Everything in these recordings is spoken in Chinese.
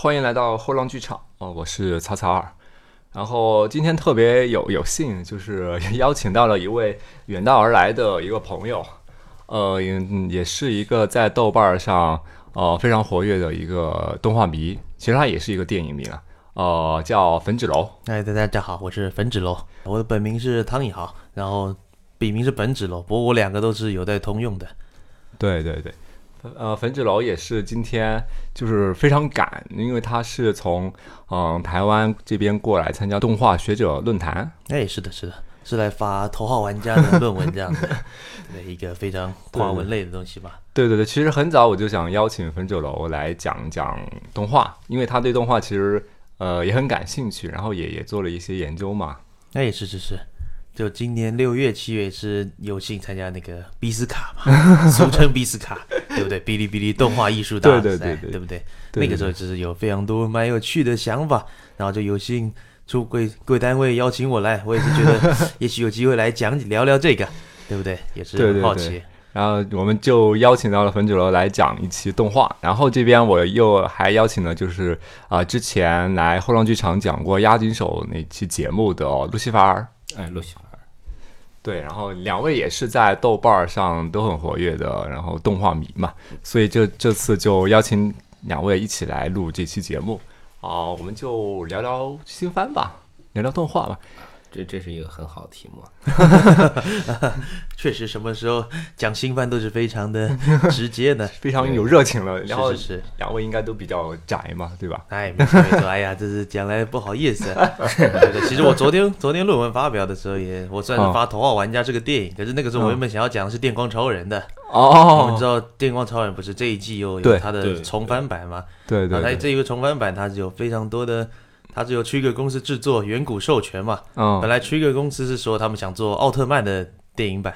欢迎来到后浪剧场，哦、我是曹曹二。然后今天特别有有幸，就是 邀请到了一位远道而来的一个朋友，呃，也也是一个在豆瓣上呃非常活跃的一个动画迷，其实他也是一个电影迷了，呃，叫粉纸楼。哎，大家好，我是粉纸楼，我的本名是汤以豪，然后笔名是本纸楼，不过我两个都是有待通用的。对对对，呃，粉纸楼也是今天就是非常赶，因为他是从嗯、台湾这边过来参加动画学者论坛。哎，是的，是的，是来发头号玩家的论文这样的，对，一个非常跨文类的东西吧。对对对，其实很早我就想邀请粉纸楼来讲讲动画，因为他对动画其实呃也很感兴趣，然后也也做了一些研究嘛。哎，是是是，就今年六月、七月是有幸参加那个比斯卡嘛，俗称比斯卡，对不对？哔哩哔哩动画艺术大赛，对对对对对不对？对那个时候就是有非常多蛮有趣的想法，然后就有幸出贵贵单位邀请我来，我也是觉得 也许有机会来讲聊聊这个，对不对？也是对对对很好奇。然后我们就邀请到了粉九楼来讲一期动画，然后这边我又还邀请了就是啊、之前来后浪剧场讲过押金手那期节目的路西法尔。哎，陆小儿，对，然后两位也是在豆瓣上都很活跃的，然后动画迷嘛，所以这这次就邀请两位一起来录这期节目啊、我们就聊聊新番吧，聊聊动画吧。这这是一个很好的题目。确实，什么时候讲新番都是非常的 直接的。非常有热情了，然后是是。两位应该都比较宅嘛，对吧？哎，没错没错，哎呀，这是讲来不好意思、啊。对对，其实我昨天昨天论文发表的时候也，我虽然是发《头号玩家》这个电影，可是那个时候我原本想要讲的是《电光超人》的。哦我们知哦，道《电光超人》不是这一季有对有它的重翻版吗？对对对，啊它这一个重翻版，它是有非常多的，它是由 Trigger 公司制作，远古授权嘛。嗯本，来 Trigger 公司是说他们想做奥特曼的电影版，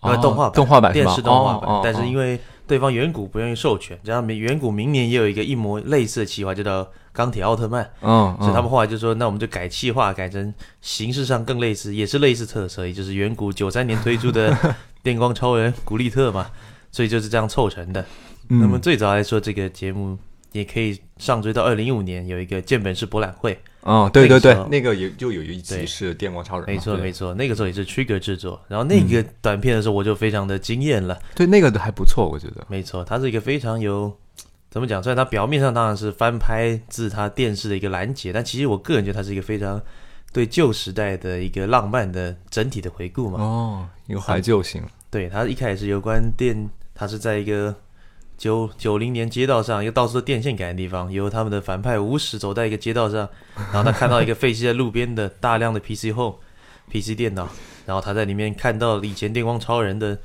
呃，哦动画版，动画版电视动画版，但是因为对方远古不愿意授权，加上远古明年也有一个一模类似的企划，就叫钢铁奥特曼，嗯，所以他们嗯后来就说，那我们就改企划，改成形式上更类似，也是类似特色，也就是远古九三年推出的 电光超人古力特嘛，所以就是这样凑成的。那么嗯最早来说，这个节目也可以上追到二零一五年有一个建本式博览会，哦，对对对那个也就有一集是电光超人，没错没错，那个时候也是 Trigger 制作，然后那个短片的时候我就非常的惊艳了。对那个还不错，我觉得。没错，它是一个非常有怎么讲？虽然它表面上当然是翻拍自它电视的一个拦截，但其实我个人觉得它是一个非常对旧时代的一个浪漫的整体的回顾嘛。哦，一个怀旧型。对，它一开始有关电，它是在一个九九零年街道上，一个到处都电线杆的地方，由他们的反派无史走在一个街道上，然后他看到一个废弃在路边的大量的 PC 后、PC 电脑，然后他在里面看到以前电光超人的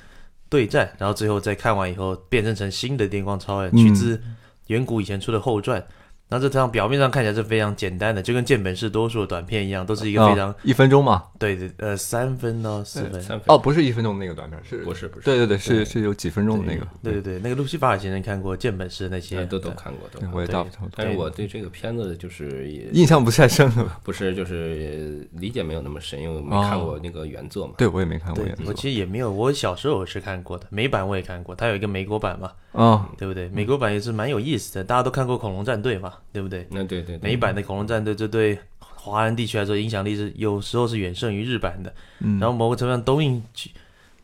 对战，然后最后再看完以后变身成新的电光超人，取自远古以前出的后传。然后这张表面上看起来是非常简单的，就跟建本是多数的短片一样，都是一个非常、嗯一分钟嘛？对对呃三分到四分，三分哦，不是一分钟的那个短片，是不是不是对对对，是是有几分钟的那个。对对对，那个路西法尔先生看过建本是那些，呃都都看过，都看过。我也对大不差不多但是我对这个片子就是也印象不太深了。不是就是理解没有那么深，因为我没哦看过那个原作嘛。对我也没看过原，作。我其实也没有，我小时候我是看过的，美版我也看过，它有一个美国版嘛，嗯，对不对？美国版也是蛮有意思的，大家都看过恐龙战队嘛，对不对？那对对对，美版的恐龙战队，这对华人地区来说影响力是有时候是远胜于日版的。嗯然后某个程度上，东映据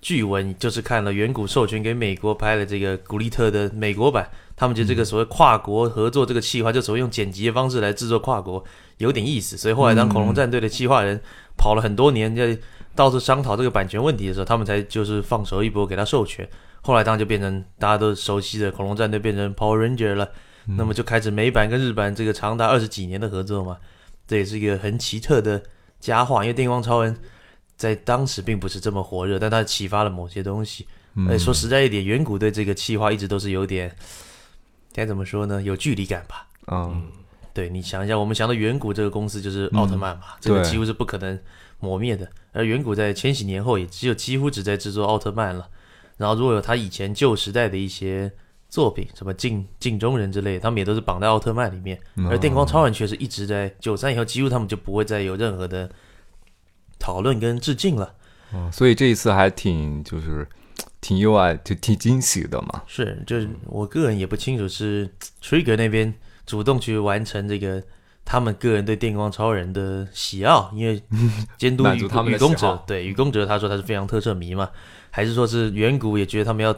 据闻就是看了远古授权给美国拍了这个古力特的美国版，他们觉得这个所谓跨国合作这个企划，就所谓用剪辑的方式来制作跨国，有点意思。所以后来当恐龙战队的企划人跑了很多年，在到处商讨这个版权问题的时候，他们才就是放手一搏给他授权。后来当然就变成大家都熟悉的恐龙战队变成 Power Ranger 了，那么就开始美版跟日版这个长达二十几年的合作嘛，这也是一个很奇特的佳话。因为电光超人在当时并不是这么火热，但它启发了某些东西。哎说实在一点，远古对这个企划一直都是有点该怎么说呢？有距离感吧。嗯，对你想一下，我们想到远古这个公司就是奥特曼嘛，这个几乎是不可能磨灭的。而远古在千禧年后也只有几乎只在制作奥特曼了。然后如果有他以前旧时代的一些作品，什么镜镜中人之类的，他们也都是绑在奥特曼里面。而电光超人却是一直在九三以后，几乎他们就不会再有任何的讨论跟致敬了。哦所以这一次还挺就是挺意外，就挺惊喜的嘛。是，就是我个人也不清楚是 Trigger 那边主动去完成这个他们个人对电光超人的喜好，因为监督雨 满足他们的雨宫者对雨宫者他说他是非常特摄迷嘛，还是说是远古也觉得他们要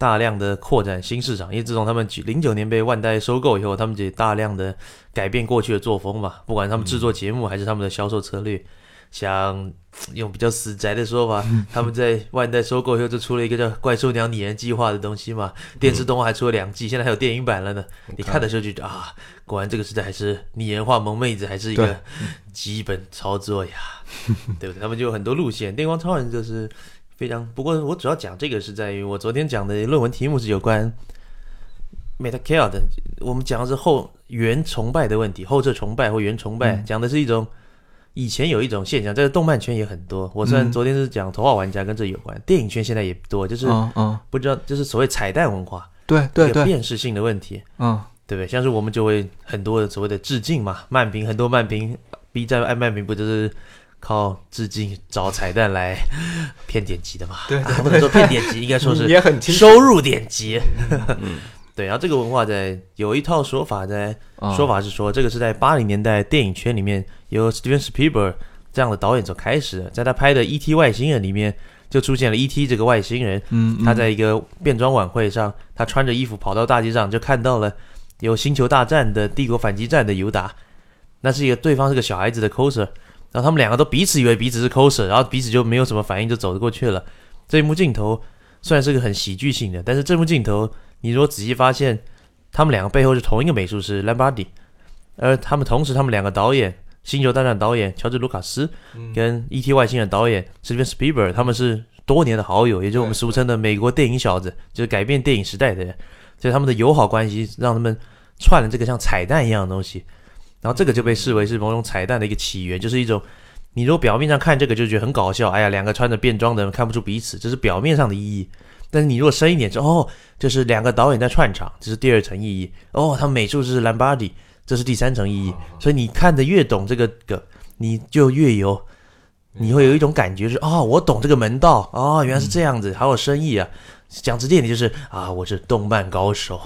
大量的扩展新市场，因为自从他们零九年被万代收购以后，他们也大量的改变过去的作风嘛，不管他们制作节目还是他们的销售策略。像用比较死宅的说法，他们在万代收购以后就出了一个叫《怪兽娘拟人计划》的东西嘛，电视动画还出了两季，现在还有电影版了呢。你看的时候就觉得啊，果然这个时代还是拟人化萌妹子还是一个基本操作呀，对不对？他们就有很多路线，电光超人就是非常。不过我主要讲这个是在于我昨天讲的论文题目是有关 Meta Care 的，我们讲的是后原崇拜的问题，后设崇拜或原崇拜，讲的是一种。以前有一种现象，在动漫圈也很多。我虽然嗯昨天是讲头号玩家跟这有关，电影圈现在也多，就是嗯嗯，不知道，就是所谓彩蛋文化，对对对，辨识性的问题，嗯对不对？像是我们就会很多的所谓的致敬嘛，漫评很多漫评，B 站爱漫评不就是靠致敬找彩蛋来骗点击的嘛？对对啊不能说骗点击，应该说是也很收入点击。对，然后这个文化在有一套说法在，啊说法是说这个是在八零年代电影圈里面由 Steven Spielberg 这样的导演所开始的，在他拍的《E.T. 外星人》里面就出现了 E.T. 这个外星人，嗯，嗯他在一个变装晚会上，他穿着衣服跑到大街上，就看到了有《星球大战》的帝国反击战的尤达，那是一个对方是个小孩子的 coser，然后他们两个都彼此以为彼此是 coser，然后彼此就没有什么反应就走过去了。这一幕镜头虽然是个很喜剧性的，但是这幕镜头你如果仔细发现，他们两个背后是同一个美术师兰巴迪，而他们同时他们两个导演。星球大战导演乔治·卢卡斯跟 E.T. 外星人导演史蒂芬·斯皮伯，他们是多年的好友，也就是我们俗称的美国电影小子，就是改变电影时代的人。所以他们的友好关系让他们串了这个像彩蛋一样的东西，然后这个就被视为是某种彩蛋的一个起源，就是一种你如果表面上看这个就觉得很搞笑，哎呀，两个穿着便装的人看不出彼此，这是表面上的意义。但是你如果深一点，说哦，就是两个导演在串场，这是第二层意义。哦，他们美术是兰巴迪，这是第三层意义。所以你看的越懂这个梗，你就越有，你会有一种感觉是哦，我懂这个门道哦，原来是这样子，好有深意啊。讲直接一点就是啊，我是动漫高手。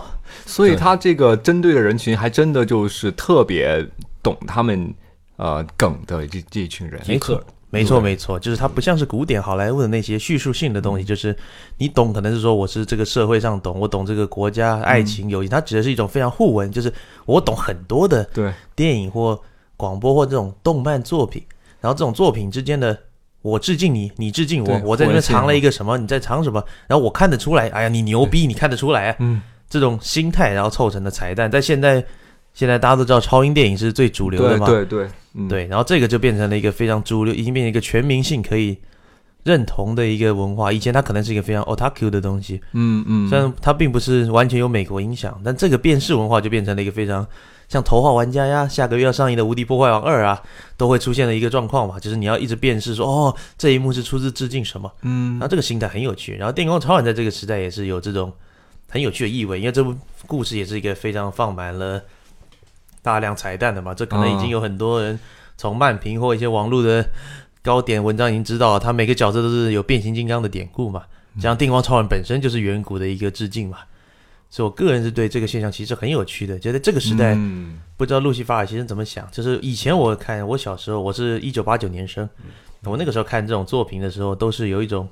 所以他这个针对的人群还真的就是特别懂他们呃梗的这这一群人。没错，没错，没错，就是它不像是古典好莱坞的那些叙述性的东西，就是你懂，可能是说我是这个社会上懂，我懂这个国家爱情友谊，它指的是一种非常互文，就是我懂很多的对，电影或广播或这种动漫作品，然后这种作品之间的。我致敬你，你致敬我，我在这边互文性藏了一个什么，你在藏什么，然后我看得出来，哎呀，你牛逼，你看得出来啊，嗯，这种心态，然后凑成的彩蛋，在现在，现在大家都知道超英电影是最主流的嘛，对对，嗯，对，然后这个就变成了一个非常主流，已经变成一个全民性可以认同的一个文化。以前它可能是一个非常 otaku 的东西，嗯嗯，虽然它并不是完全有美国影响，但这个辨识文化就变成了一个非常像头号玩家呀，下个月要上映的《无敌破坏王二》啊，都会出现的一个状况嘛，就是你要一直辨识说，哦，这一幕是出自致敬什么，嗯然后这个心态很有趣。然后《电光超人》在这个时代也是有这种很有趣的意味，因为这部故事也是一个非常放满了大量彩蛋的嘛，这可能已经有很多人从漫评或一些网络的高点文章已经知道，他每个角色都是有变形金刚的典故嘛，像定光超人本身就是远古的一个致敬嘛。所以我个人是对这个现象其实很有趣的，觉得这个时代嗯不知道路西法尔先生怎么想。就是以前我看，我小时候我是一九八九年生，我那个时候看这种作品的时候，都是有一种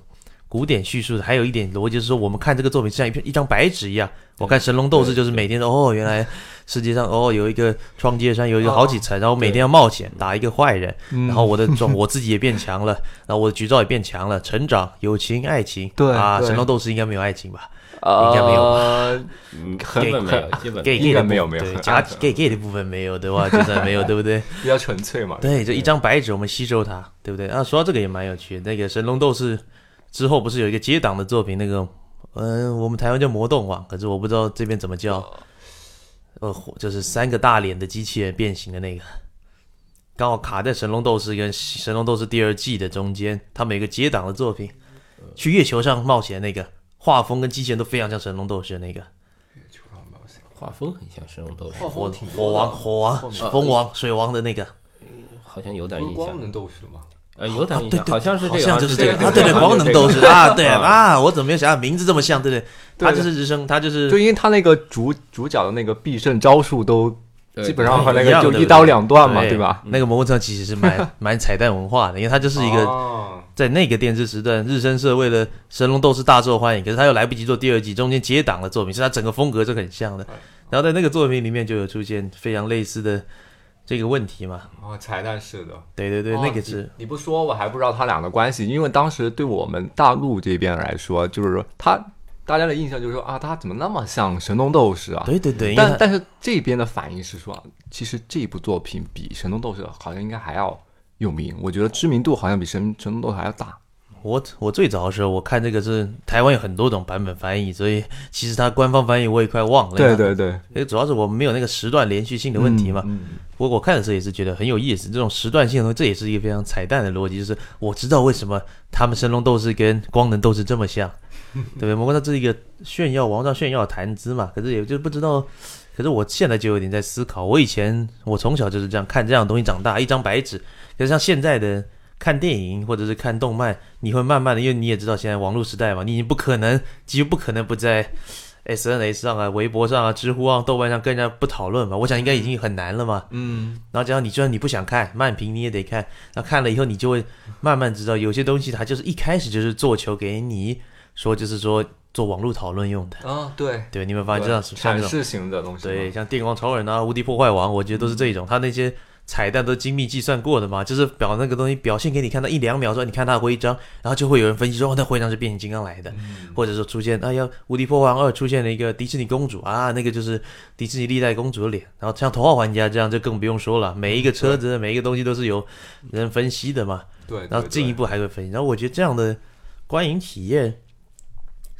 古典叙述的，还有一点逻辑是说，我们看这个作品像一片一张白纸一样。我看《神龙斗士》就是每天都哦，原来世界上哦有一个创界山，有一个好几层，然后每天要冒险打一个坏人，然后我的装 我自己也变强了，然后我的局照也变强了，成长、友情、爱情，对啊，对神龙斗士应该没有爱情吧？应该没有呃，嗯，很基本没有，基本 gay 应 gay 该的没有没有对，很假 gay gay 的部分没有的话，就算没有，对不对？比较纯粹嘛。对，就一张白纸，我们吸收它，对不对？啊，说到这个也蛮有趣。那个《神龙斗士》之后不是有一个接档的作品，那个，嗯、我们台湾叫《魔动网》，可是我不知道这边怎么叫。呃，就是三个大脸的机器人变形的那个，刚好卡在《神龙斗士》跟《神龙斗士》第二季的中间，他们有一个接档的作品，去月球上冒险的那个，画风跟机器人都非常像《神龙斗士》的那个。画风很像神龙斗士，火火王、火王、风王、水王的那个，好像有点印象，能斗士吗？呃，有点印象，对对，好像是这个，好像就是这个啊，对对，光能斗士啊，对啊，我怎么没有想到名字这么像，对不对？他就是日升，他就是就因为他那个主主角的那个必胜招数都基本上和那个就一刀两断嘛，对吧？那个某种程度其实是蛮 蛮彩蛋文化的，因为它就是一个哦在那个电视时段，日升社为了《神龙斗士》大受欢迎，可是他又来不及做第二季，中间接档的作品，所以他整个风格是很像的。然后在那个作品里面就有出现非常类似的这个问题嘛。哦，彩蛋是的。对对对，哦那个是你不说我还不知道他俩的关系，因为当时对我们大陆这边来说，就是说他大家的印象就是说啊，他怎么那么像神龙斗士啊？对对对，但但是这边的反应是说，其实这部作品比神龙斗士好像应该还要有名，我觉得知名度好像比神神龙斗士还要大。我我最早的时候，我看这个是台湾有很多种版本翻译，所以其实它官方翻译我也快忘了。对，对对，因为主要是我们没有那个时段连续性的问题嘛。嗯不过我看的时候也是觉得很有意思，这种时段性的东西，这也是一个非常彩蛋的逻辑，就是我知道为什么他们神龙斗士跟光能斗士这么像，对不对？我们这是一个炫耀，网上炫耀的谈资嘛，可是也就不知道。可是我现在就有点在思考，我以前我从小就是这样看这样的东西长大，一张白纸。可是像现在的看电影或者是看动漫，你会慢慢的，因为你也知道现在网络时代嘛，你已经不可能，几乎不可能不在 S N S 上啊、微博上啊、知乎啊、豆瓣上跟人家不讨论嘛。我想应该已经很难了嘛。嗯，然后只要你就算你不想看慢评，你也得看。那看了以后，你就会慢慢知道，有些东西它就是一开始就是做球给你说，就是说做网络讨论用的。啊，对，对，你们发现这样像这种阐释型的东西，对，，像电光超人啊、无敌破坏王，我觉得都是这种，他那些彩蛋都精密计算过的嘛，就是表那个东西表现给你看到一两秒说，你看他的徽章，然后就会有人分析说，哦，那徽章是变形金刚来的，或者说出现，哎呀，无敌破坏王二出现了一个迪士尼公主啊，那个就是迪士尼历代公主的脸，然后像头号玩家这样就更不用说了，每一个车子、每一个东西都是由人分析的嘛，对，然后进一步还会分析，然后我觉得这样的观影体验。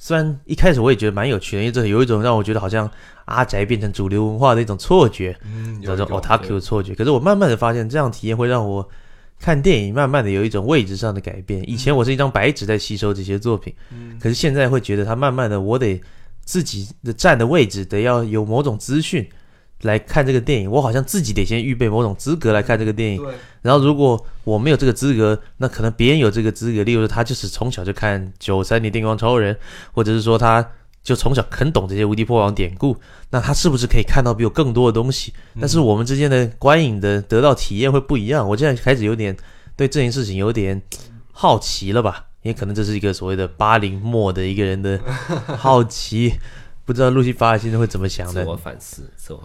虽然一开始我也觉得蛮有趣的，因为这有一种让我觉得好像阿宅变成主流文化的一种错觉，嗯，叫做 otaku 的错觉。可是我慢慢的发现，这样体验会让我看电影慢慢的有一种位置上的改变。以前我是一张白纸在吸收这些作品，可是现在会觉得它慢慢的，我得自己的站的位置得要有某种资讯来看这个电影，我好像自己得先预备某种资格来看这个电影。对，然后如果我没有这个资格，那可能别人有这个资格，例如说他就是从小就看九三年电光超人，或者是说他就从小很懂这些无敌破网典故，那他是不是可以看到比我更多的东西？但是我们之间的观影的得到体验会不一样。我现在开始有点对这件事情有点好奇了吧？因为可能这是一个所谓的八零末的一个人的好奇，不知道路西法尔先生会怎么想的自我。反思，自我。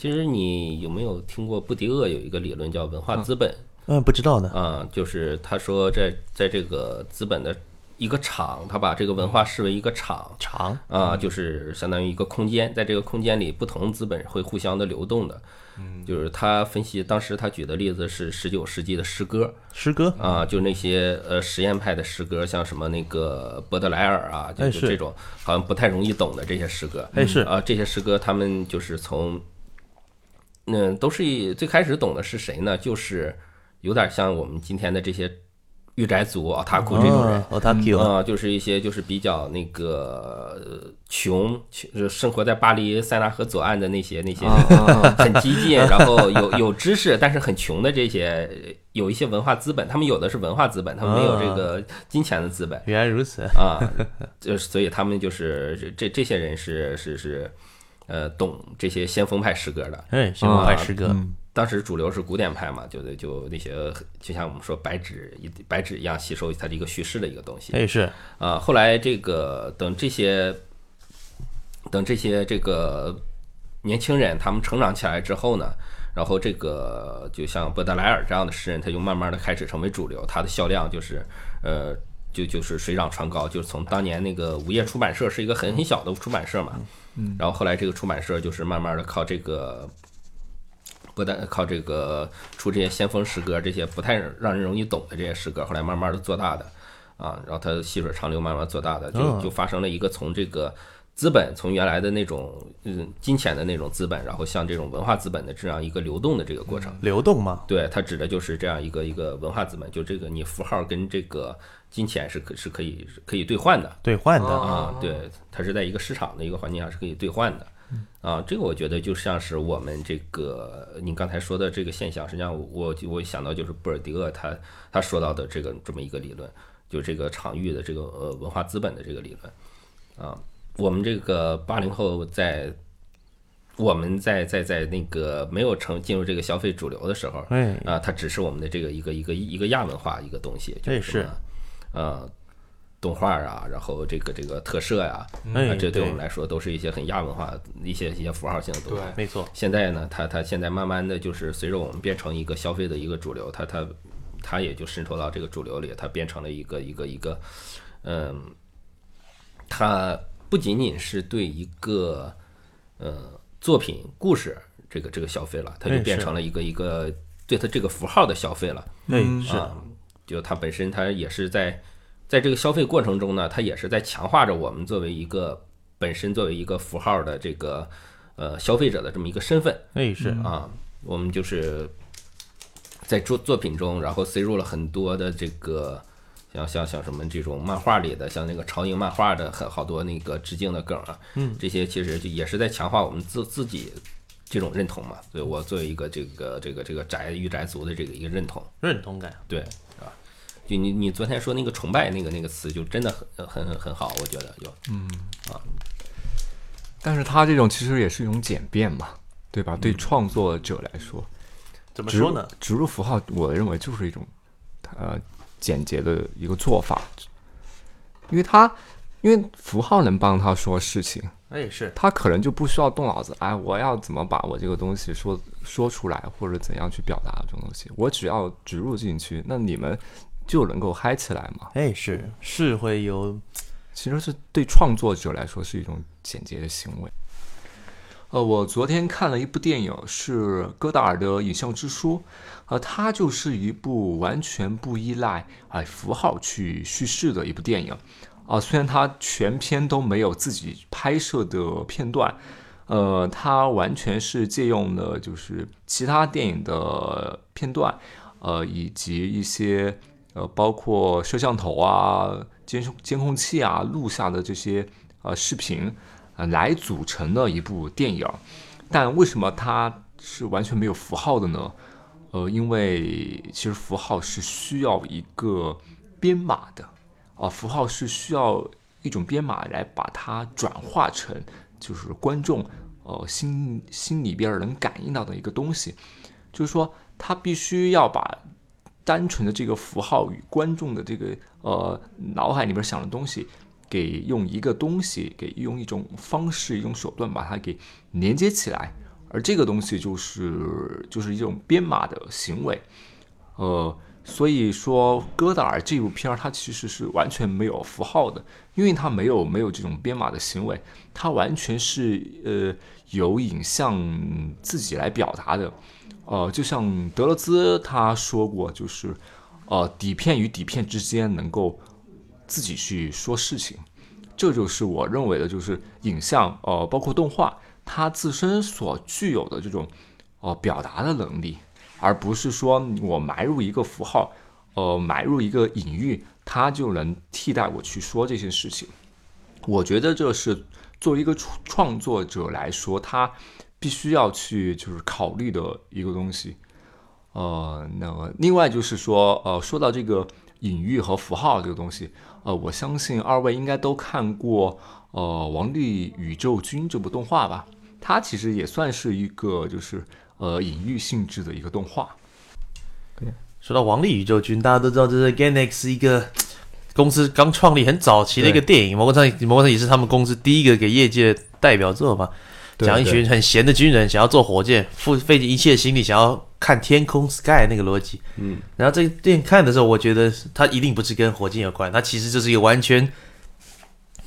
其实你有没有听过布迪厄有一个理论叫文化资本？嗯，不知道呢。啊？就是他说在在这个资本的一个场，他把这个文化视为一个场场啊，就是相当于一个空间，在这个空间里，不同资本会互相的流动的。嗯，就是他分析，当时他举的例子是十九世纪的诗歌，诗歌？啊，就那些呃实验派的诗歌，像什么那个波德莱尔啊，就是。这种好像不太容易懂的这些诗歌，哎是。啊，这些诗歌他们就是从，嗯，都是以最开始懂的是谁呢？就是有点像我们今天的这些御宅族啊、塔库这种人。啊、就是一些就是比较那个呃穷，生活在巴黎塞纳河左岸的那些那些 很激进，然后有有知识，但是很穷的这些，有一些文化资本，他们有的是文化资本，他们没有这个金钱的资本原来如此。啊，就是所以他们就是这这些人是是是，呃，懂这些先锋派诗歌的。哎，先锋派诗歌，嗯当时主流是古典派嘛，就得就那些就像我们说白纸一白纸一样吸收它的一个叙事的一个东西。哎是，啊，后来这个等这些等这些这个年轻人他们成长起来之后呢，然后这个就像波德莱尔这样的诗人，他就慢慢的开始成为主流，他的销量就是呃就就是水涨船高，就是从当年那个午夜出版社是一个很很小的出版社嘛，嗯，然后后来这个出版社就是慢慢的靠这个。不但靠这个出这些先锋诗歌，这些不太让人容易懂的这些诗歌，后来慢慢的做大的，啊，然后它细水长流，慢慢做大的，就嗯就发生了一个从这个资本，从原来的那种嗯金钱的那种资本，然后向这种文化资本的这样一个流动的这个过程。流动吗，对，它指的就是这样一个一个文化资本，就这个你符号跟这个金钱是可是可以是可以兑换的。兑换的，啊，对，它是在一个市场的一个环境下是可以兑换的。啊，这个我觉得就像是我们这个你刚才说的这个现象，实际上我我我想到就是布尔迪厄他他说到的这个这么一个理论，就这个场域的这个呃文化资本的这个理论。啊，我们这个八零后在我们在在在那个没有成进入这个消费主流的时候，哎。啊，它只是我们的这个一个一个一个亚文化一个东西，就哎是呃动画啊，然后这个这个特摄呀、哎啊，这对我们来说都是一些很亚文化、一些一些符号性的东西。对没错，现在呢，它它现在慢慢的就是随着我们变成一个消费的一个主流，它它它也就渗透到这个主流里，它变成了一个一个一个，嗯，它不仅仅是对一个呃作品故事这个这个消费了，它就变成了一个一个对它这个符号的消费了。哎嗯是，啊，就它本身它也是在在这个消费过程中呢，它也是在强化着我们作为一个本身作为一个符号的这个呃消费者的这么一个身份哎是，啊，我们就是在作作品中，然后塞入了很多的这个。像像像什么这种漫画里的，像那个超英漫画的很好多那个致敬的梗啊，嗯，这些其实就也是在强化我们自自己这种认同嘛。所以我作为一个这个这个这个宅御宅族的这个一个认同，认同感，对，啊，就你你昨天说那个崇拜那个那个词，就真的很很很很好，我觉得就嗯。啊。但是他这种其实也是一种简便嘛，对吧？对创作者来说，怎么说呢？植入符号，我认为就是一种呃简洁的一个做法，因为他因为符号能帮他说事情，哎是，他可能就不需要动脑子，哎，我要怎么把我这个东西说说出来，或者怎样去表达这种东西，我只要植入进去，那你们就能够嗨起来嘛。哎是是会有，其实是对创作者来说是一种简洁的行为。呃，我昨天看了一部电影，是戈达尔的《影像之书》，呃，它就是一部完全不依赖哎、符号去叙事的一部电影。啊、虽然它全篇都没有自己拍摄的片段，呃，它完全是借用了就是其他电影的片段，呃，以及一些呃，包括摄像头啊、监控监控器啊录下的这些呃视频，呃，来组成的一部电影。但为什么它是完全没有符号的呢？呃，因为其实符号是需要一个编码的，啊、符号是需要一种编码来把它转化成就是观众呃心心里边能感应到的一个东西，就是说它必须要把单纯的这个符号与观众的这个呃脑海里边想的东西，给用一个东西，给用一种方式、一种手段把它给连接起来，而这个东西就是就是一种编码的行为，呃，所以说戈达尔这部片儿它其实是完全没有符号的，因为它没有没有这种编码的行为，它完全是呃由影像自己来表达的。呃，就像德勒兹他说过，就是呃底片与底片之间能够自己去说事情，这就是我认为的，就是影像呃包括动画它自身所具有的这种呃表达的能力，而不是说我埋入一个符号，呃埋入一个隐喻，它就能替代我去说这些事情。我觉得这是作为一个创作者来说，他必须要去就是考虑的一个东西。呃，那么另外就是说，呃，说到这个隐喻和符号这个东西，呃，我相信二位应该都看过呃《王力宇宙军》这部动画吧？它其实也算是一个就是呃隐喻性质的一个动画。说到《王力宇宙军》，大家都知道这是 Ganex 一个 公司刚创立很早期的一个电影，某种程度某种程度也是他们公司第一个给业界代表作嘛。对讲一群很闲的军人想要坐火箭，付费尽一切心力想要看天空 sky 那个逻辑。嗯，然后这个电影看的时候，我觉得它一定不是跟火箭有关，它其实就是一个完全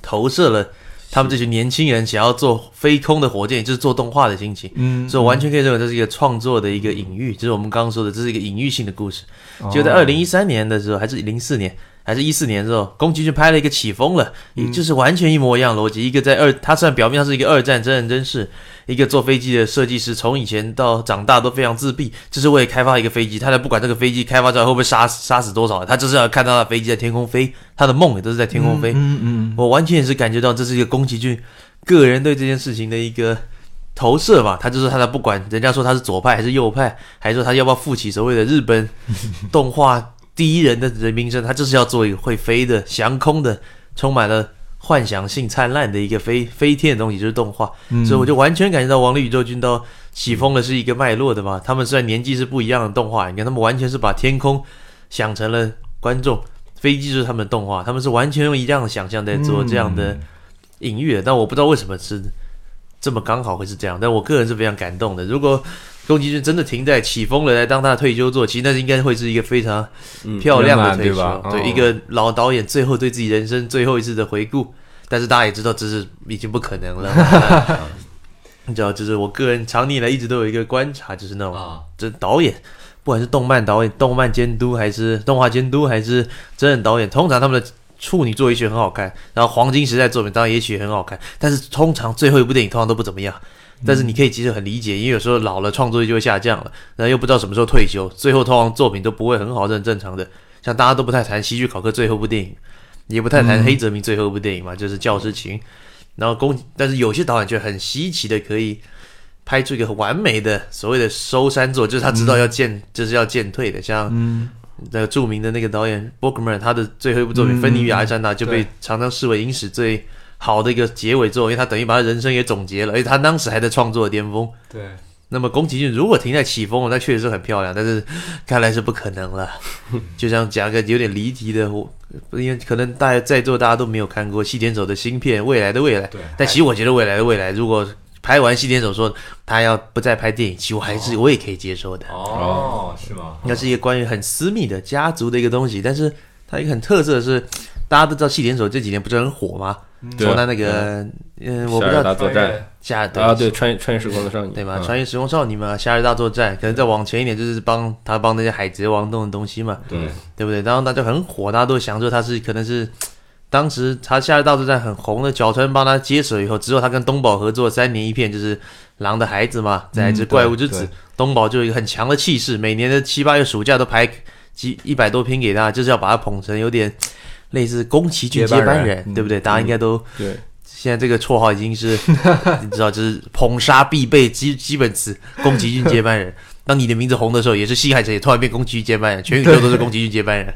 投射了他们这群年轻人想要做飞空的火箭，也就是做动画的心情。嗯所以我完全可以认为这是一个创作的一个隐喻，就是我们刚刚说的，这是一个隐喻性的故事。哦就在二零一三年的时候，还是零四年，还是一四年的时候，宫崎骏拍了一个起风了，也就是完全一模一样逻辑。一个在二，他虽然表面上是一个二战真人真事，一个坐飞机的设计师，从以前到长大都非常自闭，就是为了开发一个飞机，他才不管这个飞机开发出来会不会杀杀死多少人，他就是要看到他飞机在天空飞，他的梦也都是在天空飞。嗯嗯我完全也是感觉到这是一个宫崎骏个人对这件事情的一个投射吧。他就是他的不管人家说他是左派还是右派，还是说他要不要负起所谓的日本动画第一人的人名声，他就是要做一个会飞的、翔空的、充满了幻想性灿烂的一个飞飞天的东西，就是动画。嗯所以我就完全感觉到《王力宇宙军》刀起风了是一个脉络的嘛。他们虽然年纪是不一样的动画，你看他们完全是把天空想成了观众，飞机就是他们的动画，他们是完全用一样的想象在做这样的隐喻的。但我不知道为什么是这么刚好会是这样，但我个人是非常感动的。如果宫崎骏真的停在起风了来当他的退休作，其实那应该会是一个非常嗯漂亮的退休，对吧哦一个老导演最后对自己人生最后一次的回顾。但是大家也知道，这是已经不可能了。你知道，就是我个人常年以来一直都有一个观察，就是那种啊，这导演，不管是动漫导演、动漫监督，还是动画监督，还是真人导演，通常他们的处女作也许很好看，然后黄金时代作品当然也许很好看，但是通常最后一部电影通常都不怎么样。但是你可以其实很理解，因为有时候老了创作力就会下降了，然后又不知道什么时候退休，最后通常作品都不会很好，这很正常的。像大家都不太谈希区考克最后一部电影，也不太谈黑泽明最后一部电影嘛，就是《教师情》。然后公，但是有些导演却很稀奇的可以拍出一个很完美的所谓的收山作，就是他知道要渐，就是要渐退的，像嗯。那个著名的那个导演 Bookman，他的最后一部作品《嗯芬尼与亚历山大》就被常常视为影史最好的一个结尾作，因为他等于把他人生也总结了，而且他当时还在创作的巅峰。对，那么宫崎骏如果停在起风了，那确实是很漂亮，但是看来是不可能了。就像讲个有点离题的，我因为可能大家在座大家都没有看过细田守的新片《未来的未来》，对但其实我觉得《未来的未来》如果拍完细田守说他要不再拍电影，其实我还是我也可以接受的。哦，是吗？那是一个关于很私密的家族的一个东西，但是它一个很特色的是，大家都知道细田守这几年不是很火吗？对。从他那个嗯，我不知道大作战。夏啊，对，穿越穿越时空的少女，对嘛，嗯。穿越时空少女嘛，夏日大作战，可能再往前一点就是帮他帮那些海贼王弄的东西嘛，对，对不对？然后他就很火，大家都想说他是可能是当时他夏日大作战很红的，角川帮他接手以后，之后他跟东宝合作三年一片，就是《狼的孩子》嘛，再来就是《怪物之子》对对。东宝就有一个很强的气势，每年的七八月暑假都排几一百多篇给他，就是要把他捧成有点类似宫崎骏接接班人对不对？大家应该都对，现在这个绰号已经是 你知道，就是捧杀必备基基本词，宫崎骏接班人。当你的名字红的时候，也是新海诚也突然变宫崎骏接班人，全宇宙都是宫崎骏接班人。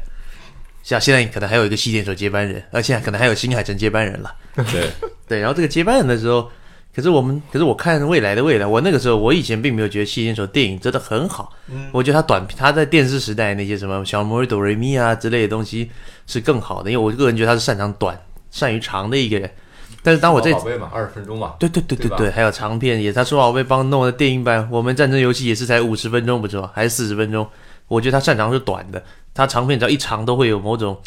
像现在可能还有一个西点手接班人，而现在可能还有新海诚接班人了。对，对，然后这个接班人的时候，可是我们，可是我看未来的未来，我那个时候我以前并没有觉得西田守电影真的很好，我觉得他短他在电视时代那些什么小魔女哆瑞咪啊之类的东西是更好的，因为我个人觉得他是擅长短、善于长的一个人。但是当我这宝贝嘛，二十分钟嘛，对对对对对对，还有长片也，他说我被帮弄的电影版，我们战争游戏也是才五十分钟不是吗？还是四十分钟？我觉得他擅长是短的，他长片只要一长都会有某种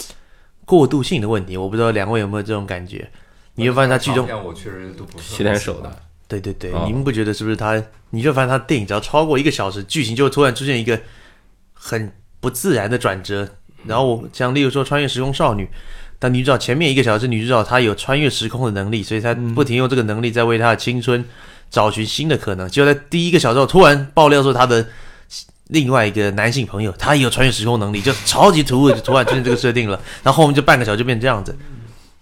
过渡性的问题，我不知道两位有没有这种感觉？你会发现他剧中，我确实都不是西田守的，对对对，哦你们不觉得是不是他？你就发现他电影只要超过一个小时，剧情就会突然出现一个很不自然的转折。然后我像例如说《穿越时空少女》，但女主角前面一个小时，女主角她有穿越时空的能力，所以她不停用这个能力在为她的青春找寻新的可能。就在第一个小时后，突然爆料说她的另外一个男性朋友，他也有穿越时空能力，就超级突兀，就突然出现这个设定了。然后后面就半个小时就变这样子。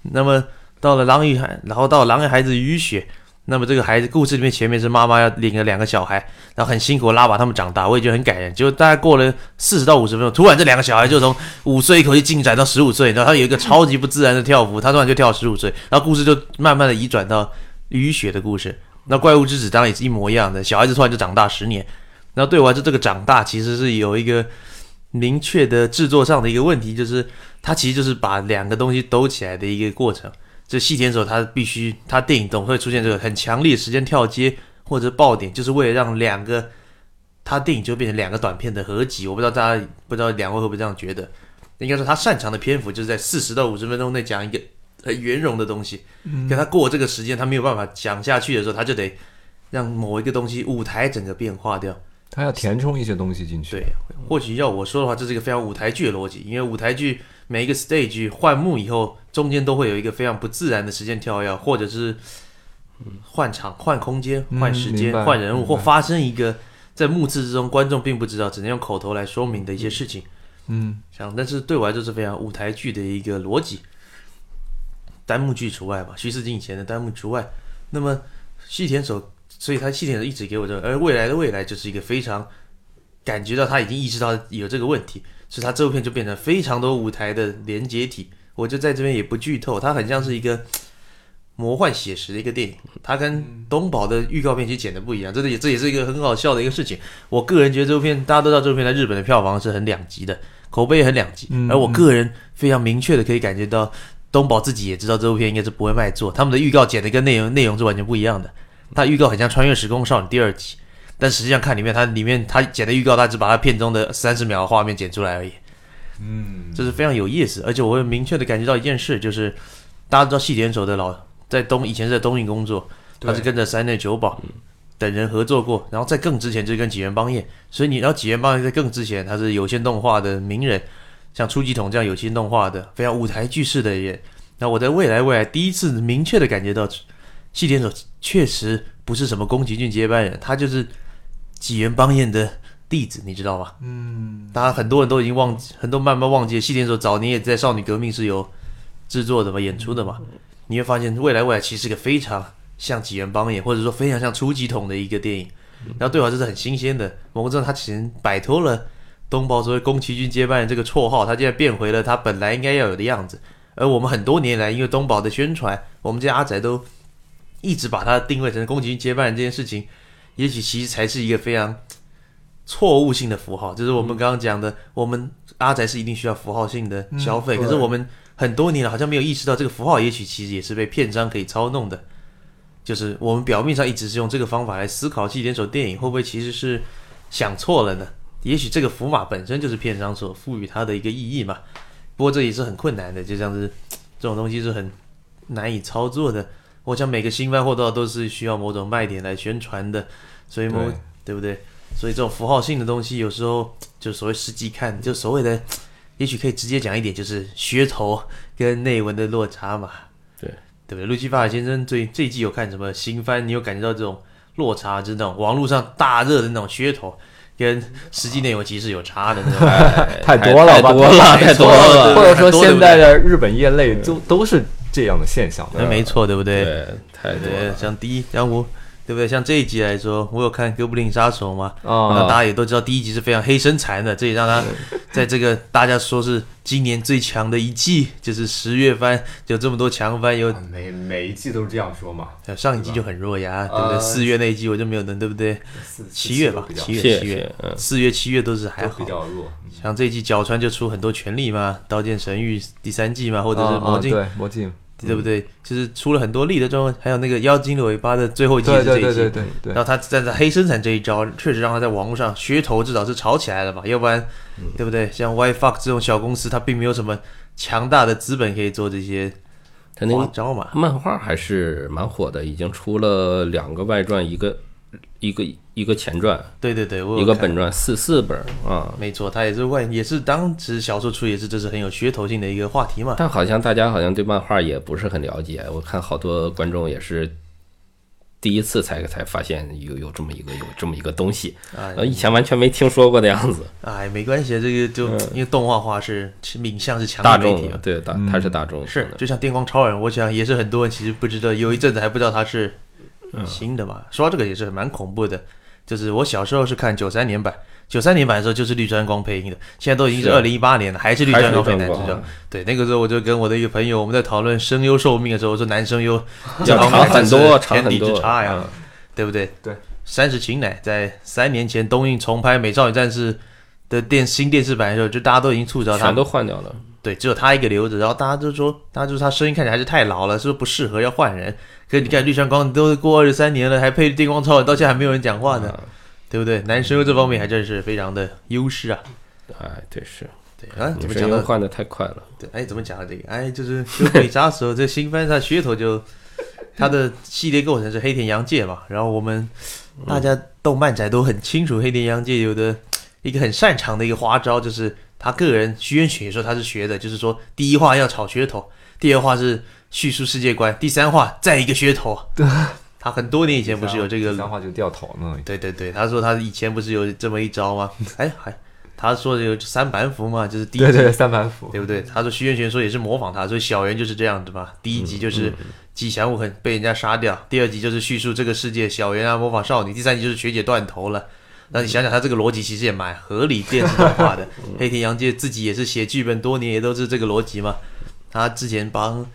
那么到了狼与孩，然后到狼与孩子雨雪，那么这个孩子故事里面前面是妈妈要领了两个小孩，然后很辛苦拉把他们长大，我也觉得很感人。结果大概过了四十到五十分钟，突然这两个小孩就从五岁一口气进展到十五岁，然后他有一个超级不自然的跳幅，他突然就跳十五岁，然后故事就慢慢的移转到雨雪的故事。那怪物之子当然也是一模一样的，小孩子突然就长大十年。然后对我来说，这个长大其实是有一个明确的制作上的一个问题，就是它其实就是把两个东西兜起来的一个过程。这细田守他必须，他电影总会出现这个很强烈的时间跳接或者爆点，就是为了让两个他电影就变成两个短片的合集。我不知道大家不知道两位会不会这样觉得？应该说他擅长的篇幅就是在四十到五十分钟内讲一个很圆融的东西，可他过这个时间他没有办法讲下去的时候，他就得让某一个东西舞台整个变化掉。他要填充一些东西进去。对，或许要我说的话，这是一个非常舞台剧的逻辑，因为舞台剧每一个 stage 换幕以后，中间都会有一个非常不自然的时间跳跃，或者是嗯换场、换空间、嗯换时间换人物，或发生一个在幕次之中观众并不知道，只能用口头来说明的一些事情。嗯，像，但是对我来说是非常舞台剧的一个逻辑，单幕剧除外吧，徐世金以前的单幕除外。那么细田守，所以他细田守一直给我这个，而未来的未来就是一个非常感觉到他已经意识到有这个问题，所以它这部片就变成非常多舞台的连接体。我就在这边也不剧透，它很像是一个魔幻写实的一个电影，它跟东宝的预告片其实剪的不一样，这也这也是一个很好笑的一个事情。我个人觉得这部片，大家都知道这部片在日本的票房是很两极的，口碑也很两极。嗯而我个人非常明确的可以感觉到，东宝自己也知道这部片应该是不会卖座，他们的预告剪的跟内容内容是完全不一样的。它预告很像《穿越时空少女》第二集，但实际上看里面，它里面它剪的预告，它只把它片中的三十秒的画面剪出来而已。嗯，这是非常有意思，而且我会明确的感觉到一件事，就是大家都知道细田守的老在东以前是在东映工作，他是跟着山内久保等人合作过，然后在更之前就是跟几原邦彦，所以你知道几原邦彦在更之前他是有线动画的名人，像初级统这样有线动画的非常舞台剧式的人。那我在未来未来第一次明确的感觉到，细田守确实不是什么宫崎骏接班人，他就是吉原邦彦的弟子，你知道吗？嗯，大家很多人都已经忘记，很多慢慢忘记了，细田守早年也在少女革命是有制作的嘛，演出的嘛。你会发现未来未来其实是个非常像吉原邦彦，或者说非常像初级统的一个电影。然后对我来说是很新鲜的，某个程度他其实摆脱了东宝所谓宫崎骏接班人这个绰号，他竟然变回了他本来应该要有的样子。而我们很多年来，因为东宝的宣传，我们这些阿宅都一直把它定位成宫崎骏接班人这件事情，也许其实才是一个非常错误性的符号。就是我们刚刚讲的，我们阿宅是一定需要符号性的消费，嗯可是我们很多年了好像没有意识到这个符号，也许其实也是被片商可以操弄的。就是我们表面上一直是用这个方法来思考细点手电影，会不会其实是想错了呢？也许这个符码本身就是片商所赋予它的一个意义嘛。不过这也是很困难的，就像是这种东西是很难以操作的。我想每个新番或多或少都是需要某种卖点来宣传的，所以某对对不对？所以这种符号性的东西，有时候 就所谓实际看，就所谓的，也许可以直接讲一点，就是噱头跟内文的落差嘛。对对不对？路西法尔先生最这一季有看什么新番？你有感觉到这种落差，就是那种网络上大热的那种噱头，跟实际内容其实是有差的那种。哎太多了吧太多了，太太多多了了，或者说现在的日本业内都都是这样的现象的。那没错，对不对？对，太多，了。像第一，像我，对不对？像这一集来说，我有看《哥布林杀手》嘛，那啊，大家也都知道，第一集是非常黑身材的，这也让他在这个大家说是今年最强的一季，就是十月番就这么多强番，有每每一季都是这样说嘛。上一季就很弱呀，对不对？呃四月那一季我就没有能，对不对？七月吧，七月，七月四月、七月都是还好比。较弱，像这一季角川就出很多权力嘛，《刀剑神域》第三季嘛，或者是啊魔镜，对魔镜，对不对？就是出了很多力的状况，还有那个妖精的尾巴的最后一集是这一集，对对对对对然后他站在黑生产这一招，确实让他在网络上噱头至少是炒起来了吧，要不然，嗯对不对？像 YFuck 这种小公司，它并没有什么强大的资本可以做这些他那个花招嘛。漫画还是蛮火的，已经出了两个外传，一个一个一个前传，对对对，我一个本传，四四本啊。没错，它也是万，也是当时小说出也是这是很有噱头性的一个话题嘛。但好像大家好像对漫画也不是很了解，我看好多观众也是第一次才才发现有有这么一个有这么一个东西，哎呃，以前完全没听说过的样子。哎，没关系，这个就因为动画化是是影像是强嗯大众。对大，嗯它是大众的，是就像电光超人，我想也是很多人其实不知道，有一阵子还不知道它是嗯新的嘛。说到这个也是蛮恐怖的，就是我小时候是看九三年版，九三年版的时候就是绿川光配音的，现在都已经是是二零一八年了，还是绿川光配男主角。对，那个时候我就跟我的一个朋友，我们在讨论声优寿命的时候，我说男声优 长很多天地长很多之差呀嗯，对不对？对。三十情乃在三年前东映重拍《美少女战士》的电新电视版的时候，就大家都已经吐槽他全都换掉了。对，只有他一个留着，然后大家就说，大家就说他声音看起来还是太老了，是不是不适合要换人？可是你看绿川光都过二十三年了，还配电光超人，到现在还没有人讲话呢，对不对？男生这方面还真是非常的优势啊。哎，对是，对啊，怎么讲呢？换的太快了。对，哎，怎么讲的？这个，哎，就是《哥布林杀手》这新番，它噱头就它的系列构成是黑田洋介嘛，然后我们大家动漫仔都很清楚，黑田洋介有的一个很擅长的一个花招，就是他个人徐渊雪说他是学的，就是说第一话要炒噱头，第二话是叙述世界观，第三话再一个噱头。对，他很多年以前不是有这个第三话就掉头呢？对对对，他说他以前不是有这么一招吗？哎，还他说的有三板斧嘛，就是第一集对对，三板斧。对不对？他说徐元玄说也是模仿他，所以小圆就是这样子嘛。第一集就是吉祥物很被人家杀掉，第二集就是叙述这个世界小圆啊模仿少女，第三集就是学姐断头了。那你想想，他这个逻辑其实也蛮合理，电视动画的。黑田洋介自己也是写剧本多年，也都是这个逻辑嘛。他之前帮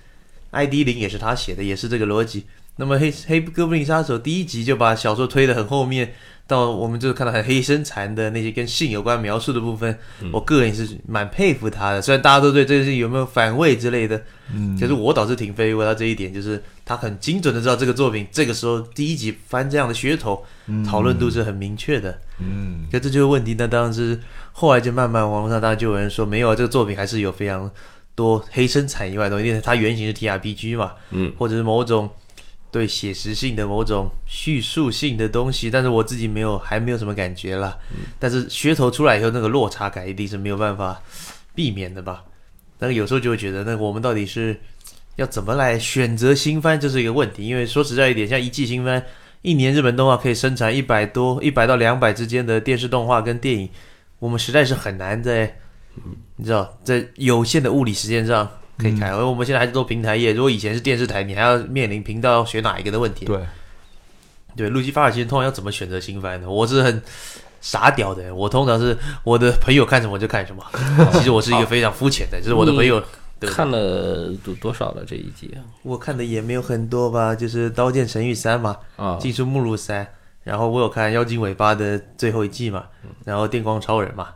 ID 零也是他写的，也是这个逻辑。那么黑黑哥布林杀手第一集就把小说推得很后面，到我们就看到很黑身残的那些跟性有关描述的部分，我个人也是蛮佩服他的。虽然大家都对这件事有没有反胃之类的，嗯，可是我倒是挺佩服他这一点，就是他很精准的知道这个作品这个时候第一集翻这样的噱头，讨论度是很明确的。嗯，可这就是问题，那当然是后来就慢慢网络上大家就有人说，没有啊，这个作品还是有非常多黑生产以外的东西，因为它原型是 TRPG 嘛，嗯，或者是某种对写实性的某种叙述性的东西，但是我自己没有还没有什么感觉啦。但是噱头出来以后，那个落差感一定是没有办法避免的吧？但是有时候就会觉得，那我们到底是要怎么来选择新番，这是一个问题。因为说实在一点，像一季新番，一年日本动画可以生产一百多、一百到两百之间的电视动画跟电影，我们实在是很难在，你知道，在有限的物理时间上可以看。而我们现在还是做平台业，如果以前是电视台，你还要面临频道要选哪一个的问题。对，对，路基法尔其实通常要怎么选择新番呢？我是很傻屌的，我通常是我的朋友看什么就看什么。其实我是一个 非常肤浅的，就是我的朋友。对看了多多少了这一集我看的也没有很多吧，就是《刀剑神域三》嘛，啊？《技术目录三》，然后我有看《妖精尾巴》的最后一季嘛，然后《电光超人》嘛，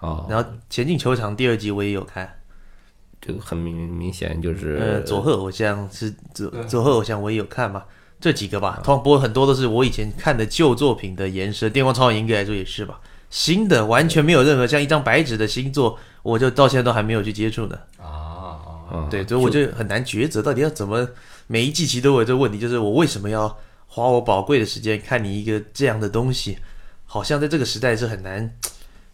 哦，然后《前进球场》第二季我也有看，这个很明明显就是呃，佐贺偶像是佐佐贺偶像我也有看嘛，这几个吧，通常不过很多都是我以前看的旧作品的延伸，《电光超人》应该来说也是吧，新的完全没有任何像一张白纸的新作，我就到现在都还没有去接触呢。啊，啊对，所以我就很难抉择，到底要怎么每一季其实都有这个问题，就是我为什么要花我宝贵的时间看你一个这样的东西？好像在这个时代是很难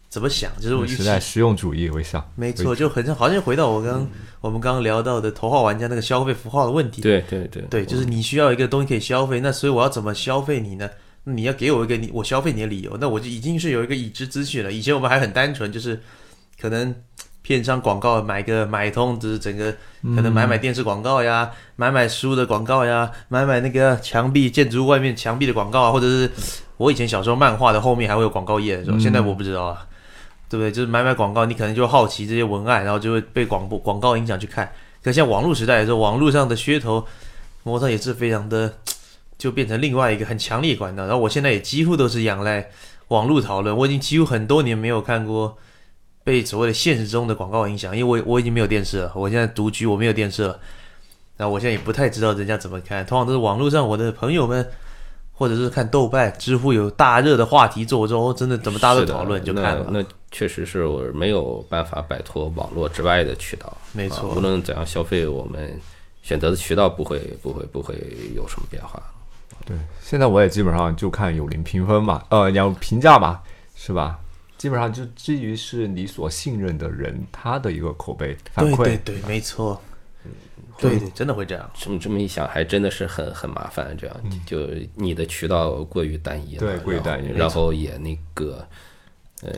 怎么想，就是我时代实用主义为上，没错，就很像好像回到我刚、我们刚刚聊到的头号玩家那个消费符号的问题。对对对对，就是你需要一个东西可以消费，那所以我要怎么消费你呢？你要给我一个你我消费你的理由，那我就已经是有一个已知资讯了。以前我们还很单纯，就是可能片商广告买个买通，就是整个可能买买电视广告呀，买买书的广告呀，买买那个墙壁建筑物外面墙壁的广告啊，或者是我以前小时候漫画的后面还会有广告页的时候，现在我不知道啊，对不对？就是买买广告，你可能就好奇这些文案，然后就会被广播广告影响去看。可像网络时代的时候，网络上的噱头，模特也是非常的，就变成另外一个很强烈管道。然后我现在也几乎都是仰赖网络讨论，我已经几乎很多年没有看过被所谓的现实中的广告影响，因为我我已经没有电视了，我现在独居，我没有电视了。然后我现在也不太知道人家怎么看，通常都是网络上我的朋友们，或者是看豆瓣、知乎有大热的话题做之后，真的怎么大家都讨论就看了。那那确实是我没有办法摆脱网络之外的渠道。没错啊无论怎样消费，我们选择的渠道不会不会不会有什么变化。对，现在我也基本上就看有零评分吧，呃，要评价吧，是吧？基本上就基于是你所信任的人他的一个口碑反馈，对对对，没错。对对，真的会这样。这么这么一想，还真的是很很麻烦。这样，就你的渠道过于单一了，对过于单一然后也那个，嗯，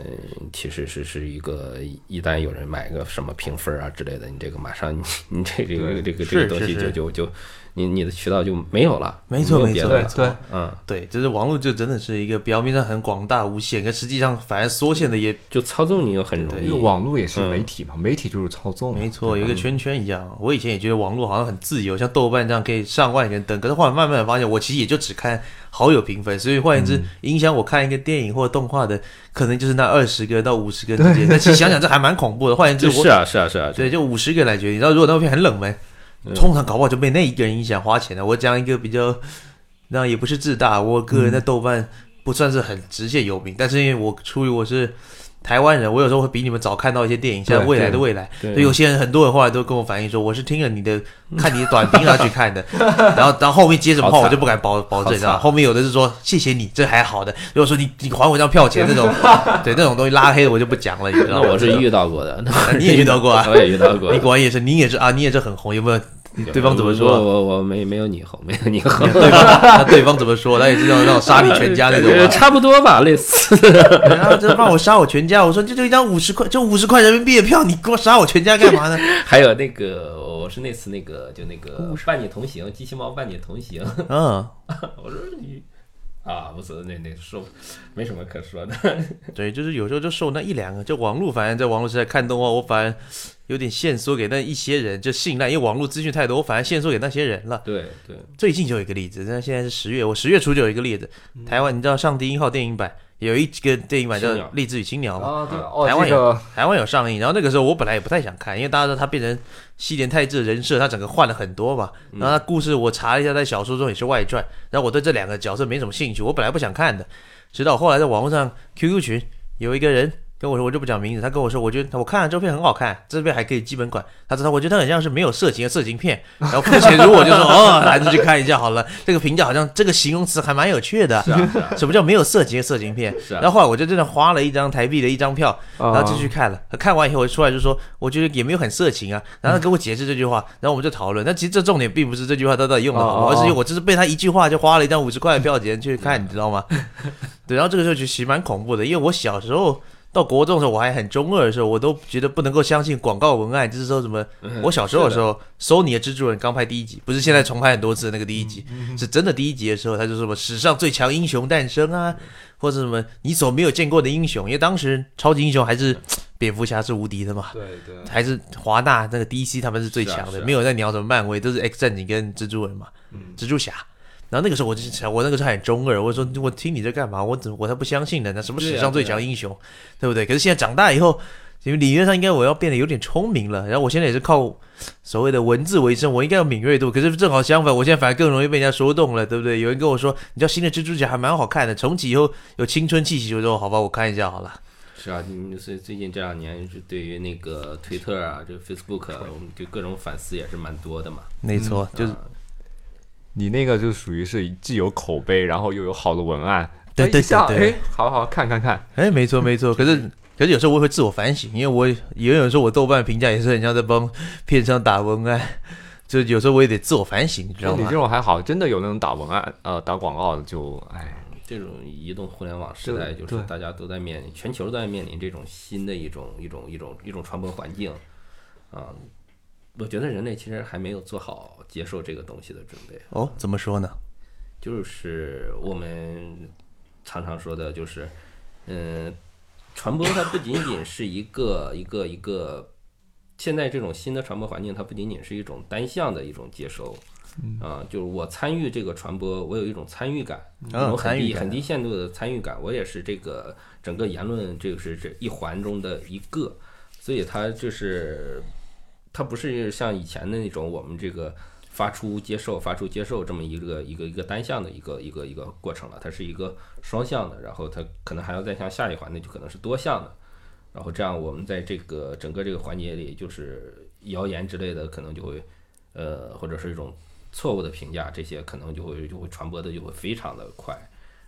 其实是是一个，一旦有人买个什么评分啊之类的，你这个马上你你这这个这个这个东西是就是就就你你的渠道就没有了，没错有别的了没错没错对嗯，对，就是网络就真的是一个表面上很广大无限，可实际上反而缩限的也就操纵你又很容易因为。网络也是媒体嘛，媒体就是操纵，没错，有一个圈圈一样。我以前也觉得网络好像很自由，像豆瓣这样可以上万人登，可是后来慢慢的发现，我其实也就只看好友评分，所以换言之，影响我看一个电影或动画的，可能就是那二十个到五十个之间。但其实想想这还蛮恐怖的。换言之，我是啊是啊是啊，对，就五十个来决定。然后，如果那部片很冷门，通常搞不好就被那一个人影响花钱了。我讲一个比较，那也不是自大，我个人在豆瓣不算是很直线有名，但是因为我出于我是台湾人，我有时候会比你们早看到一些电影，像《未来的未来》，对所以有些人很多人后来都跟我反映说，我是听了你的看你的短评 然后去看的，然后然后后面接什么话我就不敢保保证，好你知道吗后面有的是说谢谢你，这还好的，如果说你你还我张票钱那种，对那种东西拉黑的我就不讲了，你知道吗？那我是遇到过的，你也遇到过啊我也遇到过你。果然也是，你也是啊，你也是很红，有没有？对方怎么说？我我没没有你红，没有你红，对方那对方怎么说？他也是那种那种杀你全家那种？差不多吧，类似。然后就让我杀我全家，我说这就一张五十块，就五十块人民币的票，你给我杀我全家干嘛呢？还有那个，我是那次那个，就那个伴你同行，机器猫伴你同行。嗯，我说你啊，不是那那说没什么可说的。对，就是有时候就受那一两个，就网络，反正在网络时代看动画，我反而有点限缩给那一些人，就信赖，因为网络资讯太多，我反而限缩给那些人了。对对，最近就有一个例子，那现在是十月，我十月初就有一个例子，台湾你知道上帝一号电影版有一个电影版叫励志与青鸟》吗？啊，对哦，台湾有台湾有上映，然后那个时候我本来也不太想看，因为大家知道他变成西田太治的人设，他整个换了很多嘛。然后他故事我查了一下，在小说中也是外传，然后我对这两个角色没什么兴趣，我本来不想看的，直到后来在网络上 QQ 群有一个人跟我说，我就不讲名字，他跟我说，我觉得我看了这片很好看，这片还可以基本款，他知道我觉得他很像是没有色情的色情片，然后付钱如我就说 哦，还是去看一下好了，这个评价好像这个形容词还蛮有趣的，是啊是啊 什么叫没有色情的色情片？是啊然后后来我就真的花了一张台币的一张票，然后就去看了。看完以后，我出来就说，我觉得也没有很色情啊。然后他跟我解释这句话，然后我们就讨论。但其实这重点并不是这句话他到底用的好吗，哦哦而是我就是被他一句话就花了一张五十块的票钱去看，你知道吗？对，然后这个时候其实蛮恐怖的，因为我小时候。到国中的时候，我还很中二的时候，我都觉得不能够相信广告文案，就是说什么。我小时候的时候，索尼的蜘蛛人刚拍第一集，不是现在重拍很多次的那个第一集，是真的第一集的时候，他就说什么史上最强英雄诞生啊，或者什么你所没有见过的英雄，因为当时超级英雄还是蝙蝠侠是无敌的嘛，对对，还是华纳那个 DC 他们是最强的，没有在鸟什么漫威，都是 X 战警跟蜘蛛人嘛，蜘蛛侠。然后那个时候我就想，我那个时候还很中二，我说我听你在干嘛？我怎我才不相信呢？那什么史上最强英雄，对不对？可是现在长大以后，因为理论上应该我要变得有点聪明了，然后我现在也是靠所谓的文字为生，我应该有敏锐度。可是正好相反，我现在反而更容易被人家说动了，对不对？有人跟我说，你知道新的蜘蛛侠还蛮好看的，重启以后有青春气息，就说好吧，我看一下好了。是啊，所以最近这两年是对于那个推特啊，这个 Facebook，啊我们对各种反思也是蛮多的嘛。没错，就是啊你那个就属于是既有口碑，然后又有好的文案，对对哎一下对对哎，好好看看看，哎，没错没错，可是 可是有时候我也会自我反省，因为我也有时候我豆瓣评价也是很像在帮片商打文案，就有时候我也得自我反省，你知道吗？你这？种还好，真的有那种打文案 呃打广告的就哎，这种移动互联网时代，就是大家都在面临，全球都在面临这种新的一种一种一种一种传播环境啊。我觉得人类其实还没有做好接受这个东西的准备。哦，怎么说呢？就是我们常常说的，就是，嗯，传播它不仅仅是一个一个一个，现在这种新的传播环境，它不仅仅是一种单向的一种接收，啊，就是我参与这个传播，我有一种参与感，很低很低限度的参与感，我也是这个整个言论这个是这一环中的一个，所以它就是它不是像以前的那种我们这个发出接受发出接受这么一个一个一个单向的一个一个一个过程了，它是一个双向的，然后它可能还要再向下一环，那就可能是多向的，然后这样我们在这个整个这个环节里，就是谣言之类的可能就会呃或者是一种错误的评价，这些可能就会就会传播的就会非常的快。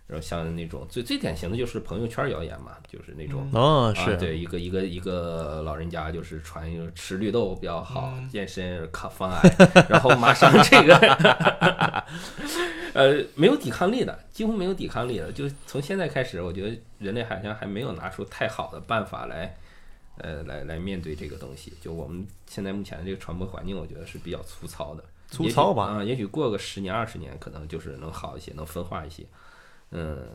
然后像那种最最典型的就是朋友圈谣言嘛，就是那种哦，啊，是，对，一个一个一个老人家就是传一个吃绿豆比较好，健身抗方案，然后马上这个，呃，没有抵抗力的，几乎没有抵抗力的。就从现在开始，我觉得人类好像还没有拿出太好的办法来，呃，来来面对这个东西。就我们现在目前的这个传播环境，我觉得是比较粗糙的。粗糙吧。啊、也许过个十年二十年，可能就是能好一些，能分化一些。嗯，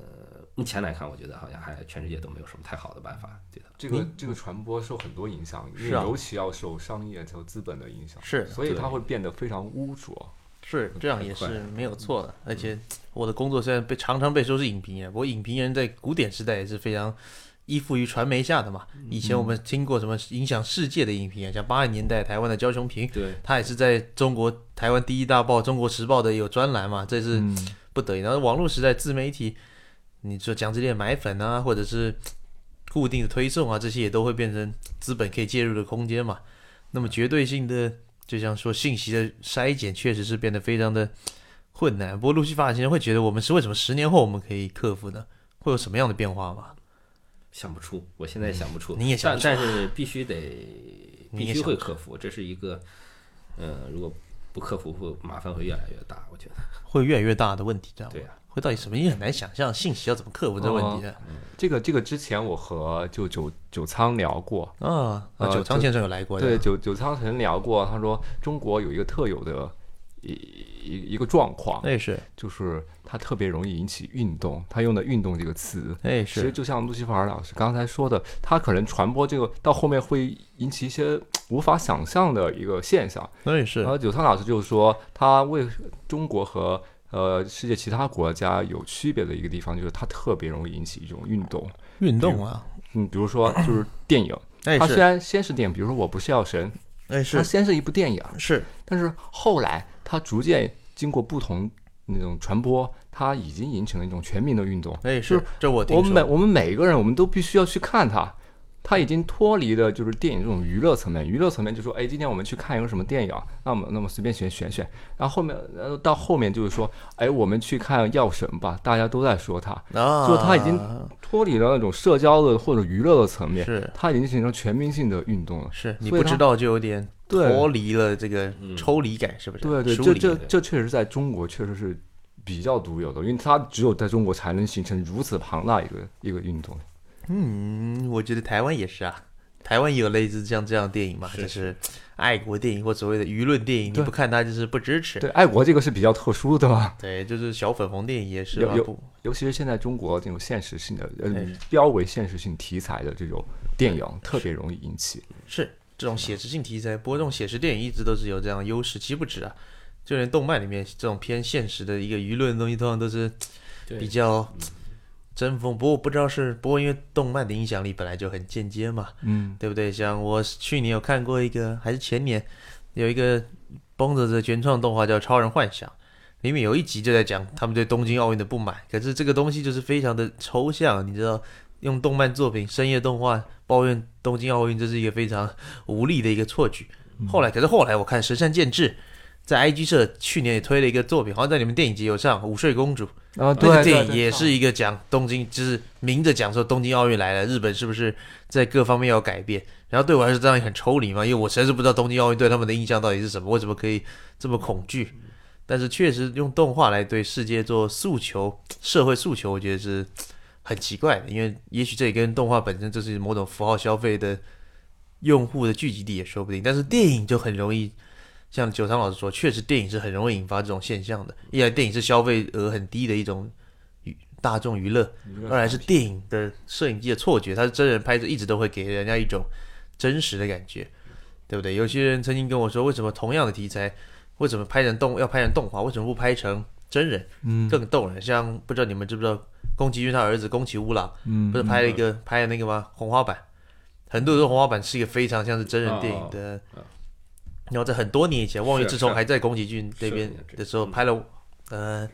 目前来看，我觉得好像还全世界都没有什么太好的办法对它。这个这个传播受很多影响，尤其要受商业和资本的影响，是对所以它会变得非常污浊。是这样也是没有错的，而且我的工作虽然被常常被说是影评人，不过影评人在古典时代也是非常依附于传媒下的嘛。以前我们听过什么影响世界的影评人，像八十年代台湾的焦雄平，对，他也是在中国台湾第一大报《中国时报》的有专栏嘛，这是嗯，不得已。然后网络时代自媒体，你说讲这些买粉啊，或者是固定的推送啊，这些也都会变成资本可以介入的空间嘛。那么绝对性的，就像说信息的筛检，确实是变得非常的困难。不过路西法先生会觉得，我们是为什么十年后我们可以克服呢？会有什么样的变化吗？想不出，我现在想不出。你也想不出但但是必须得，必须会克服，这是一个，嗯，如果不克服，会麻烦会越来越大。我觉得，会越来越大的问题，这样吗对啊，会到底什么？也很难想象信息要怎么克服这个问题的。这个这个之前我和就九九仓聊过，啊，啊，九仓先生有来过的，对，九九仓曾经聊过，他说中国有一个特有的一一一个状况，那是，就是它特别容易引起运动。他用的“运动”这个词，哎其实，就像路西法尔老师刚才说的，他可能传播这个到后面会引起一些无法想象的一个现象。那也是然，后九仓老师就是说，他为中国和呃世界其他国家有区别的一个地方，就是它特别容易引起一种运动。运动啊，嗯，比如说就是电影，哎，它虽然先是电影，比如说《我不是药神》，哎是它先是一部电影，是，但是后来它逐渐经过不同那种传播，它已经形成了一种全民的运动。哎，是是这我我们每我们每一个人，我们都必须要去看它。它已经脱离了就是电影这种娱乐层面，娱乐层面就说，哎，今天我们去看一个什么电影，那么那么随便选选选，然后后面呃到后面就是说，哎，我们去看《药神》吧，大家都在说它，啊，就它已经脱离了那种社交的或者娱乐的层面，是它已经形成全民性的运动了。是你不知道就有点对脱离了这个抽离感，是不是？对对，这这这确实在中国确实是比较独有的，因为它只有在中国才能形成如此庞大一个一个运动。嗯，我觉得台湾也是啊，台湾也有类似像这样的电影嘛，是就是爱国电影或所谓的舆论电影，你不看它就是不支持。对，爱国这个是比较特殊的。吧，对，就是小粉红电影也是嘛，有有尤其是现在中国这种现实性的呃哎标为现实性题材的这种电影，特别容易引起。是这种写实性题材，不过这种写实电影一直都是有这样的优势，其实不止啊，就连动漫里面这种偏现实的一个舆论的东西，通常都是比较争锋。不过不知道是，不过因为动漫的影响力本来就很间接嘛，嗯，对不对？像我去年有看过一个，还是前年有一个崩着的原创动画叫《超人幻想》，里面有一集就在讲他们对东京奥运的不满。可是这个东西就是非常的抽象，你知道，用动漫作品、深夜动画抱怨东京奥运，这是一个非常无力的一个错举。后来，可是后来我看神山健治在 IG 社去年也推了一个作品，好像在你们电影节有上《午睡公主》。啊，那对个电影也是一个讲东京，就是明着讲说东京奥运来了，日本是不是在各方面要改变？然后对我来说这样也很抽离嘛，因为我实在是不知道东京奥运对他们的印象到底是什么，为什么可以这么恐惧？但是确实用动画来对世界做诉求、社会诉求，我觉得是很奇怪的，因为也许这也跟动画本身就是某种符号消费的用户的聚集地也说不定。但是电影就很容易，像九仓老师说，确实电影是很容易引发这种现象的。一来电影是消费额很低的一种娱大众娱乐，二来是电影的摄影机的错觉，它是真人拍摄，一直都会给人家一种真实的感觉，对不对？有些人曾经跟我说，为什么同样的题材，为什么拍成动要拍成动画，为什么不拍成真人嗯更动人？像不知道你们知不知道，宫崎骏他儿子宫崎吾朗嗯不是拍了一个拍了那个吗？红花板，很多人说红花板是一个非常像是真人电影的。然后在很多年以前，望月之虫还在宫崎骏那边的时候拍了，呃，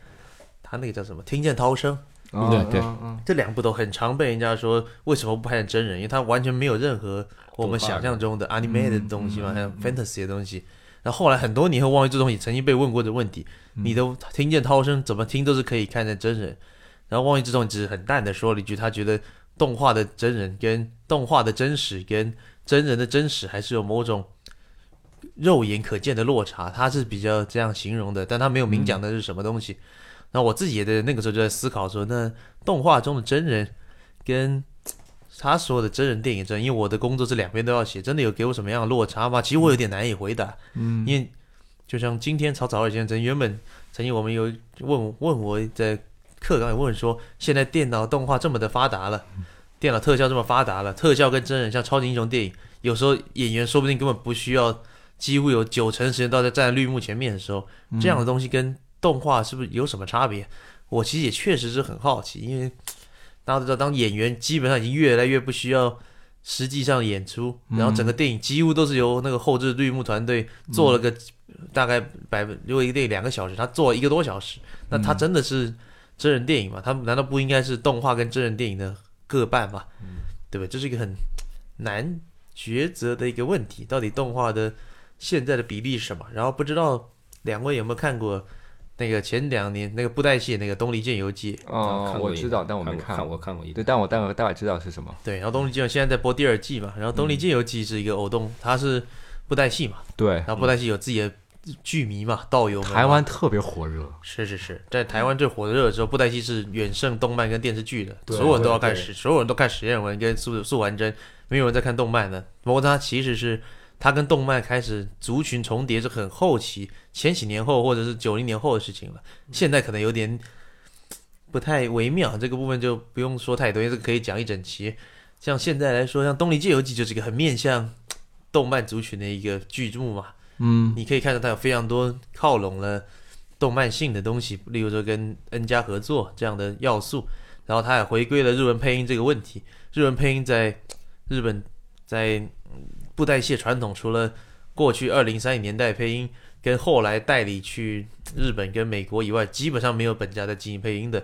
他那个叫什么？听见涛声，啊对对嗯嗯这两部都很常被人家说为什么不拍成真人，因为它完全没有任何我们想象中的 animated 的东西嘛，还有 fantasy 的东西。然后后来很多年后，望月志聪也曾经被问过的问题：你的听见涛声怎么听都是可以看成真人。然后望月志聪只是很淡的说了一句，他觉得动画的真人跟动画的真实跟真人的真实还是有某种肉眼可见的落差，他是比较这样形容的，但他没有明讲的是什么东西。那我自己也在那个时候就在思考说，那动画中的真人跟他说的真人电影真，因为我的工作是两边都要写，真的有给我什么样的落差吗？其实我有点难以回答，嗯因为就像今天草草二先生原本曾经我们有问问我在课纲也问说，现在电脑动画这么的发达了，电脑特效这么发达了，特效跟真人像超级英雄电影，有时候演员说不定根本不需要，几乎有九成时间都在站在绿幕前面的时候，这样的东西跟动画是不是有什么差别？我其实也确实是很好奇，因为大家都知道，当演员基本上已经越来越不需要实际上演出，然后整个电影几乎都是由那个后置绿幕团队做了个大概百分，如果一个电影两个小时，他做了一个多小时，那他真的是真人电影嘛？他们难道不应该是动画跟真人电影的各半吗？对不对？这是一个很难抉择的一个问题，到底动画的现在的比例是什么？然后不知道两位有没有看过那个前两年那个布袋戏那个《东离剑游记》？哦看，过一我知道，但我没看过看过看过一对，但我大概大概知道是什么。对，然后《东离剑》现在在播第二季嘛，然后《东离剑游记》是一个偶动，它是布袋戏嘛，对然，后布袋戏有自己的剧迷嘛，道友们台湾特别火热。是是是，在台湾最火热的时候，布袋戏是远胜动漫跟电视剧的，所有人都要看实，所有人都看实验文跟素素还真，没有人在看动漫的。不过它其实是它跟动漫开始族群重叠是很后期，前几年后或者是九零年后的事情了。现在可能有点不太微妙，这个部分就不用说太多，因为这个可以讲一整期。像现在来说，像《东离剑游记》就是一个很面向动漫族群的一个剧目嘛，嗯，你可以看到它有非常多靠拢了动漫性的东西，例如说跟 N 加合作这样的要素，然后它也回归了日文配音这个问题。日文配音在日本在嗯布袋戏传统，除了过去二零三零年代配音跟后来代理去日本跟美国以外，基本上没有本家在进行配音的，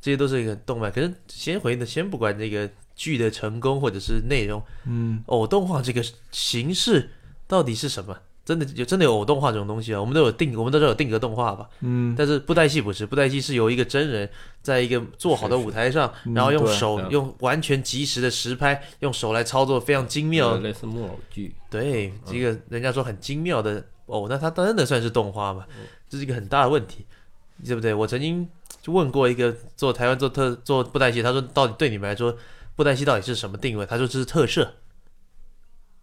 这些都是一个动漫。可是先回的，先不管这个剧的成功或者是内容，嗯，偶动画这个形式到底是什么？真的有真的有偶动画这种东西啊？我们都有定，我们都知道有定格动画吧？嗯，但是布袋戏不是，布袋戏是由一个真人在一个做好的舞台上，是然后用手嗯用完全及时的实拍，用手来操作非常精妙。类似木偶剧，对，这个人家说很精妙的哦，那它真的算是动画吗？这是一个很大的问题，对不对？我曾经就问过一个做台湾做特做布袋戏，他说到底对你们来说，布袋戏到底是什么定位？他说这是特摄，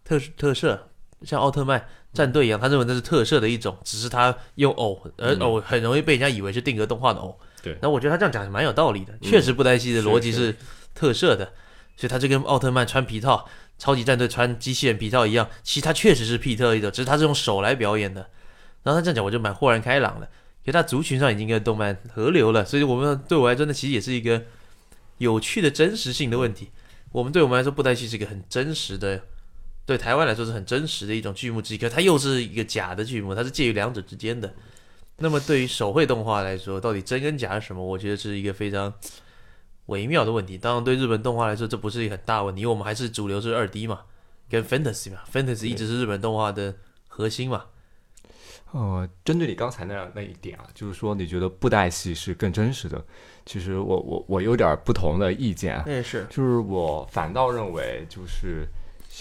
特特摄，像奥特曼战队一样，他认为那是特摄的一种，只是他用偶，而偶很容易被人家以为是定格动画的偶。对那我觉得他这样讲是蛮有道理的，确实布袋戏的逻辑是是特摄的，所以他就跟奥特曼穿皮套。超级战队穿机器人皮套一样，其实他确实是皮特一种，只是他是用手来表演的。然后他这样讲，我就蛮豁然开朗了，因为他族群上已经跟动漫合流了，所以我们对我来说，那其实也是一个有趣的真实性的问题。我们对我们来说，布袋戏是一个很真实的，对台湾来说是很真实的一种剧目之一，可它又是一个假的剧目，它是介于两者之间的。那么对于手绘动画来说，到底真跟假是什么？我觉得是一个非常微妙的问题。当然，对日本动画来说，这不是一个很大问题，因为我们还是主流是二 D 嘛，跟 Fantasy 嘛，Fantasy 一直是日本动画的核心嘛。呃，针对你刚才那样那一点啊，就是说你觉得布袋戏是更真实的，其实我我我有点不同的意见啊，那也是，就是我反倒认为就是。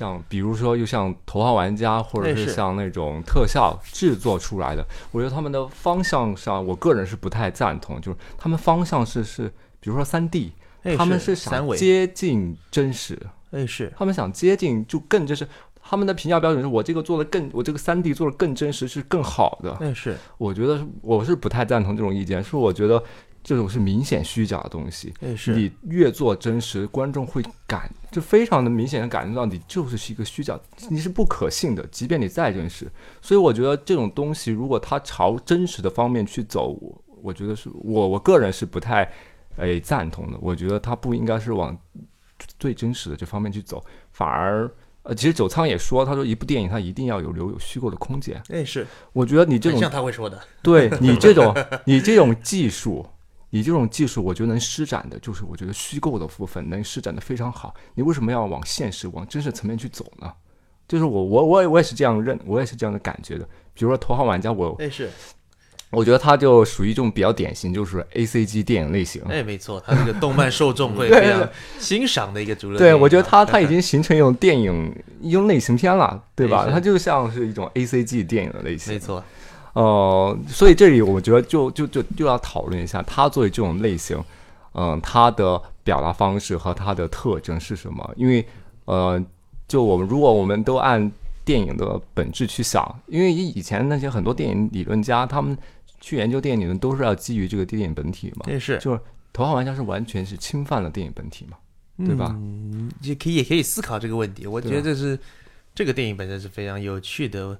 像比如说，又像头号玩家，或者哎是是像那种特效制作出来的，我觉得他们的方向上，我个人是不太赞同。就是他们方向是是，比如说三 D，哎他们是想，接近真实，哎是，他们想接近就更真实。他们的评价标准是我这个做的更，我这个三 D 做的更真实，是更好的。哎是，我觉得我是不太赞同这种意见，是我觉得这种是明显虚假的东西。你越做真实，观众会感就非常的明显的感觉到你就是是一个虚假，你是不可信的，即便你再真实。所以我觉得这种东西，如果它朝真实的方面去走，我我觉得是我我个人是不太诶赞同的。我觉得它不应该是往最真实的这方面去走，反而。呃，其实九仓也说，他说一部电影它一定要有留有虚构的空间。哎是，我觉得你这种像他会说的，对你这种你这种技术，你这种技术，我觉得能施展的，就是我觉得虚构的部分能施展的非常好。你为什么要往现实、往真实层面去走呢？就是我我我也我也是这样认，我也是这样的感觉的。比如说《头号玩家》，我哎是，我觉得它就属于一种比较典型，就是 A C G 电影类型。哎没错，他这个动漫受众 会对非常欣赏的一个主流电对，我觉得它它已 经形成一种电影一种类型片了，对吧？它就像是一种 A C G 电影的类型没。错，呃，所以这里我觉得就就就就要讨论一下，他作为这种类型，嗯、他的表达方式和他的特征是什么？因为呃，就我们如果我们都按电影的本质去想，因为以以前那些很多电影理论家，他们去研究电影理论都是要基于这个电影本体嘛，也是就是《头号玩家》是完全是侵犯了电影本体嘛，对吧？嗯，也可以也可以思考这个问题。我觉得这是这个电影本身是非常有趣的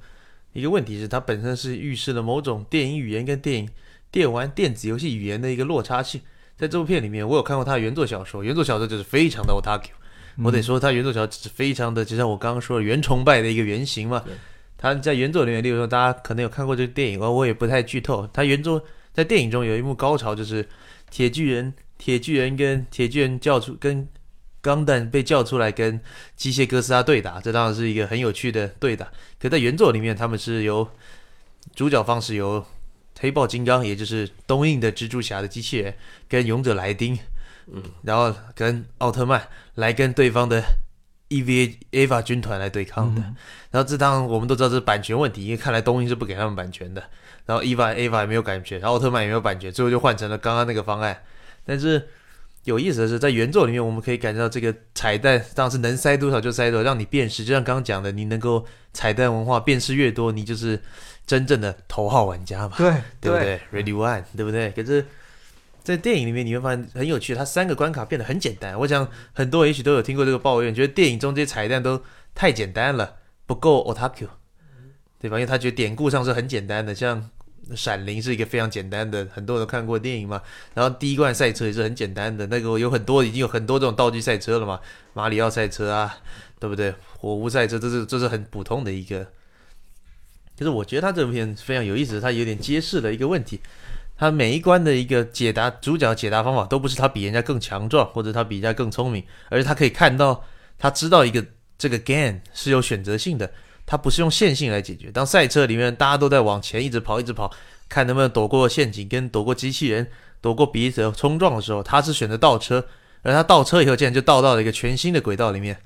一个问题，是它本身是预示了某种电影语言跟电影电玩电子游戏语言的一个落差性。在这部片里面，我有看过他的原作小说，原作小说就是非常的 otaku，、我得说他原作小说是非常的，就像我刚刚说的原崇拜的一个原型嘛。他在原作里面，例如说大家可能有看过这个电影，我我也不太剧透。他原作在电影中有一幕高潮，就是铁巨人、铁巨人跟铁巨人叫出跟钢弹被叫出来跟机械哥斯拉对打，这当然是一个很有趣的对打。可在原作里面，他们是由主角方是由黑豹金刚，也就是东映的蜘蛛侠的机器人，跟勇者莱丁，嗯，然后跟奥特曼来跟对方的 EVA EVA 军团来对抗的。然后这当然我们都知道是版权问题，因为看来东映是不给他们版权的。然后 EVA EVA 也没有版权，然后奥特曼也没有版权，最后就换成了刚刚那个方案。但是有意思的是，在原作里面，我们可以感觉到这个彩蛋当然是能塞多少就塞多少，让你辨识。就像刚刚讲的，你能够彩蛋文化辨识越多，你就是真正的头号玩家嘛，对对不对？Ready One，对不对？可是，在电影里面你会发现很有趣，它三个关卡变得很简单。我想很多人也许都有听过这个抱怨，觉得电影中这些彩蛋都太简单了，不够 otaku，对吧？因为他觉得典故上是很简单的，像。闪灵是一个非常简单的，很多人都看过电影嘛。然后第一关赛车也是很简单的，那个有很多已经有很多这种道具赛车了嘛，马里奥赛车啊，对不对？火舞赛车，这是这是很普通的一个。就是我觉得他这部片非常有意思，他有点揭示了一个问题，他每一关的一个解答，主角解答方法都不是他比人家更强壮，或者他比人家更聪明，而是他可以看到，他知道一个这个 game 是有选择性的。它不是用线性来解决。当赛车里面大家都在往前一直跑，一直跑，看能不能躲过陷阱，跟躲过机器人，躲过彼此冲撞的时候，他是选择倒车，而他倒车以后，竟然就倒到了一个全新的轨道里面。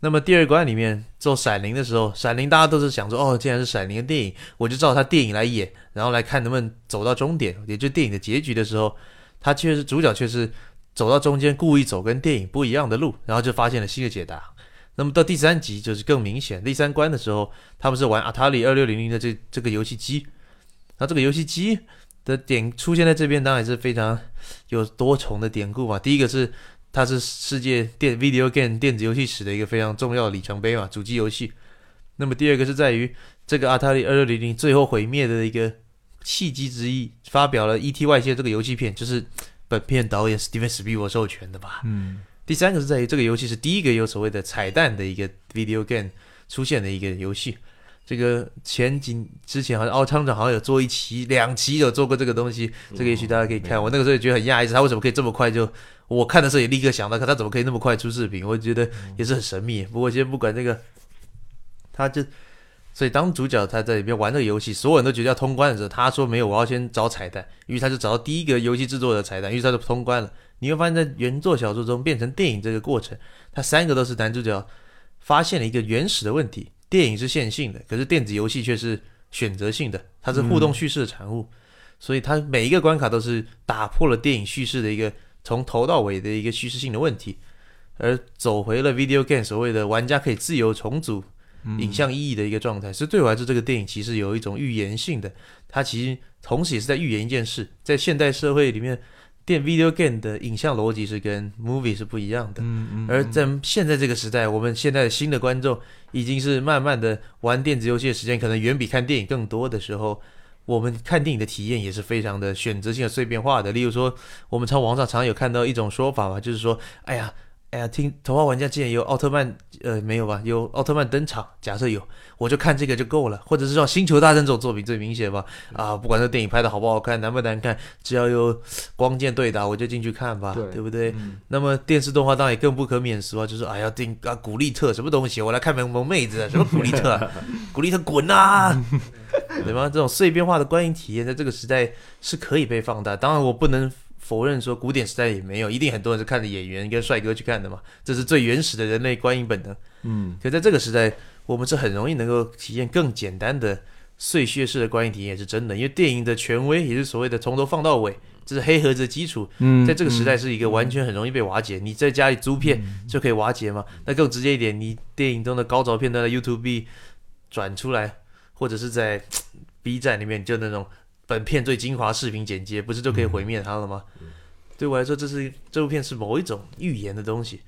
那么第二关里面做闪灵的时候，闪灵大家都是想说，哦，既然是闪灵的电影，我就照他电影来演，然后来看能不能走到终点，也就电影的结局的时候，他却是主角却是走到中间，故意走跟电影不一样的路，然后就发现了新的解答。那么到第三集就是更明显，第三关的时候，他们是玩 Atari 二六零零的这这个游戏机，那这个游戏机的典出现在这边，当然是非常有多重的典故嘛。第一个是它是世界电 video game 电子游戏史的一个非常重要的里程碑嘛，主机游戏。那么第二个是在于这个 Atari 二六零零最后毁灭的一个契机之一，发表了 E.T. 外泄这个游戏片，就是本片导演 Steven Spielberg 授权的吧。嗯，第三个是在于这个游戏是第一个有所谓的彩蛋的一个 video game 出现的一个游戏。这个前几之前好像奥厂长好像有做一期、两期有做过这个东西，这个也许大家可以看。我那个时候也觉得很讶异，他为什么可以这么快就？我看的时候也立刻想到，看他怎么可以那么快出视频？我觉得也是很神秘。不过先不管这个，他就所以当主角他在里面玩这个游戏，所有人都觉得要通关的时候，他说没有，我要先找彩蛋，于是他就找到第一个游戏制作的彩蛋，于是他就通关了。你会发现在原作小说中变成电影这个过程，它三个都是男主角发现了一个原始的问题。电影是线性的，可是电子游戏却是选择性的，它是互动叙事的产物，所以它每一个关卡都是打破了电影叙事的一个从头到尾的一个叙事性的问题，而走回了 video game 所谓的玩家可以自由重组影像意义的一个状态。所以对我来说，这个电影其实有一种预言性的，它其实同时也是在预言一件事，在现代社会里面。电 video game 的影像逻辑是跟 movie 是不一样的，嗯嗯而在现在这个时代，我们现在的新的观众已经是慢慢的玩电子游戏的时间可能远比看电影更多的时候，我们看电影的体验也是非常的选择性的碎片化的。例如说，我们从网上常有看到一种说法嘛，就是说，哎呀。哎呀，听头号玩家竟然有奥特曼，呃，没有吧？有奥特曼登场，假设有，我就看这个就够了。或者是像星球大战这种作品最明显吧？啊，不管这电影拍的好不好看，难不难看，只要有光剑对打，我就进去看吧，对不对？嗯那么电视动画当然也更不可免俗啊，就是哎呀，定啊古力特什么东西，我来看萌萌妹子啊，什么古力特啊，古力特滚啊，对吗？这种碎片化的观影体验，在这个时代是可以被放大。当然，我不能否认说古典时代也没有，一定很多人是看着演员跟帅哥去看的嘛，这是最原始的人类观影本能。嗯可在这个时代，我们是很容易能够体验更简单的碎屑式的观影体验，也是真的。因为电影的权威也是所谓的从头放到尾，这是黑盒子的基础，嗯，在这个时代是一个完全很容易被瓦解。你在家里租片就可以瓦解嘛？那更直接一点，你电影中的高潮片段在 YouTube 转出来，或者是在 B 站里面就那种本片最精华视频剪接，不是就可以毁灭它了吗？对我来说，这是这部片是某一种预言的东西，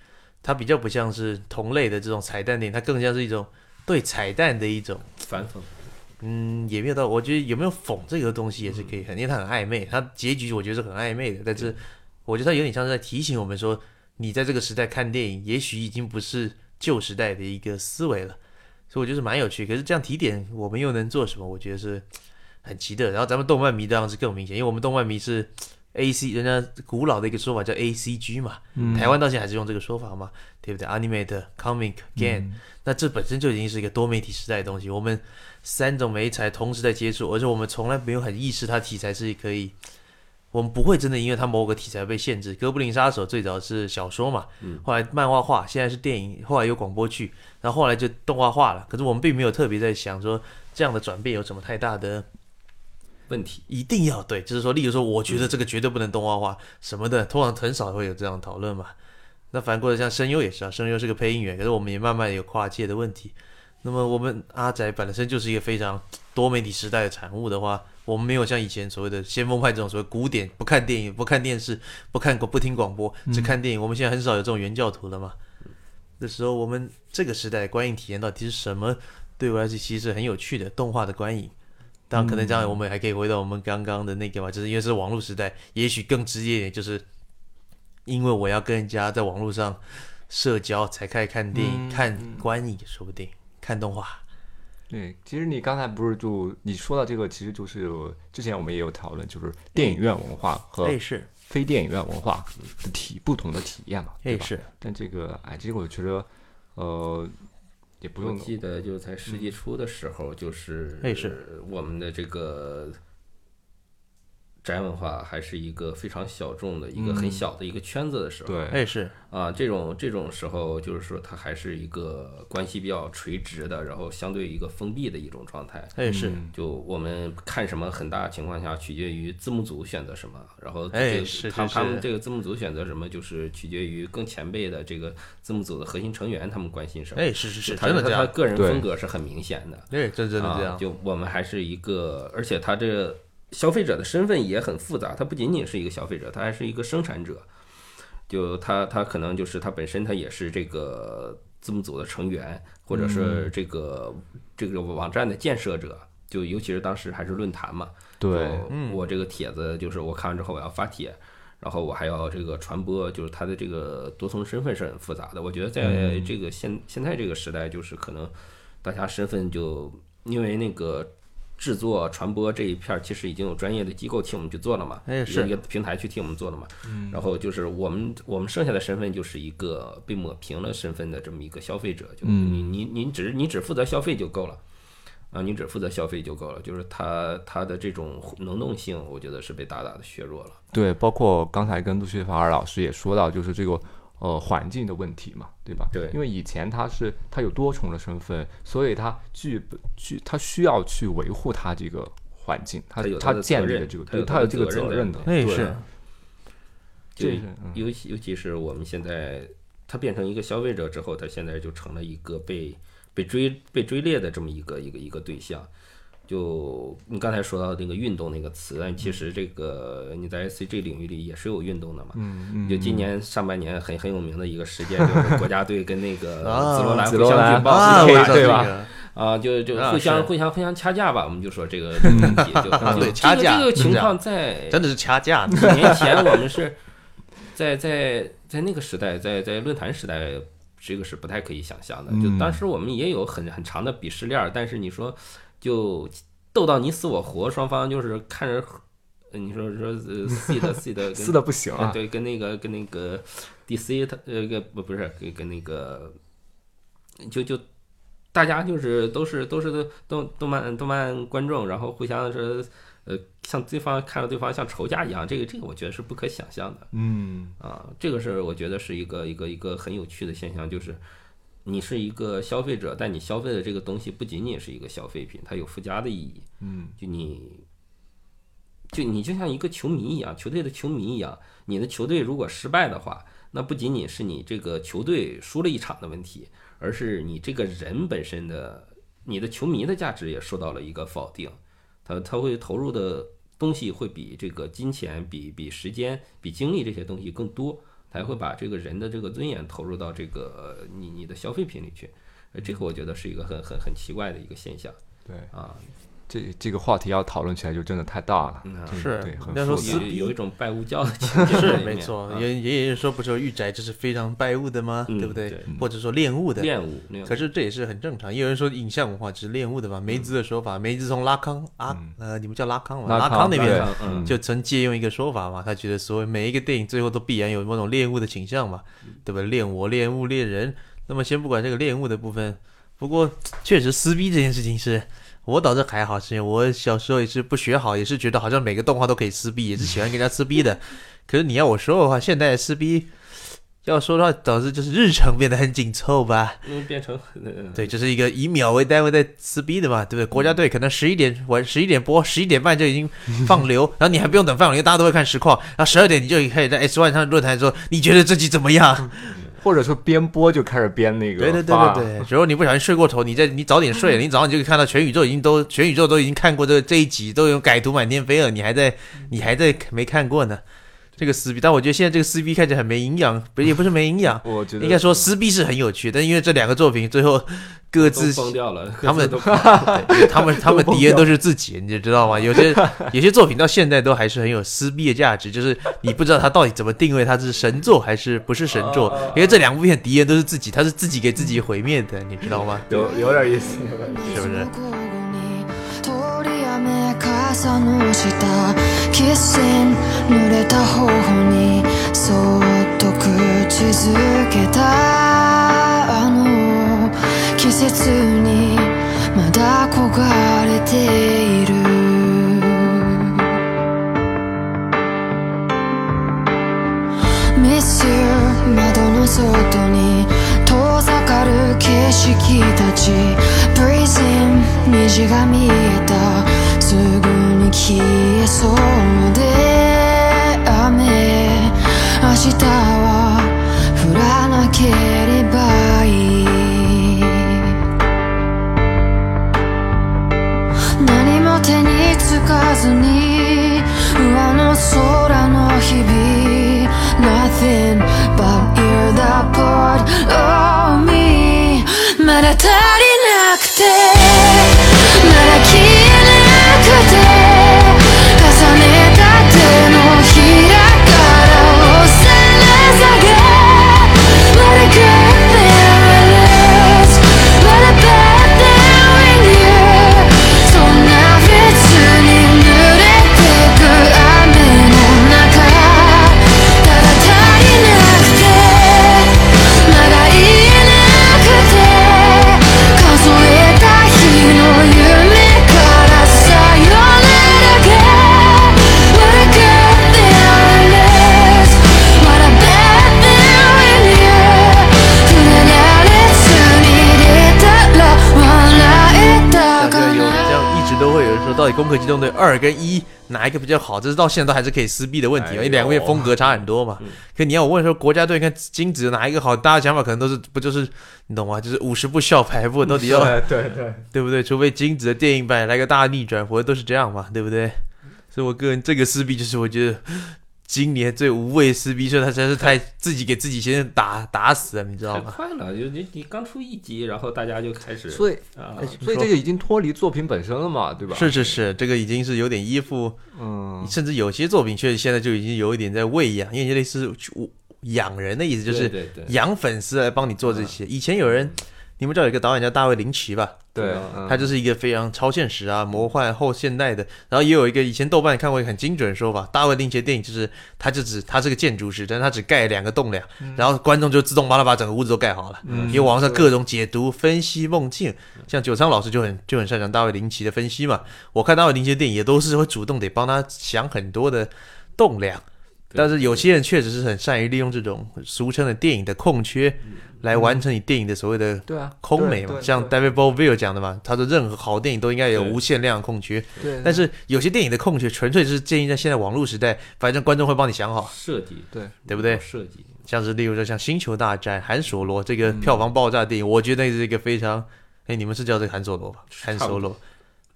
它比较不像是同类的这种彩蛋电影，它更像是一种对彩蛋的一种。反讽。嗯，也没有到，我觉得有没有讽这个东西也是可以很，因为它很暧昧，它结局我觉得是很暧昧的，但是我觉得它有点像是在提醒我们说，你在这个时代看电影，也许已经不是旧时代的一个思维了，所以我觉得是蛮有趣。可是这样提点，我们又能做什么？我觉得是很奇特。然后咱们动漫迷当然是更明显，因为我们动漫迷是 A C，人家古老的一个说法叫 A C G 嘛，台湾到现在还是用这个说法嘛，对不对？Animate Comic Game，、那这本身就已经是一个多媒体时代的东西，我们三种媒材同时在接触，而且我们从来没有很意识它题材是可以，我们不会真的因为它某个题材被限制。哥布林杀手最早是小说嘛，后来漫画化，现在是电影，后来有广播剧，然后后来就动画化了。可是我们并没有特别在想说这样的转变有什么太大的问题。一定要对，就是说，例如说，我觉得这个绝对不能动画化什么的，通常很少会有这样的讨论嘛。那反过来像声优也是啊，声优是个配音员，可是我们也慢慢有跨界的问题。那么我们阿宅本身就是一个非常多媒体时代的产物的话，我们没有像以前所谓的先锋派这种所谓古典，不看电影、不看电视、不看不听广播，只看电影。我们现在很少有这种原教徒了嘛。的时候，我们这个时代观影体验到底是什么？对我来说，其实是很有趣的动画的观影。当然，可能这样我们还可以回到我们刚刚的那个嘛，就是因为是网络时代，也许更直接一点，就是因为我要跟人家在网络上社交，才开始看电影、看观影，说不定看动画。对，其实你刚才不是就你说到这个，其实就是之前我们也有讨论，就是电影院文化和非电影院文化的体不同的体验嘛，对吧？哎是，但这个哎，这个我觉得呃也不我用记得就在世纪初的时候，就是。我们的这个宅文化还是一个非常小众的一个很小的一个圈子的时候，对。哎是，啊，这种这种时候就是说它还是一个关系比较垂直的，然后相对一个封闭的一种状态。哎是，就我们看什么，很大情况下取决于字幕组选择什么，然后哎这个是他他们这个字幕组选择什么，就是取决于更前辈的这个字幕组的核心成员他们关心什么。哎是是是，他真的这样，他他个人风格是很明显的。对，真真的这啊，样，就我们还是一个，而且他这个消费者的身份也很复杂，他不仅仅是一个消费者，他还是一个生产者。就他他可能就是他本身他也是这个字幕组的成员，或者嗯是这个、这个网站的建设者。就尤其是当时还是论坛嘛，对我这个帖子就是我看完之后我要发帖，然后我还要这个传播，就是他的这个多重身份是很复杂的。我觉得在这个现现在这个时代，就是可能大家身份就因为那个制作传播这一片儿，其实已经有专业的机构替我们去做了嘛，哎是一个平台去替我们做了嘛。然后就是我们我们剩下的身份就是一个被抹平了身份的这么一个消费者，就你你你只你只负责消费就够了。啊，你只负责消费就够了，就是它它的这种能动性，我觉得是被大大的削弱了。对，包括刚才跟陆学法尔老师也说到，就是这个呃环境的问题嘛，对吧？对因为以前他是他有多重的身份，所以他具具他需要去维护他这个环境，他他有他的建责任立的这个，对，他有他有这个责任的对就尤其尤其是我们现在，他变成一个消费者之后，他现在就成了一个被被追被追猎的这么一个一个一个对象。就你刚才说到那个运动那个词，但其实这个你在 CG 领域里也是有运动的嘛。嗯嗯，就今年上半年很很有名的一个事件，就是国家队跟那个 啊紫罗兰互相举报，对吧，啊，就就啊互相互相互相掐架吧，我们就说这个就掐架个这个情况在 真的是掐架，几年前我们是在在在那个时代，在在论坛时代，这个是不太可以想象的。就当时我们也有很很长的鄙视链儿，但是你说就斗到你死我活，双方就是看着，呃你说说呃 C 的 C 的跟 撕的不行啊，呃对，跟那个跟那个 DC 他呃个不不是跟跟那个就就大家就是都是都是动动漫动漫观众，然后互相是呃像对方看着对方像仇家一样，这个这个我觉得是不可想象的嗯啊，这个是我觉得是一个一个一个很有趣的现象，就是。你是一个消费者，但你消费的这个东西不仅仅是一个消费品，它有附加的意义。嗯就你，就你就像一个球迷一样，球队的球迷一样，你的球队如果失败的话，那不仅仅是你这个球队输了一场的问题，而是你这个人本身的你的球迷的价值也受到了一个否定，他他会投入的东西会比这个金钱、比比时间、比精力这些东西更多，他会把这个人的这个尊严投入到这个呃你你的消费品里去，呃这个我觉得是一个很很很奇怪的一个现象。对，啊，这这个话题要讨论起来就真的太大了，嗯是对，很那时候复杂撕有有一种拜物教的情 节是没错，啊也也有人说不是说御宅就是非常拜物的吗？嗯对不对对？或者说恋物的。恋物，物可是这也是很正常，也有人说影像文化只是恋物的吧。梅子的说法，梅子从拉康啊呃，你们叫拉康嘛？拉拉康康那边就曾借用一个说法嘛，他觉得所谓每一个电影最后都必然有某种恋物的倾向嘛，对吧？恋我、恋物、恋人。那么先不管这个恋物的部分，不过确实撕逼这件事情是。我倒是还好，是因为我小时候也是不学好，也是觉得好像每个动画都可以撕逼，也是喜欢跟人家撕逼的。可是你要我说的话，现在撕逼，要说的话，导致就是日程变得很紧凑吧。嗯变成呃 对，就是一个以秒为单位在撕逼的嘛，对不对？国家队可能十一点晚十一点播，十一点半就已经放流，然后你还不用等放流，大家都会看实况，然后十二点你就可以在 S One 上论坛说你觉得这集怎么样？或者说边播就开始编那个对对对发对对，如果你不小心睡过头，你在你早点睡，你早上你就可以看到全宇宙已经都 全宇宙都已经看过这这一集，都有改图满天飞了，你还在你还在没看过呢？这个撕逼，但我觉得现在这个撕逼看起来很没营养，不也不是没营养，我觉得应该说撕逼是很有趣，但因为这两个作品最后各自疯掉了，他们他们他们敌人都是自己，你知道吗？有些有些作品到现在都还是很有撕逼的价值，就是你不知道他到底怎么定位他是神作还是不是神作，因为这两部片敌人都是自己，他是自己给自己毁灭的，你知道吗？有有点意思。是不是？切にまだ焦れている「ミス」窓の外に遠ざかる景色たち「Prism」虹が見えた。すぐに消えそうで雨。明日到底《攻壳机动队二》跟一哪一个比较好？这是到现在都还是可以撕逼的问题嘛，因为两个片风格差很多嘛。可你要我问说国家队跟金子哪一个好，大家想法可能都是不就是你懂吗？就是五十步笑百步到底要对对，对不对？除非金子的电影版来个大逆转，否则都是这样嘛，对不对？所以我个人这个撕逼就是我觉得今年最无谓撕逼，所以他真是太自己给自己先打打死了，你知道太吗？快了，就你你刚出一集，然后大家就开始所以啊，所以这个已经脱离作品本身了嘛，对吧？是是是，这个已经是有点依附嗯，甚至有些作品确实现在就已经有一点在喂养，因为类似养人的意思，就是对对对养粉丝来帮你做这些。以前有人，你们知道有一个导演叫大卫林奇吧？对，他就是一个非常超现实啊、魔幻后现代的。然后也有一个以前豆瓣看过一个很精准的说法，大卫林奇的电影就是他就只他是个建筑师，但是他只盖两个栋梁，然后观众就自动帮他把整个屋子都盖好了。因为网上各种解读、分析梦境，像九仓老师就很就很擅长大卫林奇的分析嘛。我看大卫林奇的电影也都是会主动得帮他想很多的栋梁。但是有些人确实是很善于利用这种俗称的电影的空缺，来完成你电影的所谓的对啊，空美嘛。像 David Bowie 讲的嘛，他说任何好电影都应该有无限量的空缺。对，但是有些电影的空缺纯粹是建议在现在网络时代，反正观众会帮你想好，设计对对不对？设计像是例如说像《星球大战》《韩索罗》这个票房爆炸电影，我觉得是一个非常哎，你们是叫这个韩索罗吧？韩索罗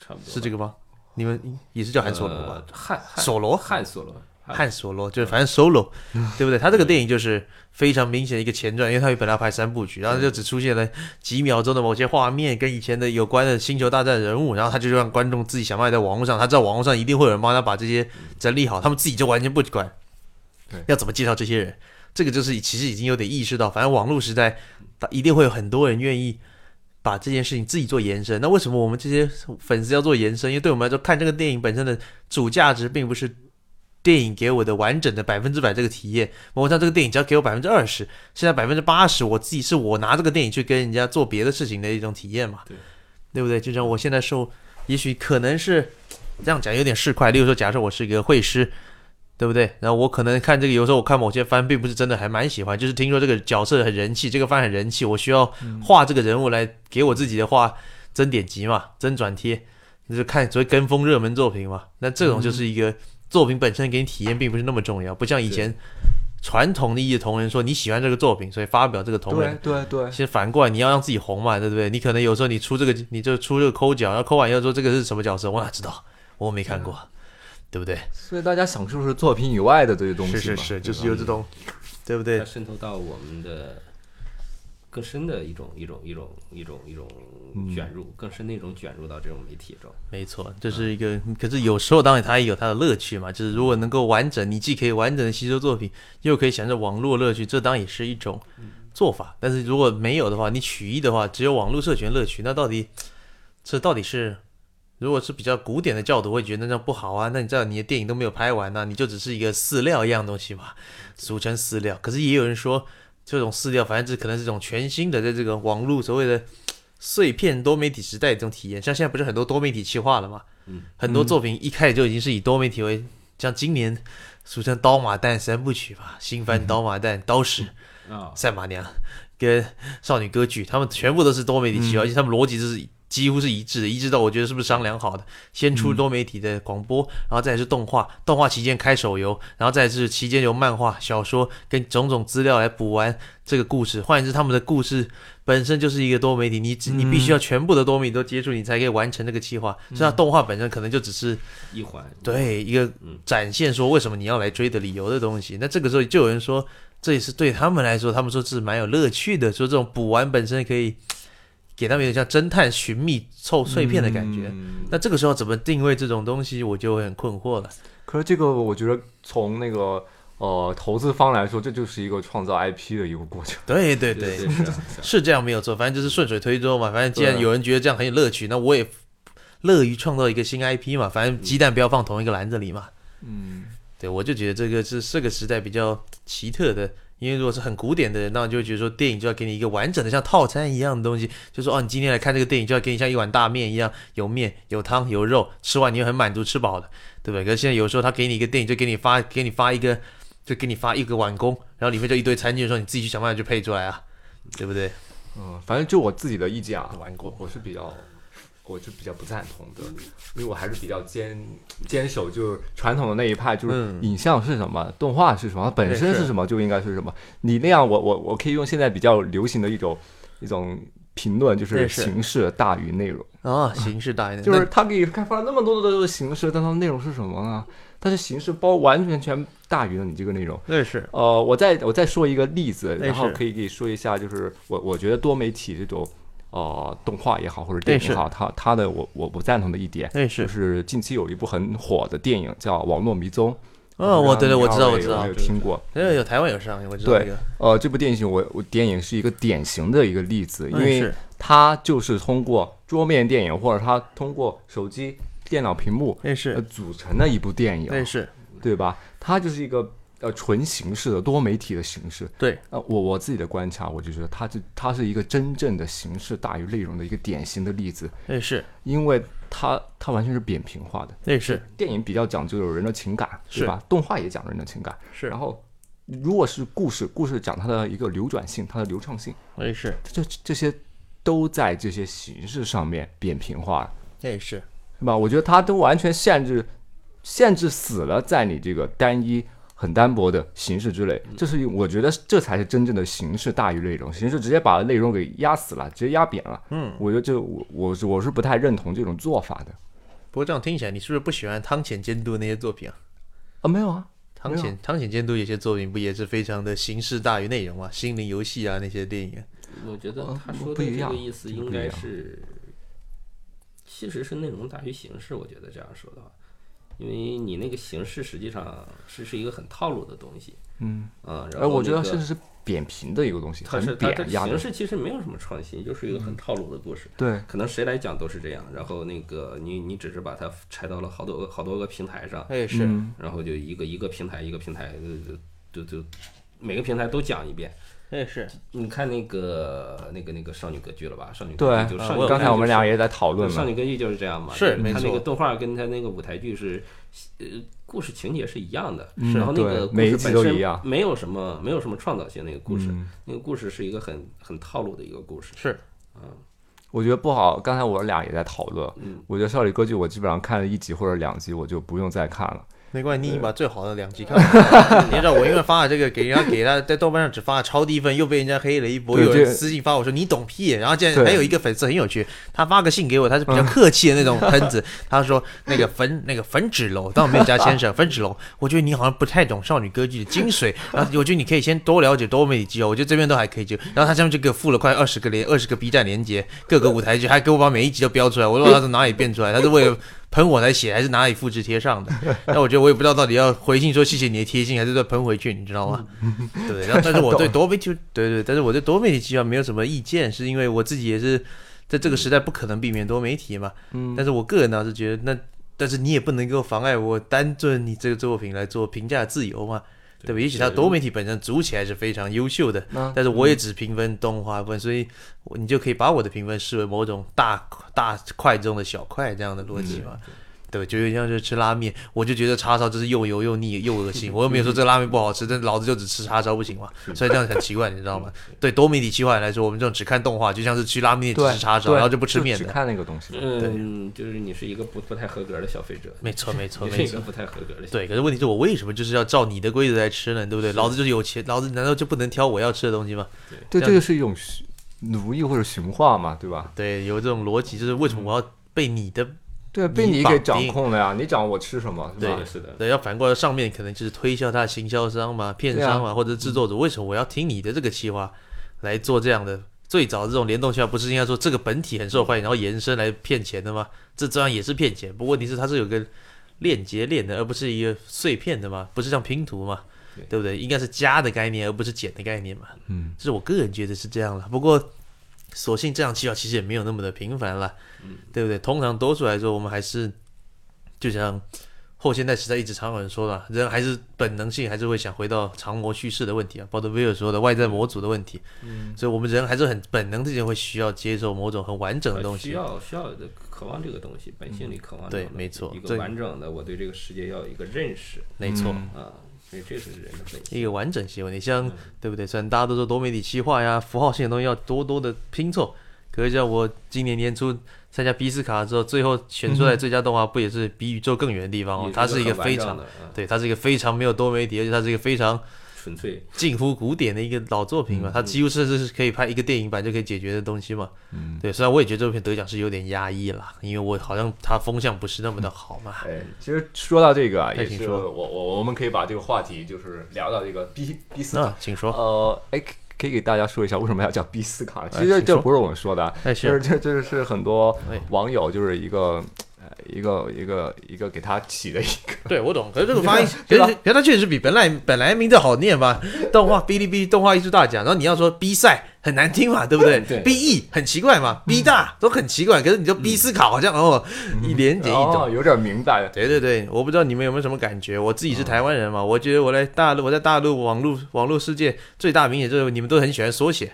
差不多是这个吗？你们也是叫韩索罗吧？汉索罗汉索罗，汉索罗就是反正 solo，对不对？他这个电影就是非常明显的一个前传，因为他本来要拍三部曲，然后就只出现了几秒钟的某些画面跟以前的有关的星球大战人物，然后他就让观众自己想办法在网络上，他知道网络上一定会有人帮他把这些整理好，他们自己就完全不管对要怎么介绍这些人。这个就是其实已经有点意识到，反正网络时代，他一定会有很多人愿意把这件事情自己做延伸。那为什么我们这些粉丝要做延伸？因为对我们来说，看这个电影本身的主价值并不是电影给我的完整的百分之百这个体验。某种上，这个电影只要给我百分之二十，现在百分之八十，我自己是我拿这个电影去跟人家做别的事情的一种体验嘛，对对不对？就像我现在受，也许可能是这样讲有点市侩。例如说，假设我是一个会师。对不对？然后我可能看这个，有时候我看某些番，并不是真的还蛮喜欢，就是听说这个角色很人气，这个番很人气，我需要画这个人物来给我自己的画增点击嘛，增转贴，就是看所谓跟风热门作品嘛。那这种就是一个作品本身给你体验并不是那么重要，不像以前传统的意义的同人说你喜欢这个作品，所以发表这个同对人。对对其，实反过来，你要让自己红嘛，对不对？你可能有时候你出这个，你就出这个抠脚，然后抠完又说这个是什么角色，我哪知道？我没看过，对不对？所以大家享受是作品以外的这些东西嘛，是是是，就是有这种，对不对它？渗透到我们的更深的一种一种一种一种一种卷入，更是那种卷入到这种媒体中。没错，这是一个。可是有时候当然它也有它的乐趣嘛，就是如果能够完整，你既可以完整的吸收作品，又可以享受网络乐趣，这当然也是一种做法。但是如果没有的话，你取一的话，只有网络社群乐趣，那到底这到底是？如果是比较古典的教徒，会觉得那样不好啊。那你知道你的电影都没有拍完呢、你就只是一个饲料一样东西嘛，俗称饲料。可是也有人说，这种饲料反正这可能是一种全新的，在这个网络所谓的碎片多媒体时代的这种体验。像现在不是很多多媒体企划了嘛？嗯，很多作品一开始就已经是以多媒体为，像今年俗称刀马旦三部曲吧，新番 刀马旦、刀 使、啊，赛马娘跟少女歌剧，他们全部都是多媒体企划，而且他们逻辑就是几乎是一致的，一致到我觉得是不是商量好的，先出多媒体的广播，然后再是动画，动画期间开手游，然后再是期间由漫画、小说跟种种资料来补完这个故事。换言之，他们的故事本身就是一个多媒体，你只你必须要全部的多媒体都接触，你才可以完成这个计划。所以它动画本身可能就只是一环，对一个嗯展现说为什么你要来追的理由的东西。那这个时候就有人说，这也是对他们来说，他们说是蛮有乐趣的，说这种补完本身可以给他们有点像侦探寻觅凑碎片的感觉。嗯那这个时候怎么定位这种东西，我就会很困惑了。可是这个我觉得从那个呃投资方来说，这就是一个创造 IP 的一个过程。对对对是这样没有错，反正就是顺水推舟嘛。反正既然有人觉得这样很有乐趣，那我也乐于创造一个新 IP 嘛。反正鸡蛋不要放同一个篮子里嘛。嗯，对，我就觉得这个是这个时代比较奇特的，因为如果是很古典的人，那就觉得说电影就要给你一个完整的像套餐一样的东西，就说哦，你今天来看这个电影就要给你像一碗大面一样，有面有汤有肉，吃完你会很满足吃饱的，对不对？可是现在有时候他给你一个电影，就给你发给你发一个，就给你发一个碗工，然后里面就一堆餐具，说你自己去想办法去配出来啊，对不对？嗯，反正就我自己的意见啊，玩过我是比较，我是比较不赞同的，因为我还是比较坚坚守就是传统的那一派，就是嗯影像是什么，动画是什么，它本身是是什么就应该是什么。你那样，我我我可以用现在比较流行的一种一种评论，就是形式大于内容。啊，形式大于内容，就是他给你开发了那么多的形式，但它的内容是什么呢？但是形式包完全全大于了你这个内容。那是呃，我再我再说一个例子，然后可以给你说一下，就是我我觉得多媒体这种呃动画也好或者电影也好，它它的我我不赞同的一点，那就是是近期有一部很火的电影叫《网络迷踪》。哦，我对对，我知道我知道有，听过？有有台湾有上映，我知道对这个，呃，这部电影我我电影是一个典型的一个例子，因为它就是通过桌面电影或者它通过手机、电脑屏幕呃那是组成的一部电影，那是对吧？它就是一个呃纯形式的多媒体的形式。对，呃，我我自己的观察，我就觉得它是它是一个真正的形式大于内容的一个典型的例子，那是因为它它完全是扁平化的。那是电影比较讲究有人的情感，是吧？动画也讲人的情感，是然后如果是故事，故事讲它的一个流转性，它的流畅性，那是这这些都在这些形式上面扁平化了。也是是吧？我觉得它都完全限制限制死了，在你这个单一很单薄的形式之类，这是我觉得这才是真正的形式大于内容，形式直接把内容给压死了，直接压扁了。嗯，我觉得这我我是我是不太认同这种做法的。不过这样听起来，你是不是不喜欢汤浅监督那些作品啊？啊，没有啊，汤浅汤浅监督有些作品不也是非常的形式大于内容吗？心灵游戏啊那些电影啊，我觉得他嗯说的这个意思应该是，其实是内容大于形式。我觉得这样说的话，因为你那个形式实际上是是一个很套路的东西，嗯，啊，然哎，后我觉得那个甚至是扁平的一个东西，很它是它。形式其实没有什么创新，就是一个很套路的故事。对，可能谁来讲都是这样，然后那个你你只是把它拆到了好多个好多个平台上，哎是，嗯然后就一个一个平台一个平台呃就就就每个平台都讲一遍。哎是，你看那个那个那个少女歌剧了吧？少女歌剧就少女歌剧刚才我们俩也在讨论了。少女歌剧就是这样嘛，是没就是它那个动画跟它那个舞台剧是，呃，故事情节是一样的，嗯然后那个每一集都一样没有什么没有什么创造性，那个故事，嗯那个故事是一个很很套路的一个故事，是嗯我觉得不好。刚才我俩也在讨论，嗯我觉得少女歌剧我基本上看了一集或者两集，我就不用再看了。没关系，你已经把最好的两集看完。你知道我因为发了这个给人家给他在豆瓣上只发了超低分，又被人家黑了一波。有人私信发我说你懂屁，然后竟然还有一个粉丝很有趣，他发个信给我，他是比较客气的那种喷子，他说那个粉那个粉纸楼，但我没有加先生，粉纸楼，我觉得你好像不太懂少女歌剧的精髓，然 后我觉得你可以先多了解多媒体机哦，我觉得这边都还可以就，然后他下面就给我附了快二十个连二十个 B 站连接，各个舞台剧，还给我把每一集都标出来，我都不知道他从哪里变出来，他是为了。喷我才写，还是哪里复制贴上的？那我觉得我也不知道到底要回信说谢谢你的贴心，还是再喷回去，你知道吗？对？然后但是我对多媒体，对对，但是我对多媒体计划没有什么意见，是因为我自己也是在这个时代不可能避免多媒体嘛。嗯，但是我个人呢是觉得，那但是你也不能够妨碍我单论你这个作品来做评价自由嘛。对吧？也许它多媒体本身组起来是非常优秀的，嗯但是我也只评分动画分，所以你就可以把我的评分视为某种大大块中的小块这样的逻辑嘛。对，就有点像是吃拉面，我就觉得叉烧就是又油又腻又恶心，我又没有说这个拉面不好吃，但老子就只吃叉烧不行吗，所以这样很奇怪，你知道吗？对多媒体企划来说，我们这种只看动画，就像是去拉面吃叉烧，然后就不吃面的。只看那个东西。嗯，就是你是一个不不太合格的消费者，没错，没错，没错。你是一个不太合格的消费者。对，可是问题是我为什么就是要照你的规则来吃呢？对不对？老子就是有钱，老子难道就不能挑我要吃的东西吗？对，这个是一种驯奴役或者驯化嘛，对吧？对，有这种逻辑，就是为什么我要被你的对，被你给掌控了呀，你掌握我吃什么，是吧对，？是的，对，要反过来上面可能就是推销他的行销商嘛、片商嘛，或者制作者，为什么我要听你的这个企划来做这样的？最早这种联动企划不是应该说这个本体很受欢迎，然后延伸来骗钱的吗？这这样也是骗钱，不过问题是它是有个链接链的，而不是一个碎片的嘛，不是像拼图嘛，对对不对？应该是加的概念，而不是减的概念嘛。嗯，这是我个人觉得是这样了。不过，所幸这样企划其实也没有那么的频繁了，对不对？通常多数来说，我们还是就像后现代时代一直常有人说的，人还是本能性还是会想回到长模叙事的问题啊，鲍德威尔说的外在模组的问题。嗯，所以我们人还是很本能之间会需要接受某种很完整的东西。需要需要的渴望这个东西，本性里渴望这对没错一个完整的，我对这个世界要有一个认识没错。啊，所以这是人的本性。一个完整性问题，像对不对？虽然大家都说多媒体企划呀、符号性的东西要多多的拼凑，可是像我今年年初参加比斯卡之后，最后选出来最佳动画不也是比宇宙更远的地方哦也？它是一个非常对，它是一个非常没有多媒体，而且它是一个非常纯粹近乎古典的一个老作品嘛，它几乎甚至是可以拍一个电影版就可以解决的东西嘛。嗯，对，虽然我也觉得这部片得奖是有点压抑了，因为我好像它风向不是那么的好嘛。哎，其实说到这个啊，也是我我我们可以把这个话题就是聊到这个 B B 斯卡，请说。呃，哎，可可以给大家说一下为什么要叫 B 斯卡？其实这不是我们说的就是这这是很多哎网友就是一个呃一个一个一个给他起的一个，对，我懂。可是这个发音，可是可是它确实比本来本来名字好念吧？动画哔哩哔哩动画艺术大奖，然后你要说 B 赛很难听嘛，对不对对？B E 很奇怪嘛，B 大都很奇怪。可是你就 B 思考好像哦，一连接一哦，种。有点明白。对对对，我不知道你们有没有什么感觉。我自己是台湾人嘛，我觉得我来大陆，我在大陆网络网络世界最大明显就是你们都很喜欢缩写。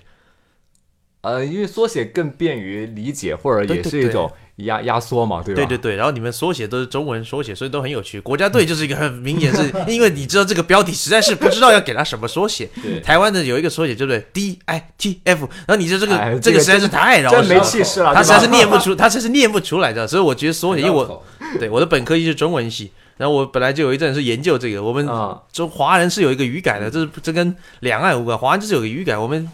呃，因为缩写更便于理解，或者也是一种压压缩嘛，对吧？对对对，然后你们缩写都是中文缩写，所以都很有趣。国家队就是一个很明显是，因为你知道这个标题实在是不知道要给他什么缩写。对台湾的有一个缩写，对不对？D I T F，然后你就这个、哎这个实在是太绕真没舌了，气势了，他实在是念不出，他实在是念不出来的。所以我觉得缩写，因为我 对我的本科系是中文系，然后我本来就有一阵是研究这个，我们啊中华人是有一个语感的，这是这跟两岸无关，华人就是有个语感，我们。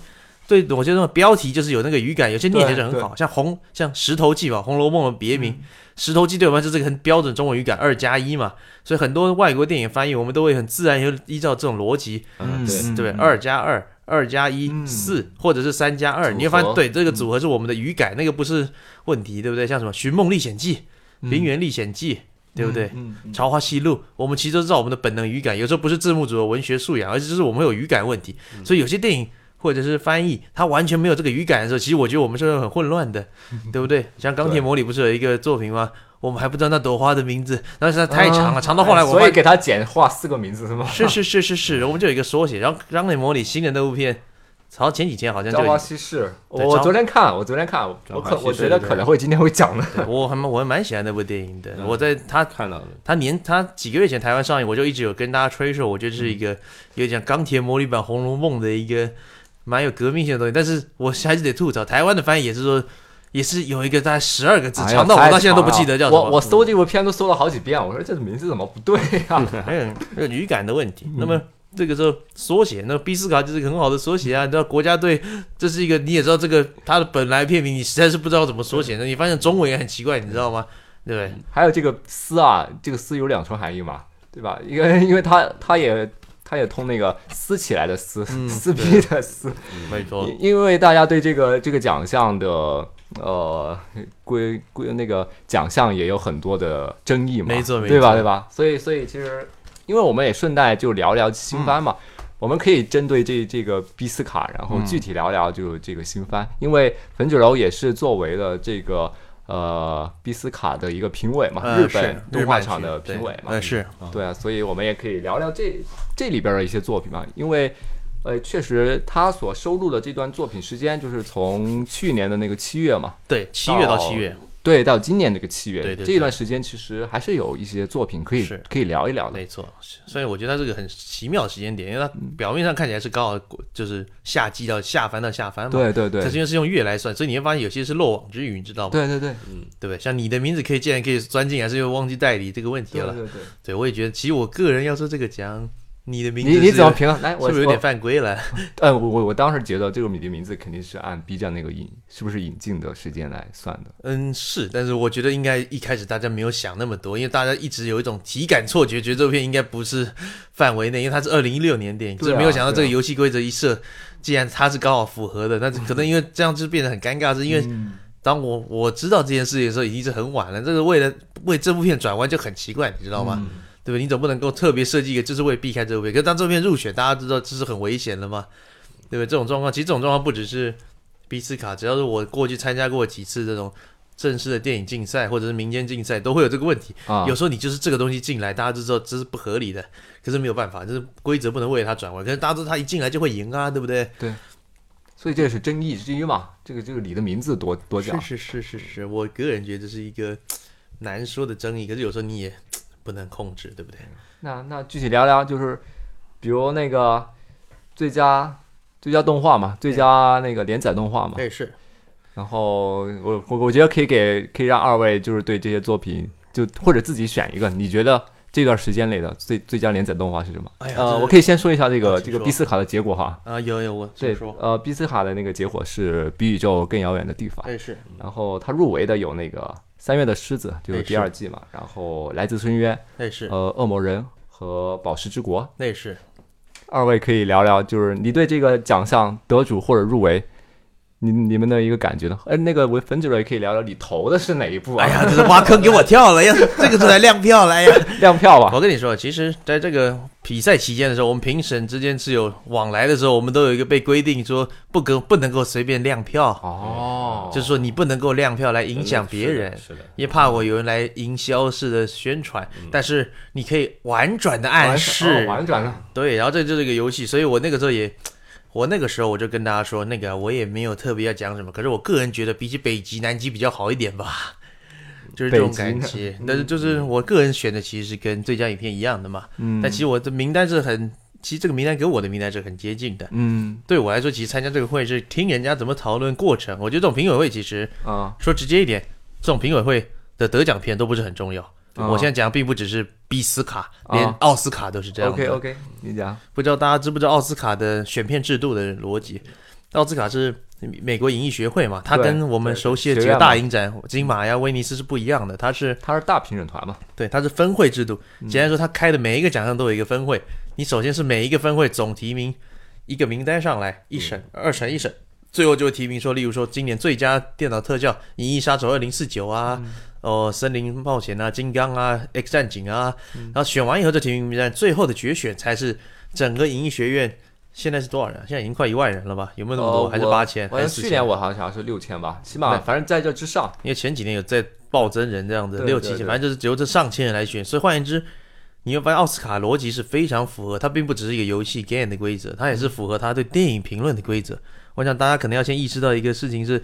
对，我觉得标题就是有那个语感，有些念起来就很好，像红像《石头记》吧，《红楼梦》的别名，石头记》对我们就是这个很标准中文语感，二加一嘛，所以很多外国电影翻译我们都会很自然就依照这种逻辑，嗯对二加二，二加一，嗯。四，或者是三加二，组你会发现，对这个组合是我们的语感，那个不是问题，对不对？像什么《寻梦历险记》《平原历险记》，对不对？朝花夕露，我们其实都知道我们的本能语感，有时候不是字幕组的文学素养，而是就是我们有语感问题。所以有些电影或者是翻译，他完全没有这个语感的时候，其实我觉得我们是很混乱的，对不对？像《钢铁魔》里不是有一个作品吗？我们还不知道那朵花的名字，但是它太长了，长到后来我发所以给他简化四个名字是吗？是是是是是，我们就有一个缩写。然后《钢铁魔》里新的那部片，好像前几天好像就朝花已夕拾，我昨天看，我昨天看，我可我觉得可能会今天会讲的。我还蛮我还蛮喜欢那部电影的。嗯我在他看到了，他年他几个月前台湾上映，我就一直有跟大家吹说，我觉得是一个有点像钢铁魔力版《红楼梦》的一个蛮有革命性的东西。但是我还是得吐槽，台湾的翻译也是说，也是有一个大概十二个字，长到我到现在都不记得叫什么。了我我搜这部片都搜了好几遍，我说这个名字怎么不对啊？还有还有语感的问题。那么这个时候缩写，那毕斯卡就是一个很好的缩写啊。你知道国家队这是一个，你也知道这个它的本来片名，你实在是不知道怎么缩写的。你发现中文也很奇怪，你知道吗？对不对？还有这个斯啊，这个斯有两重含义嘛，对吧？因为因为它它也它也通那个撕起来的撕，嗯 撕逼的撕。没错，因因为大家对这个这个奖项的呃归归那个奖项也有很多的争议嘛，没错没对吧？错对吧？所以所以其实，因为我们也顺带就聊聊新番嘛。我们可以针对这这个毕斯卡，然后具体聊聊就这个新番，因为粉酒楼也是作为了这个呃比斯卡的一个评委嘛，日本动画厂的评委嘛，对啊，所以我们也可以聊聊这这里边的一些作品嘛，因为呃，确实他所收录的这段作品时间就是从去年的那个七月嘛，对，七月到七月，对，到今年这个七月，对对这一段时间其实还是有一些作品可以可以聊一聊的。没错。所以我觉得它是个很奇妙的时间点，因为它表面上看起来是刚好就是夏季到下番到下番嘛，对对对它是因为是用月来算，所以你会发现有些是漏网之鱼，你知道吗？对对对对不对？像你的名字可以竟然可以钻进来，是因为忘记代理这个问题了。对对对，对，我也觉得，其实我个人要说这个奖，你的名字你你怎么评论？来，我是不是有点犯规了？嗯，我我我当时觉得这个你的名字肯定是按 B 站那个引是不是引进的时间来算的。嗯，是，但是我觉得应该一开始大家没有想那么多，因为大家一直有一种体感错觉，觉得这部片应该不是范围内，因为它是二零一六年电影，就是没有想到这个游戏规则一设，既然它是刚好符合的，那可能因为这样就变得很尴尬，是因为嗯当我我知道这件事情的时候，已经是很晚了。这个为了为这部片转弯就很奇怪，你知道吗？嗯对不对？你总不能够特别设计一个，就是为了避开这部片。可是当这边入选，大家知道这是很危险的嘛？对不对？这种状况，其实这种状况不只是比斯卡，只要是我过去参加过几次这种正式的电影竞赛或者是民间竞赛，都会有这个问题。啊，有时候你就是这个东西进来，大家就知道这是不合理的，可是没有办法，就是规则不能为了它转弯。可是大家知道他一进来就会赢啊，对不对对？所以这也是争议之一嘛。这个这个你的名字多多讲，是是是是是，我个人觉得这是一个难说的争议，可是有时候你也不能控制，对不对？那那具体聊聊，就是比如那个最佳最佳动画嘛，最佳那个连载动画嘛。对，是然后我我我觉得可以给可以让二位就是对这些作品就或者自己选一个，你觉得这段时间内的最最佳连载动画是什么？呃，哎呀这我可以先说一下这个这个啊请说毕斯卡的结果哈。啊，有有我对呃，B 斯卡的那个结果是比宇宙更遥远的地方。对是然后他入围的有那个三月的狮子，就是哎第二季嘛，然后来自深渊，那是呃，恶魔人和宝石之国。那是，二位可以聊聊，就是你对这个奖项得主或者入围，你你们的一个感觉呢？哎，那个我粉酒也可以聊聊你投的是哪一部啊？哎呀，这是挖坑给我跳了呀！这个是来亮票来呀！亮票吧。我跟你说，其实在这个比赛期间的时候，我们评审之间是有往来的时候，我们都有一个被规定说不跟不能够随便亮票，哦，就是说你不能够亮票来影响别人。是的，也怕我有人来营销式的宣传，但是你可以婉转的暗示，哦婉转了。对，然后这就是一个游戏，所以我那个时候也，我那个时候我就跟大家说，那个我也没有特别要讲什么，可是我个人觉得比起北极、南极比较好一点吧，就是这种感觉。但是就是我个人选的其实是跟最佳影片一样的嘛，嗯但其实我的名单是很，其实这个名单跟我的名单是很接近的。嗯对我来说，其实参加这个会是听人家怎么讨论过程。我觉得这种评委会其实啊说直接一点，这种评委会的得奖片都不是很重要，哦我现在讲的并不只是比斯卡，连哦奥斯卡都是这样的。OK OK，你讲。不知道大家知不知道奥斯卡的选片制度的逻辑？奥斯卡是美国影艺学会嘛，它跟我们熟悉的几个大影展，金马呀、威尼斯是不一样的。它是它是大评审团嘛？对，它是分会制度。嗯简单说，它开的每一个奖项都有一个分会。你首先是每一个分会总提名一个名单上来，一审、嗯二审、一审，最后就会提名说，例如说今年最佳电脑特效《银翼杀手二零四九》啊，嗯哦，《森林冒险》啊，《金刚》啊，《X 战警》啊，嗯然后选完以后就提名名单，最后的决选才是整个影艺学院。现在是多少人啊？现在已经快一万人了吧？有没有那么多？还是八千？我还是四千？去年我好像是六千吧，起码反正在这之上。因为前几年有在暴增人这样子，六七千，反正就是只有这上千人来选。所以换言之，你会发现奥斯卡逻辑是非常符合，它并不只是一个游戏 game 的规则，它也是符合它对电影评论的规则。我想大家可能要先意识到一个事情是，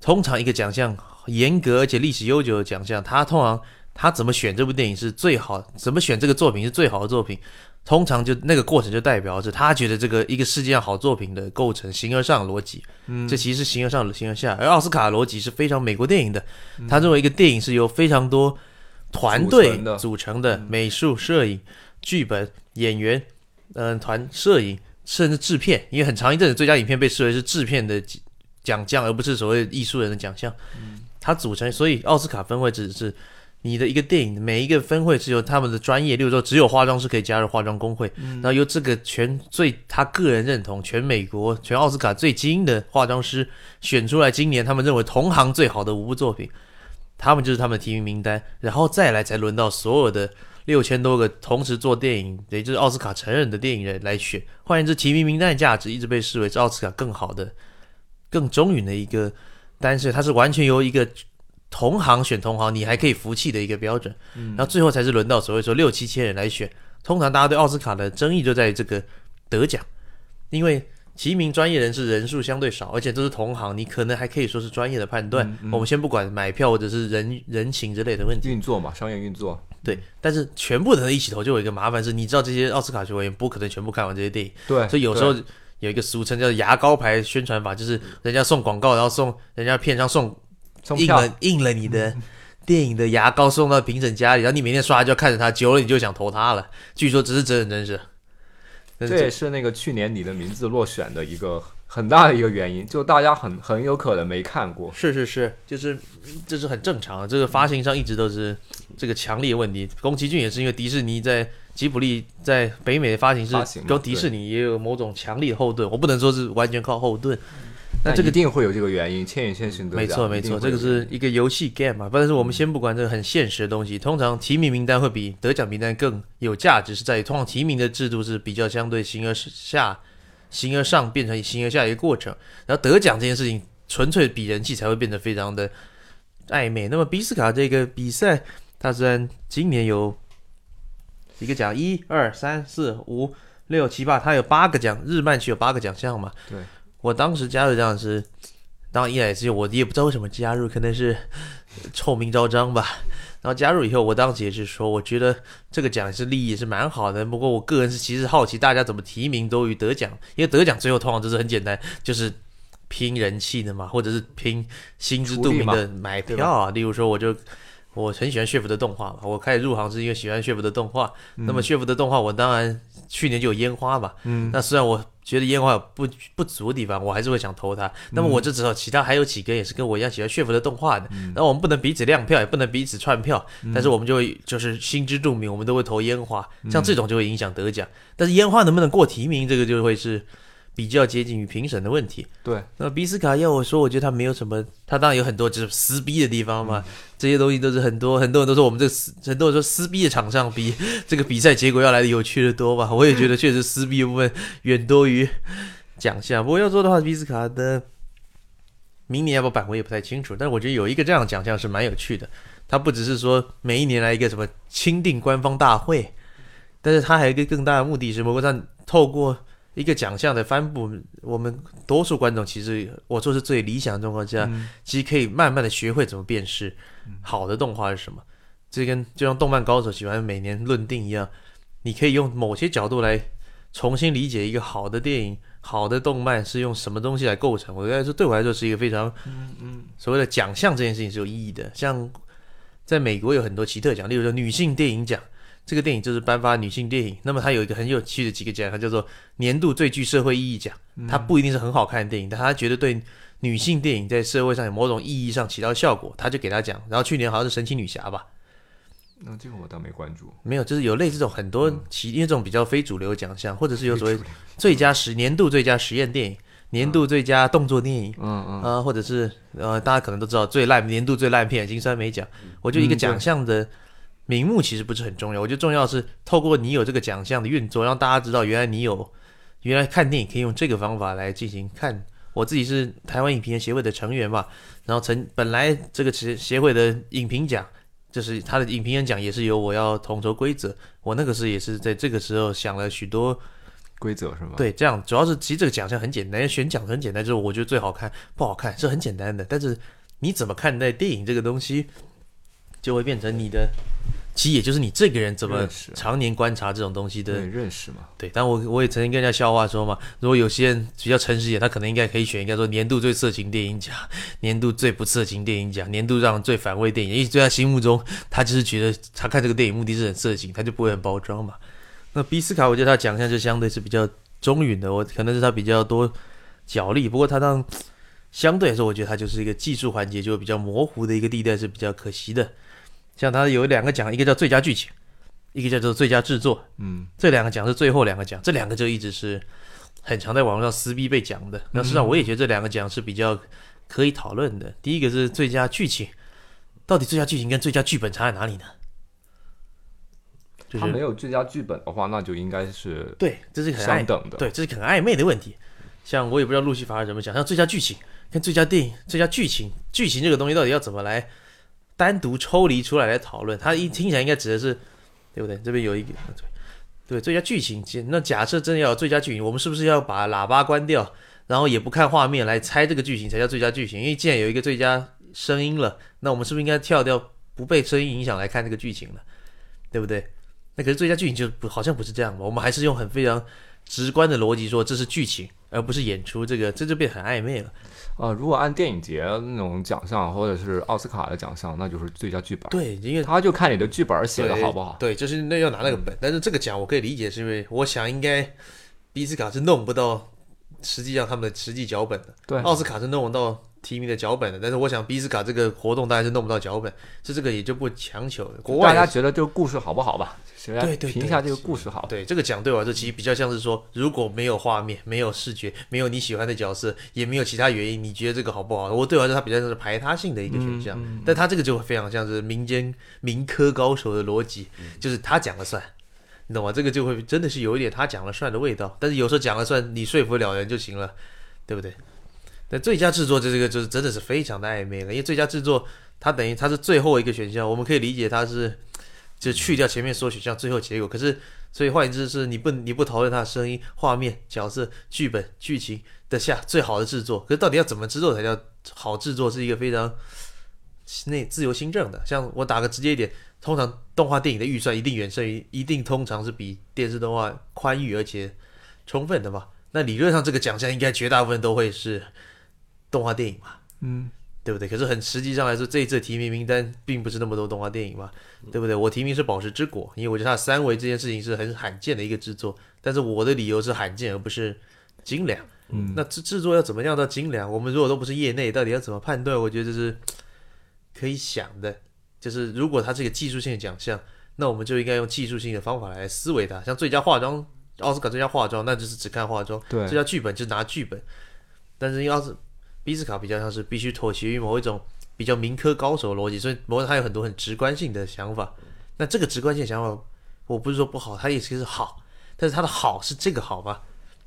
通常一个奖项严格而且历史悠久的奖项，他通常他怎么选这部电影是最好，怎么选这个作品是最好的作品。通常就那个过程就代表着他觉得这个一个世界上好作品的构成形而上的逻辑，嗯，这其实是形而上形而下，而奥斯卡的逻辑是非常美国电影的，他认为一个电影是由非常多团队组成的组成的，美术、摄影、剧本、演员，嗯、团摄影，甚至制片，因为很长一阵子最佳影片被视为是制片的奖项，而不是所谓艺术人的奖项，它组成，所以奥斯卡分会只是。你的一个电影，每一个分会是由他们的专业，例如说只有化妆师可以加入化妆工会，然后由这个全最他个人认同全美国全奥斯卡最精英的化妆师选出来，今年他们认为同行最好的五部作品，他们就是他们的提名名单，然后再来才轮到所有的六千多个同时做电影，也就是奥斯卡承认的电影人来选。换言之，提名名单的价值一直被视为是奥斯卡更好的、更中允的一个单是它是完全由一个同行选同行，你还可以服气的一个标准。然后最后才是轮到所谓说六七千人来选。通常大家对奥斯卡的争议就在于这个得奖，因为提名专业人士人数相对少，而且都是同行，你可能还可以说是专业的判断。我们先不管买票或者是人人情之类的问题，运作嘛，商业运作。对，但是全部的人一起投就有一个麻烦是，你知道这些奥斯卡学委员不可能全部看完这些电影，对，所以有时候对有一个俗称叫牙膏牌宣传法，就是人家送广告，然后送人家片商送送印了印了你的电影的牙膏送到评审家里，然后你每天刷就要看着它，久了你就想投它了。据说这是真人真事。这也是那个去年你的名字落选的一个很大的一个原因，就大家很很有可能没看过。是是是，就是这是很正常的。这个发行商一直都是这个强力的问题。宫崎骏也是因为迪士尼在吉卜力在北美的发行是跟迪士尼也有某种强力的后盾，我不能说是完全靠后盾。那这个一定会有这个原因，《千与千寻》得没错没错，这个是一个游戏 game 嘛。但是我们先不管这个很现实的东西，通常提名名单会比得奖名单更有价值，是在于通常提名的制度是比较相对形而下、形而上变成形而下的一个过程。然后得奖这件事情纯粹比人气才会变得非常的暧昧。那么比斯卡这个比赛，它虽然今年有一个奖，一二三四五六七八，它有八个奖，日漫区有八个奖项嘛。对，我当时加入这样是，当一来也是我也不知道为什么加入，可能是臭名昭彰吧。然后加入以后，我当时也是说，我觉得这个奖是利益也是蛮好的。不过我个人是其实好奇大家怎么提名多于得奖，因为得奖最后通常就是很简单，就是拼人气的嘛，或者是拼心知肚明的买票啊。例如说，我就我很喜欢血福的动画嘛，我开始入行是因为喜欢血福的动画。那么血福的动画，我当然去年就有烟花嘛。嗯，那虽然我觉得烟花有不不足的地方，我还是会想投他。那么我就知道其他还有几个也是跟我一样喜欢血福的动画的。然后我们不能彼此亮票，也不能彼此串票，但是我们就会就是心知肚明，我们都会投烟花。像这种就会影响得奖。但是烟花能不能过提名，这个就会是比较接近于评审的问题。对，那比斯卡要我说，我觉得他没有什么，他当然有很多就是撕逼的地方嘛，这些东西都是很多很多人都说我们这撕，很多人说撕逼的场上比这个比赛结果要来的有趣的多吧。我也觉得确实撕逼的部分远多于奖项。不过要说的话，比斯卡的明年要不要办我也不太清楚，但我觉得有一个这样的奖项是蛮有趣的。它不只是说每一年来一个什么钦定官方大会，但是它还有一个更大的目的是，包括他透过一个奖项的颁布，我们多数观众其实我说是最理想的状况下，其实可以慢慢的学会怎么辨识好的动画是什么。这跟就像动漫高手喜欢每年论定一样，你可以用某些角度来重新理解一个好的电影、好的动漫是用什么东西来构成。我觉得这对我来说是一个非常嗯，所谓的奖项这件事情是有意义的。像在美国有很多奇特奖，例如说女性电影奖，这个电影就是颁发女性电影。那么它有一个很有趣的几个奖项，叫做年度最具社会意义奖。它不一定是很好看的电影，但它觉得对女性电影在社会上有某种意义上起到效果，他就给他奖。然后去年好像是神奇女侠吧，那这个我倒没关注。没有，就是有类似这种很多其因为这种比较非主流奖项，或者是有所谓最佳实年度最佳实验电影、年度最佳动作电影。嗯嗯，啊，或者是呃，大家可能都知道最烂年度最烂片金酸梅奖。我就一个奖项的名目其实不是很重要，我觉得重要是透过你有这个奖项的运作，让大家知道原来你有原来看电影可以用这个方法来进行看。我自己是台湾影评人协会的成员嘛，然后成本来这个协协会的影评奖，就是他的影评人奖也是由我要统筹规则，我那个时候也是在这个时候想了许多规则是吗？，对，这样主要是其实这个奖项很简单，选奖很简单，就是我觉得最好看不好看是很简单的，但是你怎么看待电影这个东西，就会变成你的，其实也就是你这个人怎么常年观察这种东西的，认识嘛。对，但我我也曾经跟人家笑话说嘛，如果有些人比较诚实一点，他可能应该可以选一个说年度最色情电影奖、年度最不色情电影奖、年度让人最反胃电影，因为在他心目中，他就是觉得他看这个电影目的是很色情，他就不会很包装嘛。那比斯卡，我觉得他奖项就相对是比较中允的，我可能是他比较多角力，不过他当相对来说，我觉得他就是一个技术环节就比较模糊的一个地带是比较可惜的。像他有两个奖，一个叫最佳剧情，一个叫做最佳制作。嗯，这两个奖是最后两个奖，这两个就一直是很常在网络上撕逼被讲的。那实际上我也觉得这两个奖是比较可以讨论的。第一个是最佳剧情，到底最佳剧情跟最佳剧本差在哪里呢？就他没有最佳剧本的话，那就应该是对，这是很暧相等的。对，这是很暧昧的问题。像我也不知道路西法是怎么讲，像最佳剧情跟最佳电影、最佳剧情，剧情这个东西到底要怎么来单独抽离出来来讨论？它一听起来应该指的是，对不对？这边有一个对最佳剧情，那假设真的要有最佳剧情，我们是不是要把喇叭关掉，然后也不看画面来猜这个剧情才叫最佳剧情？因为既然有一个最佳声音了，那我们是不是应该跳掉不被声音影响来看这个剧情了？对不对？那可是最佳剧情就不好像不是这样吧？我们还是用很非常直观的逻辑说这是剧情，而不是演出，这个这就变很暧昧了。呃，如果按电影节那种奖项或者是奥斯卡的奖项，那就是最佳剧本。，对，因为他就看你的剧本写的好不好。对，就是那要拿那个本，但是这个奖我可以理解，是因为我想应该比斯卡是弄不到实际上他们的实际脚本的，对奥斯卡是弄不到提名的脚本的，但是我想比斯卡这个活动大概是弄不到脚本，是这个也就不强求了。国外大家觉得这个故事好不好吧？对对对评一下这个故事好？对这个奖对我来说，其实比较像是说，如果没有画面、没有视觉、没有你喜欢的角色，也没有其他原因，你觉得这个好不好？我对我来说，它比较像是排他性的一个选项，但他这个就非常像是民间民科高手的逻辑，就是他讲了算。你懂吗？这个就会真的是有一点他讲了算的味道，但是有时候讲了算，你说服了人就行了，对不对？但最佳制作这个就是真的是非常的暧昧了，因为最佳制作它等于它是最后一个选项，我们可以理解它是就去掉前面所有选项最后结果，可是所以换言之是你不你不讨论它的声音、画面、角色、剧本、剧情的下最好的制作，可是到底要怎么制作才叫好制作，是一个非常内自由新政的。像我打个直接一点，通常动画电影的预算一定远胜于，一定通常是比电视动画宽裕而且充分的嘛。那理论上这个奖项应该绝大部分都会是动画电影嘛，嗯，对不对？可是很实际上来说，这一次提名名单并不是那么多动画电影嘛，对不对？我提名是《宝石之国》，因为我觉得它的三维这件事情是很罕见的一个制作，但是我的理由是罕见而不是精良。嗯，那制制作要怎么样到精良？我们如果都不是业内，到底要怎么判断？我觉得这是可以想的。就是如果它是一个技术性的奖项，那我们就应该用技术性的方法来思维它。像最佳化妆，奥斯卡最佳化妆，那就是只看化妆；对最佳剧本就是拿剧本。但是要是比斯卡比较像是必须妥协于某一种比较民科高手的逻辑，所以某他有很多很直观性的想法。那这个直观性的想法，我不是说不好，它也其实好，但是它的好是这个好吗？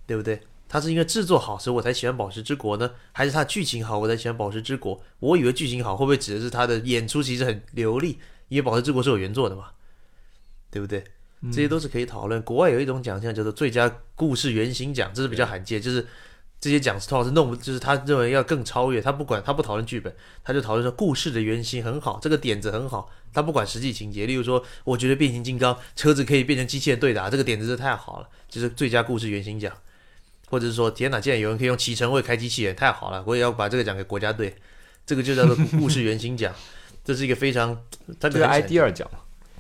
对不对？它是因为制作好，所以我才喜欢《宝石之国》呢，还是它剧情好，我才喜欢《宝石之国》？我以为剧情好，会不会指的是它的演出其实很流利？因为《宝石之国》是有原作的嘛，对不对？这些都是可以讨论。国外有一种奖项叫做最佳故事原型奖，这是比较罕见，就是这些讲师通常是弄不，就是他认为要更超越，他不管他不讨论剧本，他就讨论说故事的原型很好，这个点子很好，他不管实际情节。例如说，我觉得变形金刚车子可以变成机器人对打，这个点子是太好了，就是最佳故事原型奖。或者是说，天哪，竟然有人可以用骑乘位开机器人，太好了！我也要把这个奖给国家队，这个就叫做故事原型奖。这是一个非常他这个 idea 奖，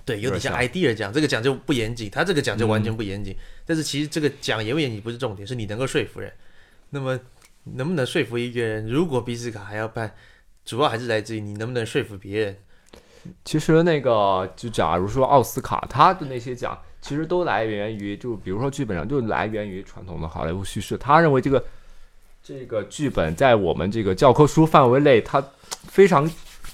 对，有点像 idea 奖，这个奖就不严谨，他这个奖就完嗯全不严谨。但是其实这个奖严不严谨不是重点，是你能够说服人。那么能不能说服一个人？如果比斯卡还要办，主要还是来自于你能不能说服别人。其实那个，就假如说奥斯卡，他的那些奖，其实都来源于，就比如说剧本上，就来源于传统的好莱坞叙事。他认为这个这个剧本在我们这个教科书范围内，它非常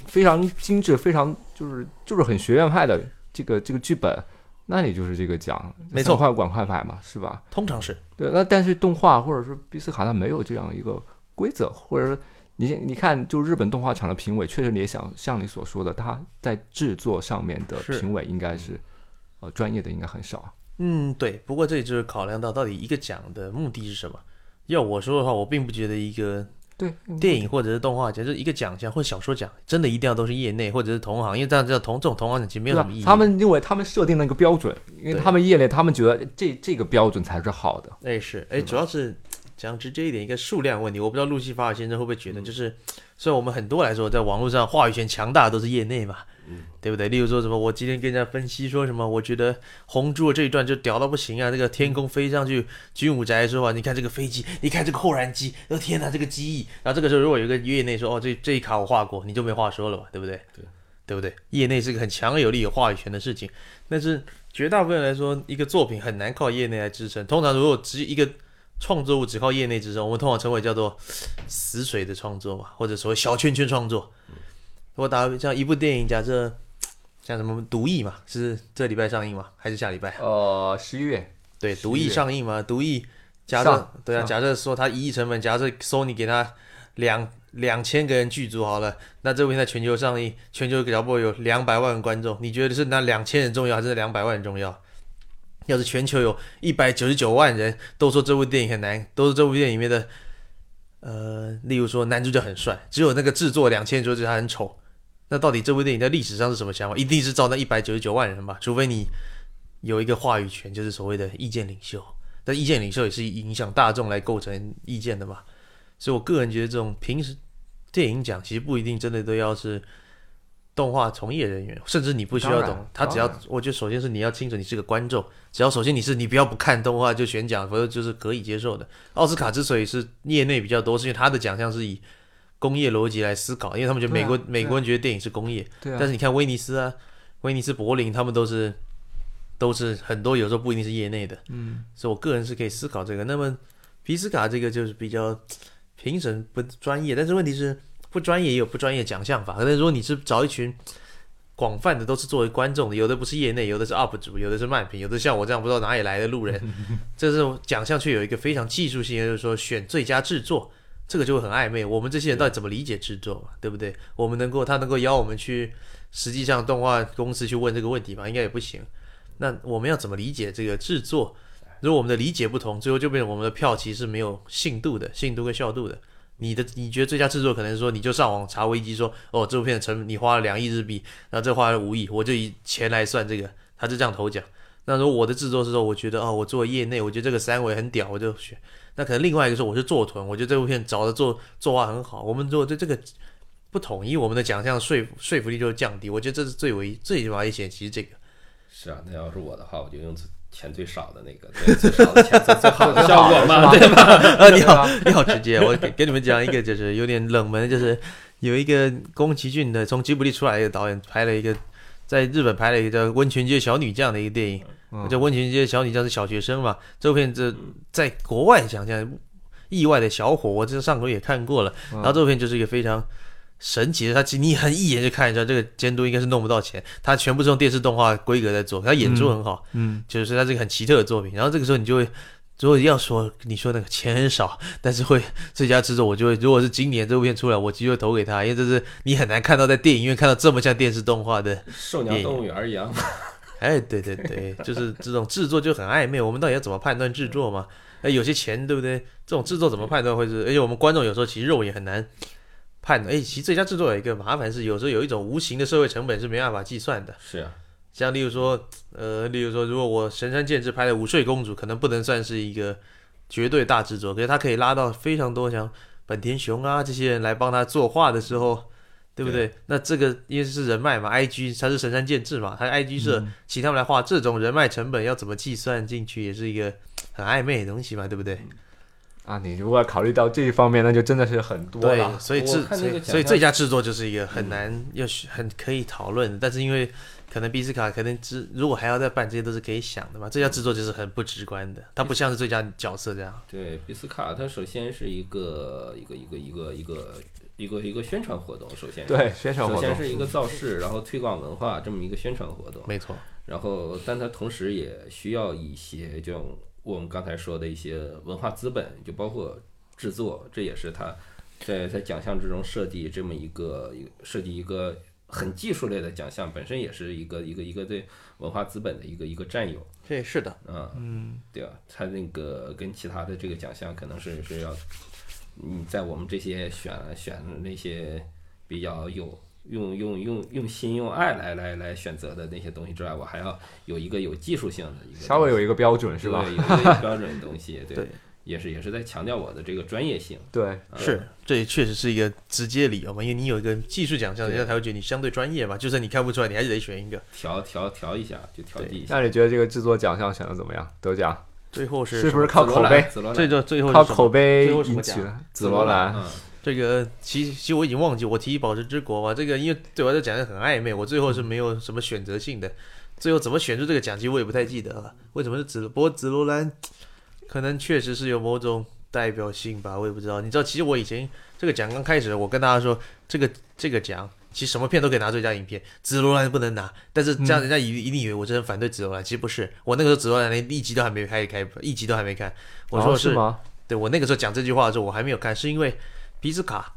非常精致，非常就是就是很学院派的这个这个剧本，那你就是这个奖，没错快管快牌嘛，是吧？通常是对，那但是动画或者说比斯卡它没有这样一个规则，或者说你你看，就日本动画厂的评委，确实你也想像你所说的，他在制作上面的评委应该是呃专业的应该很少。嗯，对。不过这里就是考量到到底一个奖的目的是什么。要我说的话，我并不觉得一个对，电影或者是动画奖，就是一个奖项或者小说奖，真的一定要都是业内或者是同行，因为这样这样同这种同行奖其实没有什么意义。他们因为他们设定了一个标准，因为他们业内他们觉得这这个标准才是好的。哎是哎，主要是讲直接一点，一个数量问题。我不知道路西法尔先生会不会觉得，嗯就是虽然我们很多来说，在网络上话语权强大的都是业内嘛，嗯对不对？例如说什么，我今天跟人家分析说什么，我觉得红猪的这一段就屌到不行啊，这个天空飞上去，军武宅说啊，你看这个飞机，你看这个后燃机，哦天哪，这个机翼。然后这个时候如果有个业内说，哦这这一卡我画过，你就没话说了吧，对不对？对，对不对？业内是个很强有力、有话语权的事情，但是绝大部分来说，一个作品很难靠业内来支撑。通常如果只一个创作物只靠业内支撑，我们通常称为叫做死水的创作嘛，或者所谓小圈圈创作。我打个像一部电影，假设 像什么《毒液》嘛，是这礼拜上映吗？还是下礼拜？呃，十一月对，《毒液》上映嘛，《毒液》假设对啊，假设说它一亿成本，假设 Sony 给他两两千个人剧组好了，那这部片在全球上映，全球搞不好有两百万观众，你觉得是那两千人重要，还是那两百万人重要？要是全球有一百九十九万人都说这部电影很难，都是这部电影里面的，呃，例如说男主角很帅，只有那个制作两千人说觉得他很丑，那到底这部电影在历史上是什么想法？一定是照那一百九十九万人吧，除非你有一个话语权，就是所谓的意见领袖。但意见领袖也是影响大众来构成意见的嘛，所以我个人觉得这种平时电影奖其实不一定真的都要是动画从业人员，甚至你不需要懂，他只要我觉得首先是你要清楚你是个观众，只要首先你是你不要不看动画就选奖，否则就是可以接受的。奥斯卡之所以是业内比较多，是因为他的奖项是以工业逻辑来思考，因为他们觉得美国、美国人觉得电影是工业，对啊，但是你看威尼斯啊、威尼斯、柏林，他们都是都是很多有时候不一定是业内的，嗯，所以我个人是可以思考这个。那么皮斯卡这个就是比较评审不专业，但是问题是不专业也有不专业奖项法。可是如果你是找一群广泛的都是作为观众的，有的不是业内，有的是 UP 主，有的是慢评，有的像我这样不知道哪里来的路人，这种奖项却有一个非常技术性的，就是说选最佳制作。这个就会很暧昧，我们这些人到底怎么理解制作嘛？对不对？我们能够他能够邀我们去，实际上动画公司去问这个问题吗？应该也不行。那我们要怎么理解这个制作？如果我们的理解不同，最后就变成我们的票其实是没有信度的，信度跟效度的。你的你觉得最佳制作可能是说，你就上网查维基说，哦，这部片的成你花了两亿日币，然后这花了五亿，我就以钱来算这个，他就这样投奖。那如果我的制作是说，我觉得哦，我作为业内，我觉得这个三维很屌，我就选。那可能另外一个说，我是做臀，我觉得这部片找的作作画很好。我们如果对这个不统一，我们的奖项说服说服力就会降低。我觉得这是最为最起码一些。其实这个是啊，那要是我的话，我就用钱最少的那个，对最少的钱最最好的效果嘛，对吧？啊，你好，你好直接。我给给你们讲一个，就是有点冷门，就是有一个宫崎骏的从吉卜力出来的导演拍了一个，在日本拍了一个叫《温泉街小女将》的一个电影。嗯叫《温泉街小女将》是小学生嘛？这部片子在国外讲讲意外的小火，我这上回也看过了。然后这部片就是一个非常神奇的，它其实你很一眼就看得出来，这个监督应该是弄不到钱，他全部是用电视动画规格在做，他演出很好。嗯，就是他是一个很奇特的作品。然后这个时候你就会，如果要说你说那个钱很少，但是会最佳制作，我就会，如果是今年这部片出来，我就会投给他，因为这是你很难看到在电影院看到这么像电视动画的。兽娘动物园一样，哎，对对对，就是这种制作就很暧昧。我们到底要怎么判断制作嘛？哎，有些钱对不对？这种制作怎么判断会是？而且我们观众有时候其实肉眼很难判断。哎，其实最佳制作有一个麻烦是，有时候有一种无形的社会成本是没办法计算的。是啊，像例如说，呃，例如说，如果我神山健治拍的《午睡公主》，可能不能算是一个绝对大制作，可是他可以拉到非常多像本田雄啊这些人来帮他作画的时候，对不对？那这个因为是人脉嘛，IG 它是神山健治嘛，它 IG 社请他们来画这种人脉成本要怎么计算进去，也是一个很暧昧的东西嘛，对不对？啊，你如果考虑到这一方面，那就真的是很多对了，。所以制所以最佳制作就是一个很难又是很可以讨论的，但是因为可能比斯卡可能只如果还要再办，这些都是可以想的嘛。最佳制作就是很不直观的，它不像是最佳角色这样。对，比斯卡它首先是一个一个一个一个一个一个一个宣传活动，首先对，宣传活动。首先是一个造势，然后推广文化这么一个宣传活动，没错，然后但它同时也需要一些这种我们刚才说的一些文化资本，就包括制作，这也是它在在奖项之中设计这么一个一个设计一个很技术类的奖项，本身也是一个一个一个对文化资本的一个一个占有。这是的，嗯嗯，对啊，它那个跟其他的这个奖项可能是是要，你在我们这些选选那些比较有用用用用心用爱来来来选择的那些东西之外，我还要有一个有技术性的一个稍微有一一个标准是吧对，？有一个标准的东西，对，对也是也是在强调我的这个专业性。对，是，这也确实是一个直接理由嘛，因为你有一个技术奖项，人家才会觉得你相对专业嘛。就算你看不出来，你还是得选一个。调调调一下，就调剂一下。那你觉得这个制作奖项选的怎么样？得奖最后是是不是靠口碑？紫罗兰最后最后靠口碑最后什么奖赢取的紫罗兰。嗯，这个其其实我已经忘记我提议保持之国吧，这个因为对我来讲很暧昧，我最后是没有什么选择性的，最后怎么选出这个奖，其实我也不太记得了。为什么是紫？不过紫罗兰可能确实是有某种代表性吧，我也不知道。你知道，其实我以前这个奖刚开始，我跟大家说，这个这个奖其实什么片都可以拿最佳影片，紫罗兰不能拿。但是这样人家一一定以为我真的反对紫罗兰，其实不是，我那个时候紫罗兰连一集都还没开始开，一集都还没看。我说哦是吗？对我那个时候讲这句话的时候，我还没有看，是因为比斯卡，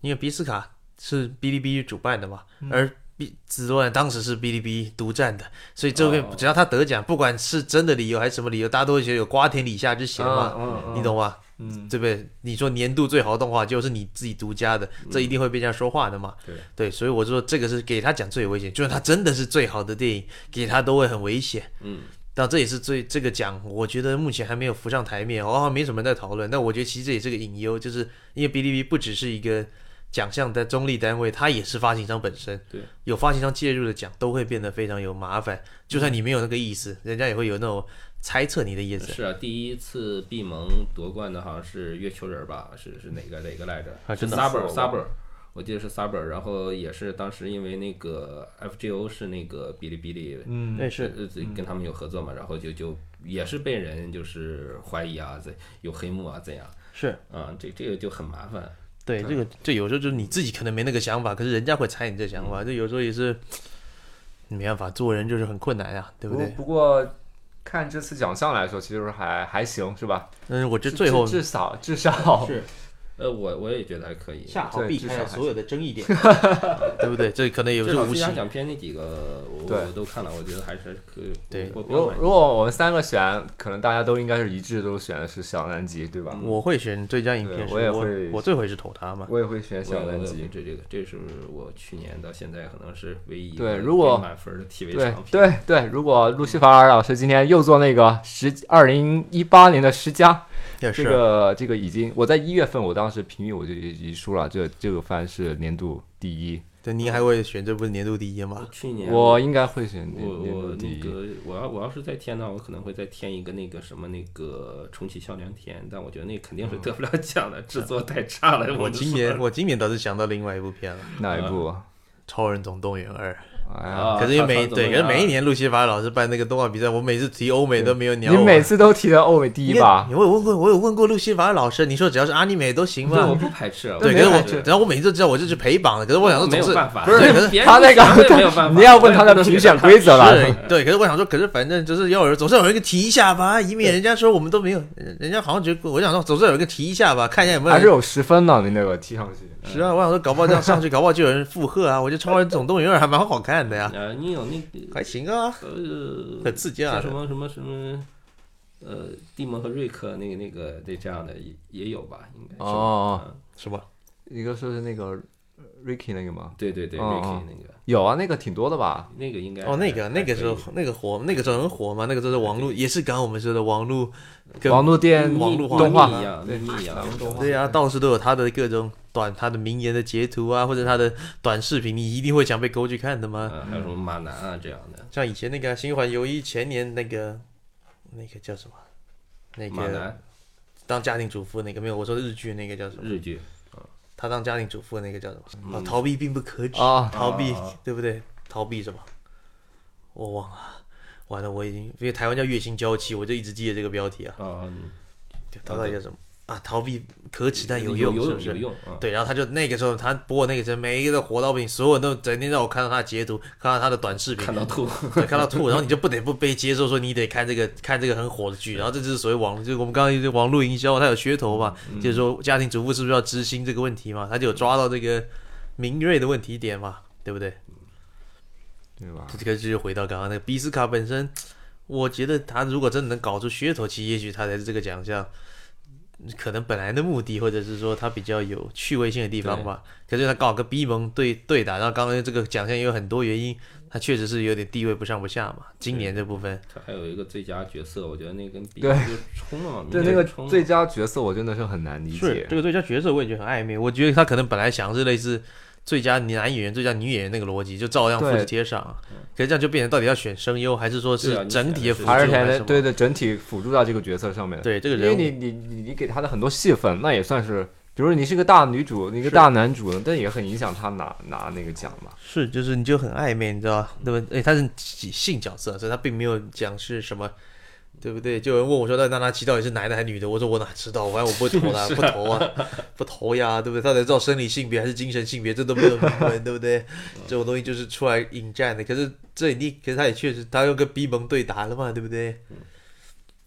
因为比斯卡是哔哩哔哩主办的嘛，而比紫罗兰当时是哔哩哔哩独占的，所以这边哦只要他得奖，不管是真的理由还是什么理由，大家都会觉得有瓜田李下之嫌嘛，你懂吗？嗯，对不对？你说年度最好的动画就是你自己独家的，这一定会被人家说话的嘛？对对，所以我说这个是给他讲最危险，就算他真的是最好的电影，给他都会很危险。嗯，但这也是最这个奖，我觉得目前还没有浮上台面，哦，没什么人在讨论。但我觉得其实这也是个隐忧，就是因为哔哩哔哩不只是一个奖项的中立单位，它也是发行商本身。对，有发行商介入的奖都会变得非常有麻烦。就算你没有那个意思，人家也会有那种猜测你的意思。是啊，第一次闭盟夺冠的好像是月球人吧？是是哪个哪个来着？是啊真的 Saber 是 Saber，我记得是 Saber，然后也是当时因为那个 FGO 是那个哔哩哔哩，嗯那是呃跟他们有合作嘛，然后就就也是被人就是怀疑啊，怎有黑幕啊怎样是啊？这这个就很麻烦。对这个，这有时候就是你自己可能没那个想法，可是人家会猜你这想法，这有时候也是没办法，做人就是很困难啊，对不对？不不过看这次奖项来说，其实还还行，是吧？嗯，我这最后至至少至少是呃，我我也觉得还可以。恰好对至少避开了所有的争议点，对不对？这可能也是无形。奖片那几个我我都看了，我觉得还是可以。对我如果如果我们三个选，可能大家都应该是一致，都选的是小南极，对吧？我会选最佳影片我也会我最会是投他嘛。我也会选小南我极。这这个这是我去年到现在可能是唯一一个对如果满分的 TV 对长片。对对，如果路西法尔老师今天又做那个十二零一八年的十佳，这，个这个已经我在一月份我当时评语我就已经输了，这这个番是年度第一，对，您还会选这部年度第一我吗？去年我应该会选年我我第一。那个我要我要是再添呢，我可能会再添一个那个什么那个重启笑良田，但我觉得那肯定是得不了奖的，制作太差了。我今年我今年倒是想到另外一部片了，哪一部？《超人总动员二》。哎呀，啊可是因为每对，可是每一年路西法老师办那个动画比赛，我每次提欧美都没有鸟你。每次都提到欧美第一吧？你我有问过，我有问过路西法老师，你说只要是阿尼美都行吗，我吗？不排斥啊。对，可是我没排斥只要我每次都知道我就去陪榜的，可是我想说总是办法，不是可是他那个没有办法。你要问他的评选规则了。是，对，可是我想说，可是反正就是要有人，总是有人给提一下吧，以免人家说我们都没有，人家好像觉得，我想说，总是有一个提一下吧，看一下有没有。还是有十分呢，你那个提上去。是啊，我想说，搞不好这样上去，搞不好就有人附和啊。我觉得《超人总动员二》还蛮好看的呀，呃，你有那个还行啊，呃，很刺激啊像什么什么什么，呃，蒂蒙和瑞克那个那个对这样的也也有吧，应该。是是吧？一个说是那个 Ricky 那个吗？对对对哦，Ricky 哦那个有啊，那个挺多的吧？那个应该哦，那个那个时候那个火，那个时候很火嘛，那个时候网络也是刚刚我们说的网络跟网络电网络动画一样，对对啊，到处都有他的各种短他的名言的截图啊，或者他的短视频，你一定会想被勾去看的吗？嗯，还有什么马男啊这样的，像以前那个新环游一前年那个那个叫什么？那个当家庭主妇那个没有，我说日剧那个叫什么？日剧，他当家庭主妇的那个叫什么？啊，逃避并不可耻啊逃避啊对不对？逃避什么？我忘了，完了，我已经因为台湾叫月薪娇妻，我就一直记得这个标题啊。啊，他到底叫什么啊？逃避可耻但有有用，是不是？有用啊，对，然后他就那个时候他播那个时候，每一个都火到不行，所有人都整天让我看到他的截图，看到他的短视频，看到吐，对，看到吐，然后你就不得不被接受说你得看这个看这个很火的剧，然后这就是所谓网，就是我们刚刚就是网络营销，它有噱头嘛，就是说家庭主妇是不是要知心这个问题嘛，他就有抓到这个敏锐的问题点嘛，对不对？对吧？这个就是回到刚刚那个比斯卡本身，我觉得他如果真的能搞出噱头，其实也许他才是这个奖项。可能本来的目的，或者是说他比较有趣味性的地方吧。可是他搞个逼蒙对对打，然后刚刚这个奖项也有很多原因，他确实是有点地位不上不下嘛。今年这部分，他还有一个最佳角色，我觉得那跟比冲了嘛，对那个最佳角色，我真的是很难理解。这个最佳角色我也觉得很暧昧。我觉得他可能本来想是类似最佳男演员、最佳女演员那个逻辑，就照样复制贴上。可是这样就变成到底要选声优，还是说是整体的辅助，还是什么对对整体辅助到这个角色上面。对这个因为人你你你你给他的很多戏份，那也算是，比如说你是个大女主，你一个大男主呢，但也很影响他拿拿那个奖嘛。是，就是你就很暧昧，你知道吧？对吧？哎，他是己性角色，所以他并没有讲是什么，对不对？就有人问我说，那娜娜奇到底是男的还是女的？我说我哪知道，反正我不会投的，不投啊，不投呀，对不对？到底知道生理性别还是精神性别，这都没有明文，对不对？这种东西就是出来引战的。可是这你，可是他也确实，他又跟逼蒙对答了嘛，对不对？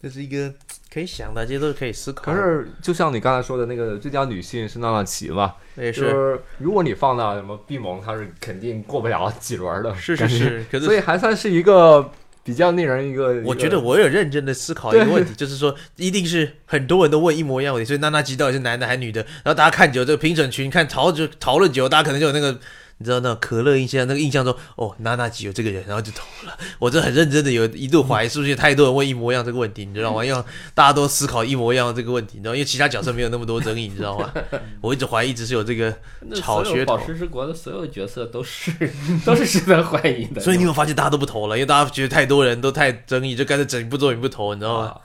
这是一个可以想的，这些都是可以思考。可是就像你刚才说的那个最佳女性是娜娜奇嘛，也，就是是如果你放到什么闭蒙，他是肯定过不了几轮的，是是是，可是所以还算是一个比较令人一个。我觉得我有认真的思考一个问题，就是说，一定是很多人都问一模一样的问题，所以娜娜鸡到底是男的还是女的？然后大家看久，这个评审群看讨就讨论久，大家可能就有那个。你知道那可乐印象，那个印象中，哦，娜娜吉有这个人，然后就投了。我这很认真的有一度怀疑，是不是太多人问一模一样这个问题，你知道吗？因为大家都思考一模一样的这个问题，你知道，因为其他角色没有那么多争议，你知道吗？我一直怀疑，一直是有这个 那炒噱头所有宝。石之国的所有角色都是 都是值得怀疑的，所以你有没有发现大家都不投了？因为大家觉得太多人都太争议，就干脆整部作品不投，你知道吗？啊，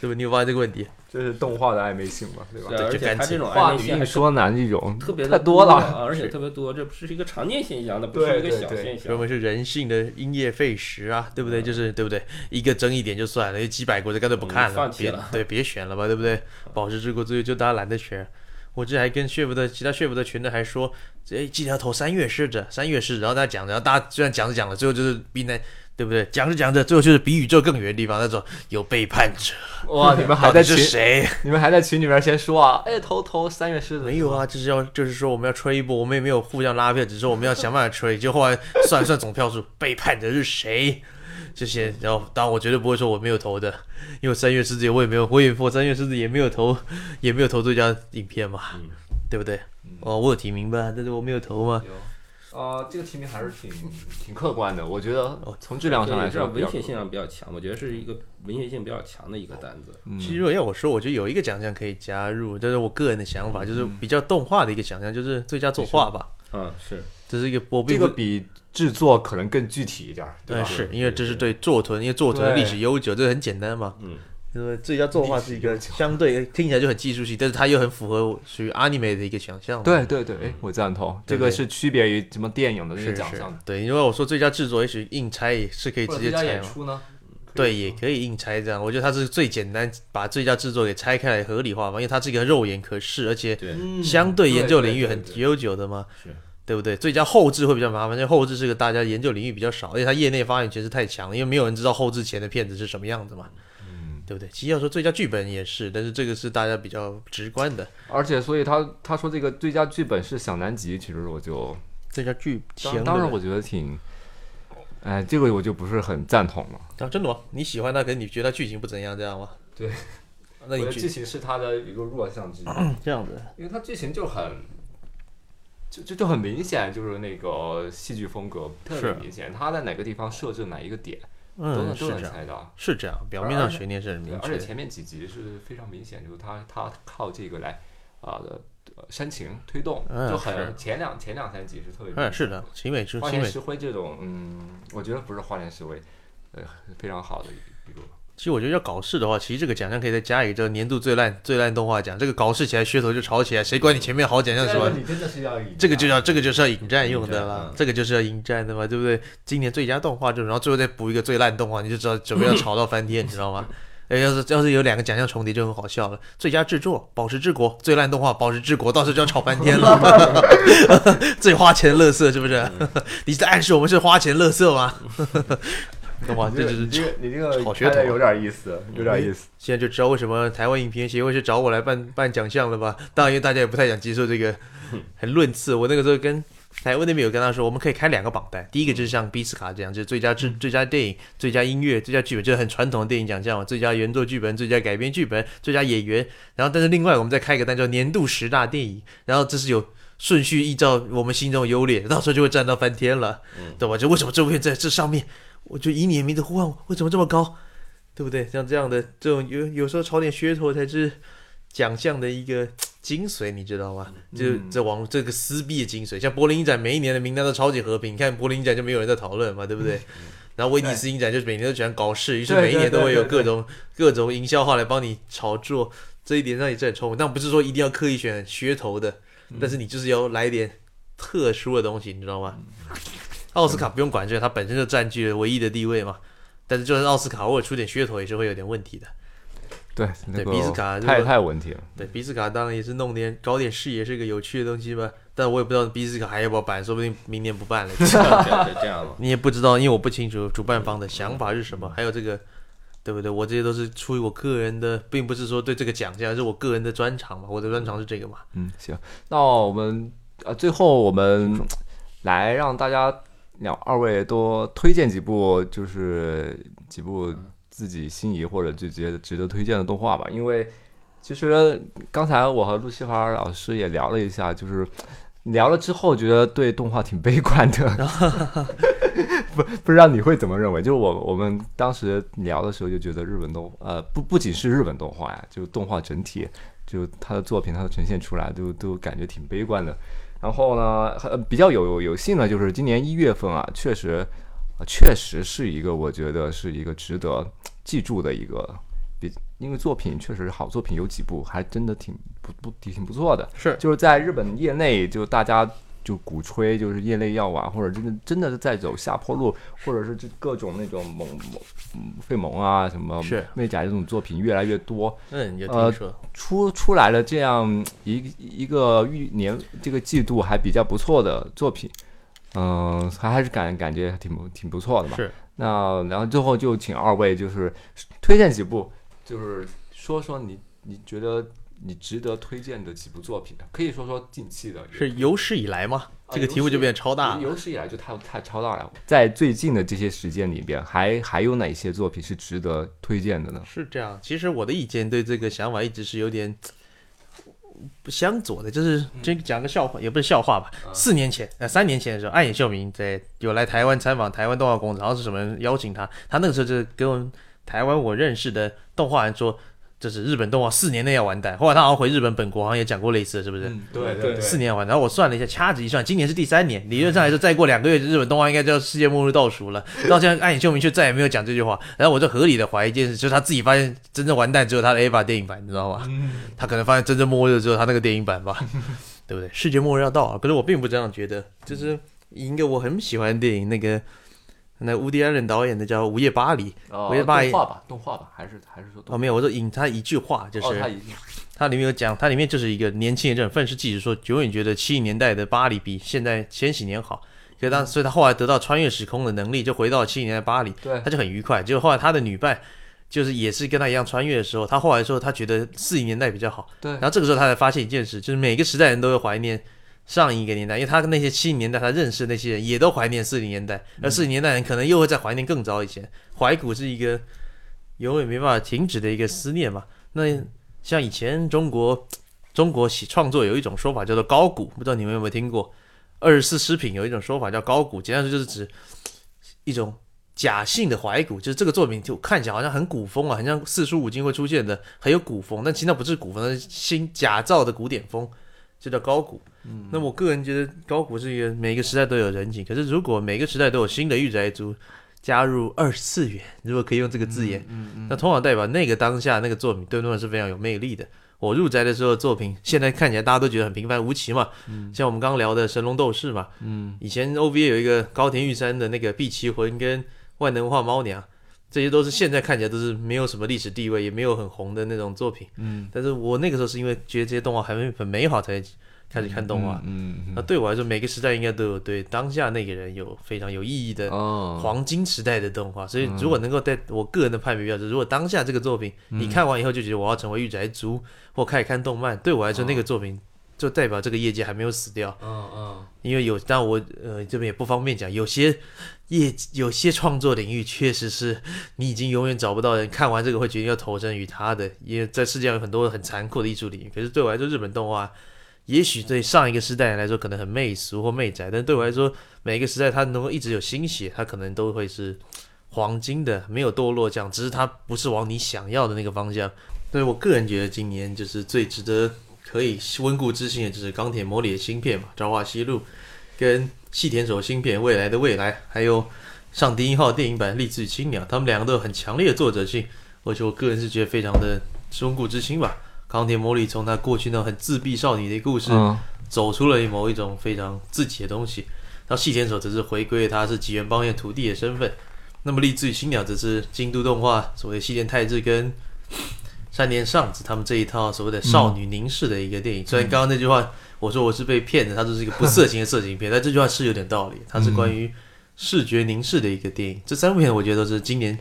对吧？你有发现这个问题？这是动画的暧昧性嘛，对吧？对，而且他这种暧昧性还说男这种特别的太多了。啊而且特别多，这不是一个常见现象，那不是一个小现象。所以我们是人性的因噎废食啊，对不对？就是对不对？一个争议点就算了，有几百国就干脆不看嗯了，别放弃了对别选了吧，对不对？宝石之国最后就大家懒得选。我这还跟血部的其他血部的群的还说，哎，记得要投三月狮子，三月狮子，然后大家讲，然后大家虽然讲着讲着，最后就是比那对不对？讲着讲着，最后就是比宇宙更远的地方，那种有背叛者，哇，你们还在群，谁？你们还在群里面先说啊，哎，投投三月狮子没有啊，就是要就是说我们要吹一波，我们也没有互相拉票，只是我们要想办法吹。就后来算一算总票数，背叛者是谁？这些，然后当然我绝对不会说我没有投的，因为三月狮子我也没有，我也我三月狮子也没有投，也没有投最佳影片嘛，对不对？哦，我有提名吧，但是我没有投嘛。呃，这个提名还是挺 挺客观的，我觉得从质量上来说文学性上比较强，我觉得是一个文学性比较强的一个单子。其实如果要我说，我觉得有一个奖项可以加入，这是我个人的想法，就是比较动画的一个奖项，就是最佳作画吧。嗯，是这是一个我这并不个比制作可能更具体一点儿，对对，吧？是因为这是对作豚，因为作豚的历史悠久，这很简单嘛。嗯，因为最佳作画是一个相对听起来就很技术性，但是它又很符合属于 anime 的一个想象。对对对，哎，我赞同，这个是区别于什么电影的那是是个奖项的，，对，因为我说最佳制作，也许硬拆也是可以直接拆嘛。演出呢？对，也可以硬拆这样。我觉得它是最简单，把最佳制作给拆开来合理化嘛，因为它是一个肉眼可视，而且，相对研究领域很悠久的嘛，对不对？最佳后置会比较麻烦，因为后置是个大家研究领域比较少，而且它业内发言权是太强了，因为没有人知道后置前的片子是什么样子嘛，对不对？其实要说最佳剧本也是，但是这个是大家比较直观的。而且所以他他说这个最佳剧本是小南极，其实我就最佳剧情当当然我觉得挺，哎，这个我就不是很赞同了。啊，真的吗？你喜欢他，可是你觉得它剧情不怎样，这样吗？对，那你剧情是他的一个弱项之一，这样子，因为他剧情就很就就就很明显，就是那个戏剧风格特别明显，他在哪个地方设置哪一个点，都嗯，能都能是这样，猜到。是这样，表面上悬念是很对，明确。而且前面几集是非常明显，就是他他靠这个来啊的、呃煽情推动，嗯就很前两前两三集是特别明显嗯，是的，花田石灰这种，嗯，我觉得不是花田石灰，呃，非常好的一一个。其实我觉得要搞事的话，其实这个奖项可以再加一个这年度最烂最烂动画奖。这个搞事起来噱头就炒起来，谁管你前面好奖项什么？你真的是要以这个就要这个就是要引战用的啦引战嗯，这个就是要引战的嘛，对不对？今年最佳动画就然后最后再补一个最烂动画，你就知道准备要炒到翻天，你知道吗？哎，要是要是有两个奖项重叠就很好笑了。最佳制作《宝石之国》，最烂动画《宝石之国》，到时候就要炒翻天了。最花钱的乐色是不是？你在暗示我们是花钱乐色吗？哇，这就是这个你这个好噱头啊有点意思，有点意思。现在就知道为什么台湾影评协会是找我来办办奖项了吧？当然，因为大家也不太想接受这个很论次。我那个时候跟台湾那边有跟他说，我们可以开两个榜单，第一个就是像比斯卡这样，就是最佳制、最佳电影、最佳音乐、最佳剧本，就是很传统的电影奖项嘛，最佳原作剧本、最佳改编剧本、最佳演员。然后，但是另外我们再开一个单叫年度十大电影，然后这是有。顺序依照我们心中的优劣，到时候就会站到翻天了，懂吧？就为什么这部片在这上面，我就以你的名字呼唤我，为什么这么高？对不对？像这样的这种有有时候炒点噱头才是奖项的一个精髓，你知道吗？就这网这个撕逼的精髓。像柏林影展每一年的名单都超级和平，你看柏林影展就没有人在讨论嘛，对不对？然后威尼斯影展就是每年都喜欢搞事，于是每一年都会有各种各种营销号来帮你炒作，这一点上也是很聪明。但不是说一定要刻意选噱头的，但是你就是要来一点特殊的东西，你知道吗？奥斯卡不用管这个，它本身就占据了唯一的地位嘛。但是就是奥斯卡偶尔出点噱头也是会有点问题的。对，那个比斯卡如太太有问题了。对，比斯卡当然也是弄点搞点事，业是个有趣的东西吧。但我也不知道比斯卡还要不要办，说不定明年不办了。这样这样嘛。你也不知道，因为我不清楚主办方的想法是什么，还有这个，对不对？我这些都是出于我个人的，并不是说对这个奖项，而是我个人的专长嘛。我的专长是这个嘛。嗯，行，那我们呃最后我们来让大家两二位多推荐几部，就是几部自己心仪或者就觉得值得推荐的动画吧。因为其实刚才我和陆西华老师也聊了一下，就是 聊了之后觉得对动画挺悲观的，不不知道你会怎么认为？就是我我们当时聊的时候就觉得日本动呃不不仅是日本动画呀，就动画整体。就他的作品，他的呈现出来都都感觉挺悲观的。然后呢，呃比较有有幸呢就是今年一月份啊，确实，呃确实是一个我觉得是一个值得记住的一个，比因为作品确实好作品有几部还真的挺不不挺不错的。是就是在日本业内，就大家就鼓吹，就是业内要玩，或者真的真的是在走下坡路，或者是这各种那种萌萌嗯费蒙啊什么是媚甲这种作品越来越多，嗯，有呃听说。出出来了这样一一个预年这个季度还比较不错的作品，嗯、还还是感感觉挺不挺不错的嘛。是。那然后最后就请二位就是推荐几部，就是说说你你觉得你值得推荐的几部作品，可以说说近期的。是有史以来吗？啊这个题目就变得超大了。有史以来就太太超大了。在最近的这些时间里边，还还有哪些作品是值得推荐的呢？是这样，其实我的意见对这个想法一直是有点不相左的，就是这讲个笑话，也不是笑话吧。四年前，呃，三年前的时候，暗野秀明在有来台湾参访台湾动画工厂，然后是什么人邀请他，他那个时候就跟我们台湾我认识的动画人说，就是日本动画四年内要完蛋。后来他好像回日本本国，好像也讲过类似的，是不是？对对对四年完，然后我算了一下，掐指一算，今年是第三年，理论上来说，再过两个月，日本动画应该就要世界末日倒数了。到现在，暗影秀明却再也没有讲这句话，然后我就合理的怀疑一件事，就是他自己发现真正完蛋只有他的 AVA 电影版，你知道吗？他可能发现真正末日只有他那个电影版吧，对不对？世界末日要到了，可是我并不这样觉得，就是以一个我很喜欢的电影，那个那乌迪安伦导演的叫《午夜巴黎》，哦我也把动画吧，动画吧，还是还是说动哦，没有，我说引他一句话，就是、哦，他里面有讲，它里面就是一个年轻人这种愤世嫉俗，说永远觉得七零年代的巴黎比现在千禧年好。所以当所以他后来得到穿越时空的能力，就回到七零年代巴黎，对他就很愉快。结果后来他的女伴就是也是跟他一样穿越的时候，他后来说他觉得四零年代比较好。对然后这个时候他才发现一件事，就是每个时代人都会怀念上一个年代，因为他跟那些七零年代他认识那些人也都怀念四零年代，而四零年代人可能又会再怀念更早以前。怀古是一个永远没办法停止的一个思念嘛。那像以前中国中国写创作有一种说法叫做高古，不知道你们有没有听过？二十四诗品有一种说法叫高古，简单说就是指一种假性的怀古，就是这个作品就看起来好像很古风啊，很像四书五经会出现的，很有古风，但其实那不是古风，那是新假造的古典风，就叫高古。嗯，那我个人觉得高古是一个每个时代都有人情，可是如果每个时代都有新的御宅族加入二次元，如果可以用这个字眼，那通常代表那个当下那个作品对他们是非常有魅力的。我入宅的时候的作品，现在看起来大家都觉得很平凡无奇嘛，像我们刚刚聊的《神龙斗士》嘛，嗯，以前 OVA 有一个高田玉山的那个碧奇魂跟万能化猫娘，这些都是现在看起来都是没有什么历史地位，也没有很红的那种作品。嗯，但是我那个时候是因为觉得这些动画还没很美好才开始看动画。嗯嗯那对我来说，每个时代应该都有对当下那个人有非常有意义的哦，黄金时代的动画，所以如果能够在我个人的判别标准，如果当下这个作品你看完以后就觉得我要成为御宅族或开始看动漫，对我来说那个作品就代表这个业界还没有死掉。嗯嗯因为有，但我呃这边也不方便讲，有些业有些创作领域确实是你已经永远找不到人看完这个会决定要投身于他的，因为在世界上有很多很残酷的艺术领域。可是对我来说，日本动画也许对上一个时代来说可能很媚俗或媚宅，但对我来说，每一个时代它能够一直有新血，它可能都会是黄金的，没有堕落这样，只是它不是往你想要的那个方向。所以我个人觉得今年就是最值得可以温故知新的，就是钢铁魔里的芯片嘛，朝华西路跟细田守新片未来的未来，还有上第一号电影版励志与青鸟，他们两个都有很强烈的作者性，而且我个人是觉得非常的温故知新吧。钢铁魔力从他过去那种很自闭少女的故事，嗯走出了某一种非常自己的东西。到细田守则是回归他是吉原邦彦徒弟的身份。那么励志与青鸟则是京都动画所谓细田太志跟 山田尚子他们这一套所谓的少女凝视的一个电影。虽然刚刚那句话我说我是被骗的，它就是一个不色情的色情片，但这句话是有点道理。它是关于视觉凝视的一个电影。这三部片我觉得都是今年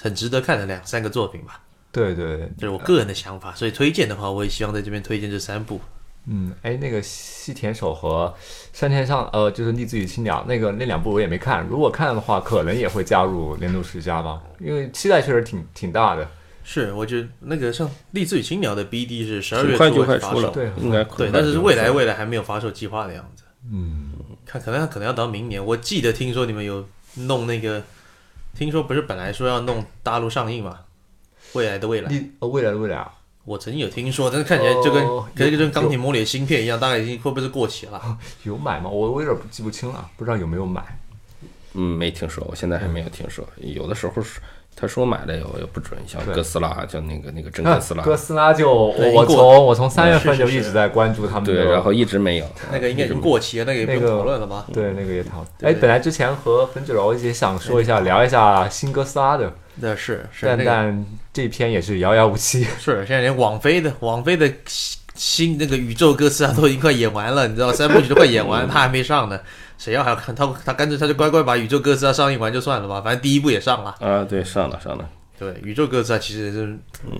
很值得看的两三个作品吧，对对对，这是我个人的想法。所以推荐的话，我也希望在这边推荐这三部。嗯，哎，那个西田守和山田上，呃，就是逆子与青鸟那个那两部我也没看，如果看的话，可能也会加入年度十佳吧，因为期待确实挺挺大的。是，我觉得那个像《励志与青鸟》的 BD 是十二月很快就会发售快出了，对应该对，但是未来未来还没有发售计划的样子，嗯，看可能可能要到明年。我记得听说你们有弄那个，听说不是本来说要弄大陆上映嘛？未来的未来，立呃未来的未来啊，我曾经有听说，但是看起来就跟、哦跟就跟钢铁魔里的芯片一样，大概已经会不会是过期了？有买吗？我我有点记不清了，不知道有没有买。嗯，没听说，我现在还没有听说。有的时候是他说买的有也不准，像哥斯拉，就那个那个真哥斯拉，哥斯拉就我我从我从三月份是是就一直在关注他们的，对，然后一直没有。那个应该已经过期了，那个也不用讨论了吧？对那个也讨论。对哎，本来之前和粉九楼也想说一下，聊一下新哥斯拉的，那是是但这篇也是遥遥无期。是现在连网飞的网飞的新那个宇宙哥斯拉都已经快演完了，你知道三部曲都快演完，他还没上呢。谁要还要看他？他干脆他就乖乖把宇宙哥斯拉上映完就算了吧，反正第一部也上了。啊，对，上了上了。对，宇宙哥斯拉其实是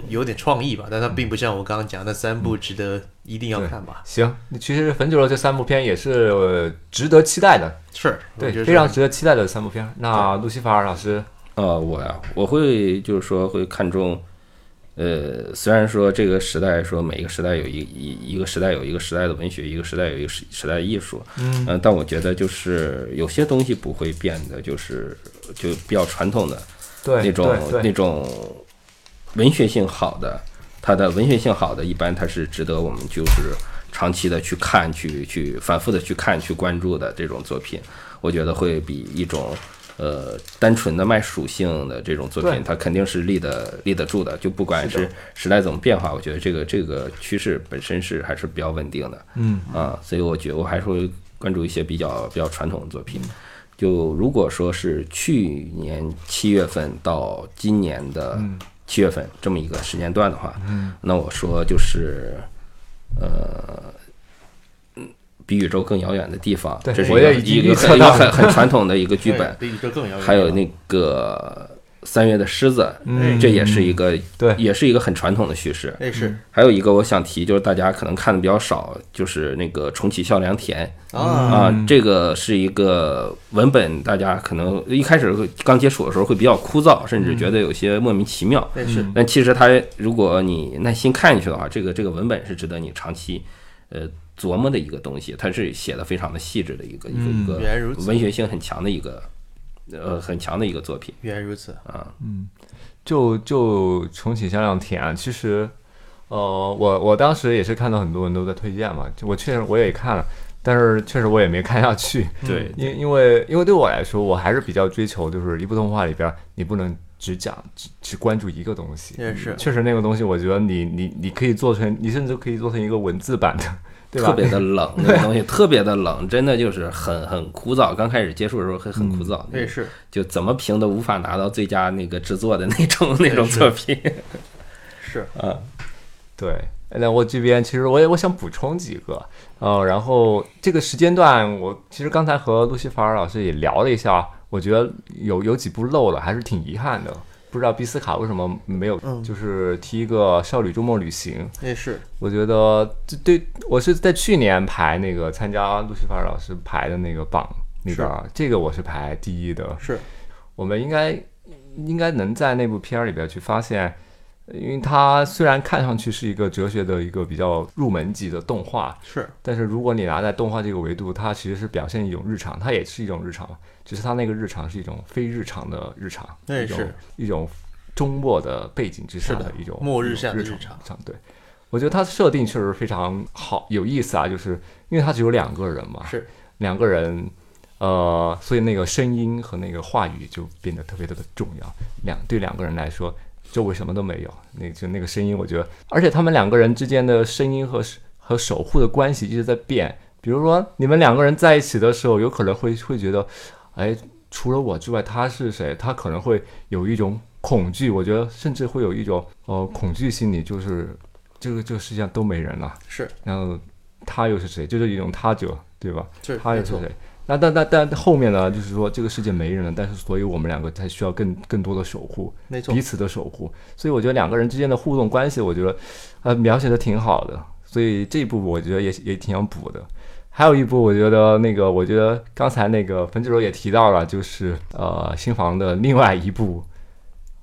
有点创意吧，但它并不像我刚刚讲的那三部值得一定要看吧。行，其实粉九楼这三部片也是、呃值得期待的，是，对觉，得非常值得期待的三部片。那路西法尔老师，呃，我呀，我会就是说会看重，呃，虽然说这个时代说每一个时代有一一一个时代有一个时代的文学，一个时代有一个时时代的艺术，嗯、呃，但我觉得就是有些东西不会变的，就是就比较传统的对那种那种文学性好的，它的文学性好的，一般它是值得我们就是长期的去看、去去反复的去看、去关注的这种作品，我觉得会比一种呃单纯的卖属性的这种作品，它肯定是立得立得住的。就不管是时代怎么变化，我觉得这个这个趋势本身是还是比较稳定的。嗯啊，所以我觉得我还是会关注一些比较比较传统的作品。就如果说是去年七月份到今年的七月份这么一个时间段的话，嗯那我说就是呃。嗯比宇宙更遥远的地方，这是一个很一个很很传统的一个剧本，比宇宙更遥远。还有那个三月的狮子，嗯这也是一个对也是一个很传统的叙事。那是还有一个我想提，就是大家可能看的比较少，就是那个重启孝良田啊，啊，这个是一个文本，大家可能一开始会刚接触的时候会比较枯燥，甚至觉得有些莫名其妙。那是但其实它如果你耐心看下去的话，这个这个文本是值得你长期呃琢磨的一个东西，它是写的非常的细致的一个、一个一个文学性很强的一个呃很强的一个作品。原来如此，啊。嗯。就就重启香亮田，其实，呃，我我当时也是看到很多人都在推荐嘛，就我确实我也看了，但是确实我也没看下去，对，因因为因为对我来说，我还是比较追求，就是一部动画里边，你不能只讲只只关注一个东西，也是。确实那个东西，我觉得你你你可以做成，你甚至可以做成一个文字版的，对吧？特别的冷，那个东西特别的冷，真的就是很很枯燥。刚开始接触的时候很很枯燥，也是就怎么评都无法拿到最佳那个制作的那种那种作品。是，啊，对，那我这边其实我也我想补充几个，呃，然后这个时间段我其实刚才和路西法尔老师也聊了一下，我觉得有有几部漏了，还是挺遗憾的。不知道比斯卡为什么没有，嗯。就是提一个《少女周末旅行》，也是，我觉得这对我是在去年排那个参加路西法尔老师排的那个榜里边儿，这个我是排第一的。是，我们应该应该能在那部片儿里边去发现，因为它虽然看上去是一个哲学的一个比较入门级的动画，是，但是如果你拿在动画这个维度，它其实是表现一种日常，它也是一种日常，只是它那个日常是一种非日常的日常，那是一种周末的背景之下是的一种末日下的日常常。对，我觉得它的设定确实非常好，有意思啊，就是因为它只有两个人嘛，是两个人，呃，所以那个声音和那个话语就变得特别特别重要。两对两个人来说，周围什么都没有，那就那个声音，我觉得，而且他们两个人之间的声音和和守护的关系一直在变。比如说，你们两个人在一起的时候，有可能会会觉得，哎，除了我之外，他是谁？他可能会有一种恐惧，我觉得甚至会有一种呃恐惧心理，就是这个这个世界上都没人了。是，然后他又是谁？就是一种他者，对吧？是，他又是谁？那但但但后面呢？就是说这个世界没人了，但是所以我们两个才需要更更多的守护，没错彼，此的守护。所以我觉得两个人之间的互动关系，我觉得呃描写的挺好的。所以这一部我觉得也也挺想补的。还有一部，我觉得那个，我觉得刚才那个冯志柔也提到了，就是呃新房的另外一部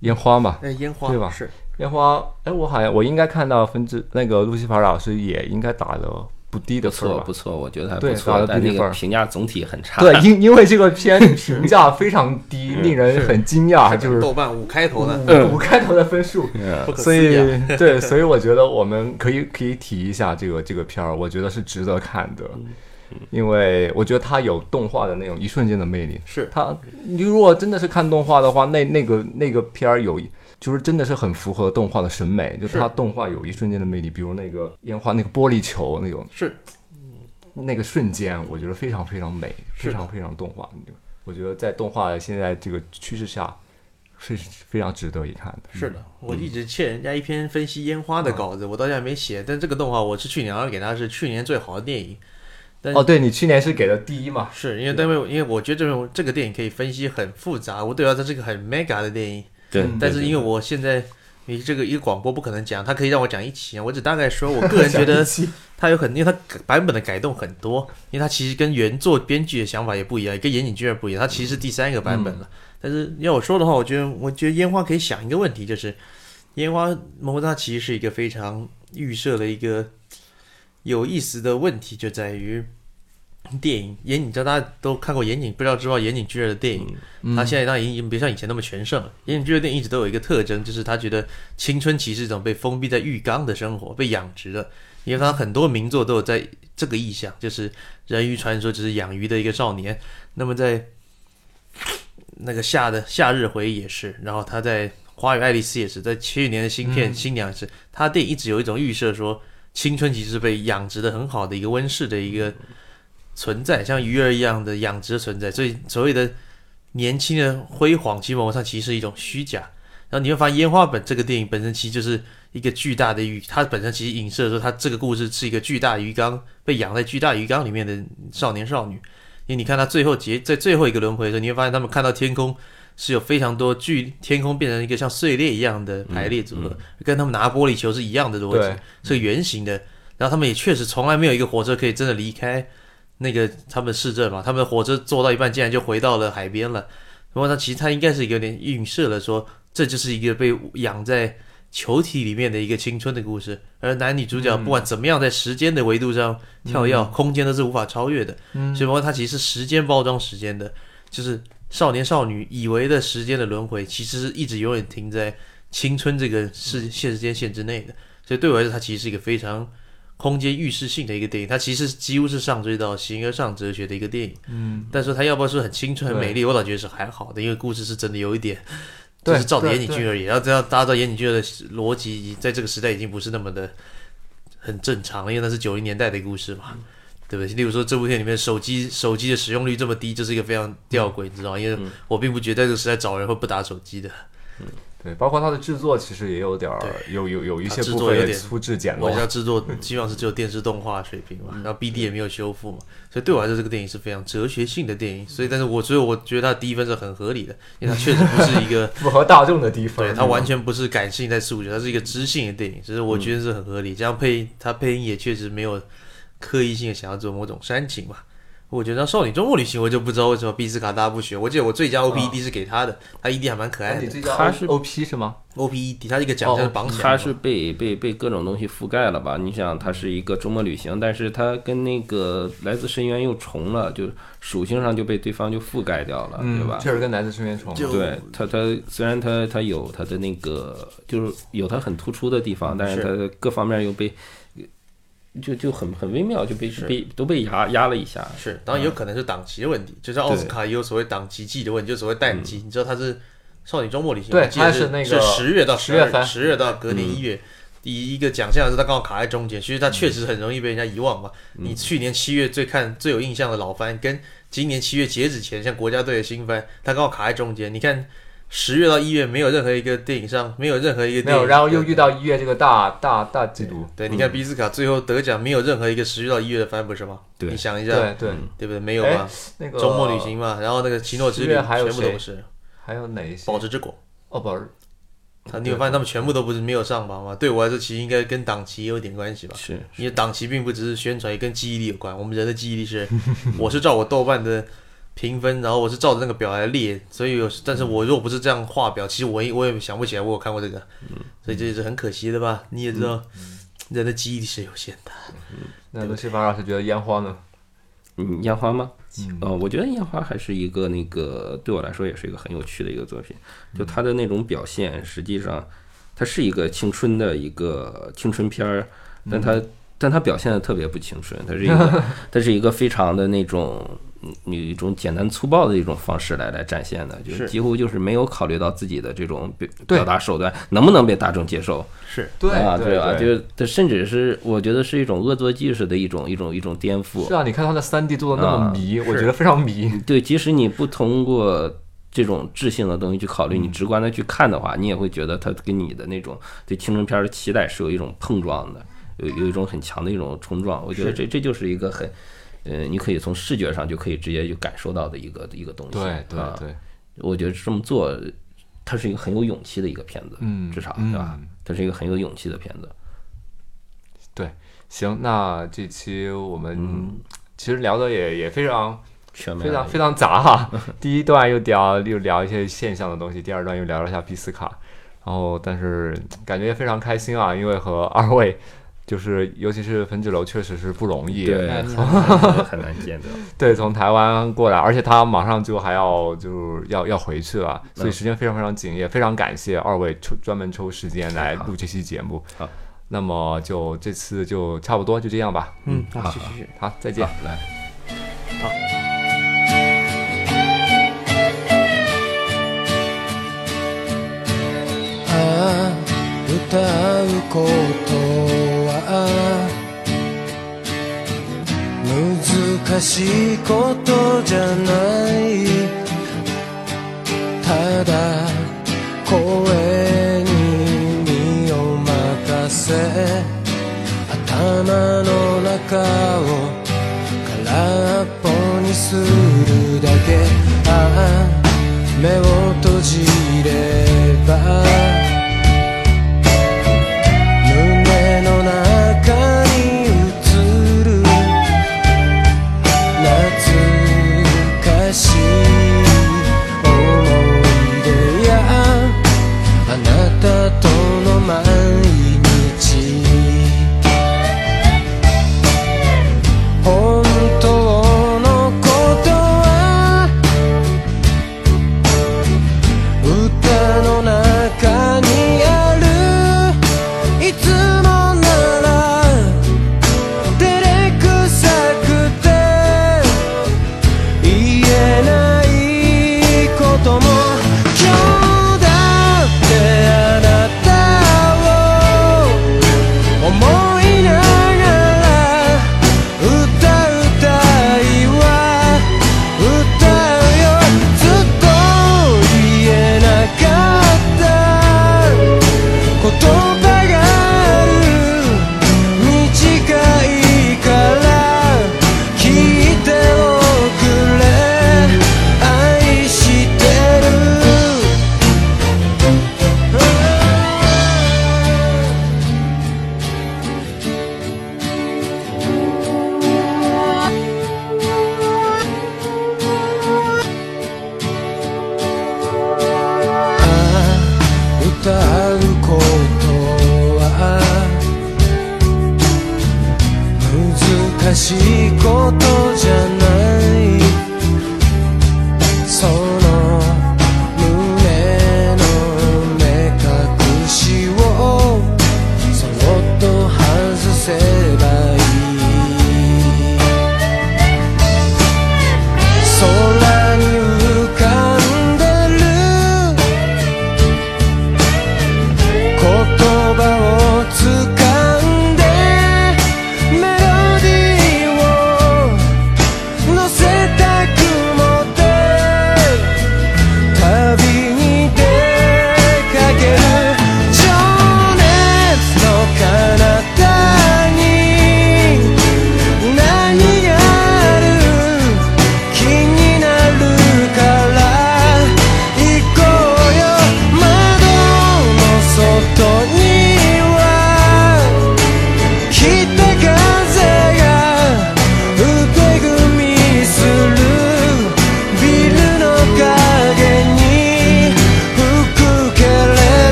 烟花嘛，哎，烟花对吧是，烟花，哎，我好像我应该看到冯志那个路西法老师也应该打了不低的分吧？错不错，我觉得还不错但那个评价总体很差。对，因 因为这个片评价非常低，令人很惊讶，就是豆瓣五开头的，五五开头的分数，嗯所！以 对，所以我觉得我们可以可以提一下这个这个片儿，我觉得是值得看的，因为我觉得它有动画的那种一瞬间的魅力。是它，你如果真的是看动画的话，那那个那个片儿有，就是真的是很符合动画的审美，就是它动画有一瞬间的魅力，比如那个烟花那个玻璃球那种是，那个瞬间，我觉得非常非常美，非常非常动画。我觉得在动画现在这个趋势下，是非常值得一看的。是的，我一直欠人家一篇分析烟花的稿子，我到现在没写。但这个动画我是去年好像给他是去年最好的电影，但哦，对你去年是给了第一嘛？是因为因为因为我觉得这种这个电影可以分析很复杂，我对它这是个很 mega 的电影，对嗯，但是因为我现在你这个一个广播不可能讲，它可以让我讲一期，我只大概说，我个人觉得它有很，因为它版本的改动很多，因为它其实跟原作编剧的想法也不一样，跟岩井俊二不一样，它其实是第三个版本了。但是要我说的话，我觉得我觉得烟花可以想一个问题，就是烟花某它其实是一个非常预设的一个有意思的问题，就在于。电影岩井，知道大家都看过岩井，不知道知道岩井俊二的电影，嗯他现在当然已经别像以前那么全盛了。岩井俊二电影一直都有一个特征，就是他觉得青春期是一种被封闭在浴缸的生活，被养殖的。因为他很多名作都有在这个意象，就是人鱼传说只是养鱼的一个少年。那么在那个夏的夏日回忆也是，然后他在花与爱丽丝也是，在去年的新片、新娘也是，他电影一直有一种预设说青春期是被养殖的很好的一个温室的一个存在，像鱼儿一样的养殖的存在，所以所谓的年轻的辉煌，其实某种上其实是一种虚假。然后你会发现，《烟花本》这个电影本身其实就是一个巨大的鱼，它本身其实影射说，它这个故事是一个巨大鱼缸被养在巨大鱼缸里面的少年少女。因为你看他最后结在最后一个轮回的时候，你会发现他们看到天空是有非常多巨天空变成一个像碎裂一样的排列组合，跟他们拿玻璃球是一样的逻辑，是个圆形的。然后他们也确实从来没有一个火车可以真的离开那个他们市政嘛，他们的火车坐到一半竟然就回到了海边了。然后他其实他应该是有点预设了说，这就是一个被养在球体里面的一个青春的故事，而男女主角嗯不管怎么样，在时间的维度上跳跃，空间都是无法超越的。嗯所以包括它其实是时间包装时间的，就是少年少女以为的时间的轮回，其实是一直永远停在青春这个世现时间线之内的。所以对我来说，它其实是一个非常空间预示性的一个电影，它其实几乎是上追到形而上哲学的一个电影。嗯，但是它要不要说很青春、很美丽，我倒觉得是还好的，因为故事是真的有一点，就是照着对岩井俊而已，然后这样大家知道岩井俊的逻辑，在这个时代已经不是那么的很正常了，因为那是九零年代的故事嘛，对不对？例如说这部片里面手机手机的使用率这么低，这是一个非常吊诡，你知道吗？因为我并不觉得在这个时代找人会不打手机的，对，包括它的制作其实也有点儿有有有一些制部作有点分粗制简陋。我家制作基本上是只有电视动画水平嘛，然后 BD 也没有修复嘛，所以对我来说这个电影是非常哲学性的电影，所以但是我所以我觉得它的低分是很合理的，因为它确实不是一个。符合大众的低分，对，它完全不是感性在诉求，它是一个知性的电影，只是我觉得是很合理。这样配它配音也确实没有刻意性的想要做某种煽情嘛。我觉得《少女周末旅行》我就不知道为什么毕斯卡大家不学，我记得我最佳 OPED 是给他的，他 ED 还蛮可爱的哎你这叫它是 O P 是吗？，OPED 他这个奖项是绑起来的嘛。它是被被被各种东西覆盖了吧？你想，它是一个周末旅行，但是它跟那个来自深渊又重了，就属性上就被对方就覆盖掉了，对吧？确实跟来自深渊重就对它，它虽然它它有它的那个，就是有它很突出的地方，但是是它各方面又被就就很很微妙，就被被都被压压了一下。是，当然有可能是档期的问题，就像奥斯卡也有所谓档期季的问题，就所谓淡季。你知道它是《少女周末旅行》，对我记得是它是那个是十月到10月份十月到隔年一月。第一个奖项是它刚好卡在中间，其实它确实很容易被人家遗忘嘛。你去年七月最看最有印象的老番，跟今年七月截止前像国家队的新番，它刚好卡在中间。你看十月到一月没有任何一个电影上没有任何一个没有，电影，然后又遇到一月这个大大大季度，对，你看比斯卡最后得奖没有任何一个十月到一月的番不是吗？对你想一下，对对，对不对？没有吧？那个周末旅行嘛，然后那个奇诺之旅还有谁全部都不是。还有哪一些？宝石之果，哦，宝石他你有发现他们全部都不是没有上榜吗？对我来说，其实应该跟档期也有点关系吧。是因为档期并不只是宣传，也跟记忆力有关。我们人的记忆力是，我是照我豆瓣的评分，然后我是照着那个表来列，所以有，但是我如果不是这样画表，其实我也我也想不起来我有看过这个，所以这也是很可惜的吧？你也知道，人的记忆力是有限的。那那西方老师觉得烟花呢？嗯，烟花吗？呃，我觉得烟花还是一个那个对我来说也是一个很有趣的一个作品，就它的那种表现，实际上它是一个青春的一个青春片儿，但它但它表现的特别不青春，它是一个 它是一个非常的那种嗯有一种简单粗暴的一种方式来来展现的，就是几乎就是没有考虑到自己的这种表表达手段能不能被大众接受。是，对啊，对啊？就是它甚至是我觉得是一种恶作剧式的一种一种一种颠覆。是啊，你看他的三 D 做的那么啊迷，我觉得非常迷。对，即使你不通过这种质性的东西去考虑，你直观的去看的话，你也会觉得它跟你的那种对青春片的期待是有一种碰撞的，有有一种很强的一种冲撞。我觉得这这就是一个很，呃，你可以从视觉上就可以直接就感受到的一个一个东西。对对我觉得这么做，它是一个很有勇气的一个片子，嗯至少嗯对吧？它是一个很有勇气的片子。对行，那这期我们其实聊的也也非常全面非常非常杂哈。第一段又聊又聊一些现象的东西，第二段又聊了一下比斯卡，然后但是感觉非常开心啊，因为和二位就是尤其是粉纸楼确实是不容易，对，很很难见的。对，从台湾过来，而且他马上就还要就是要要回去了，所以时间非常非常紧，也非常感谢二位抽专门抽时间来录这期节目。好，那么就这次就差不多就这样吧。嗯，好好，谢谢谢谢。好，再见好。，来。ああ歌うことは 難しいことじゃないただ声に身を任せ。頭の中を空っぽにするだけ。ああ目を閉じれば。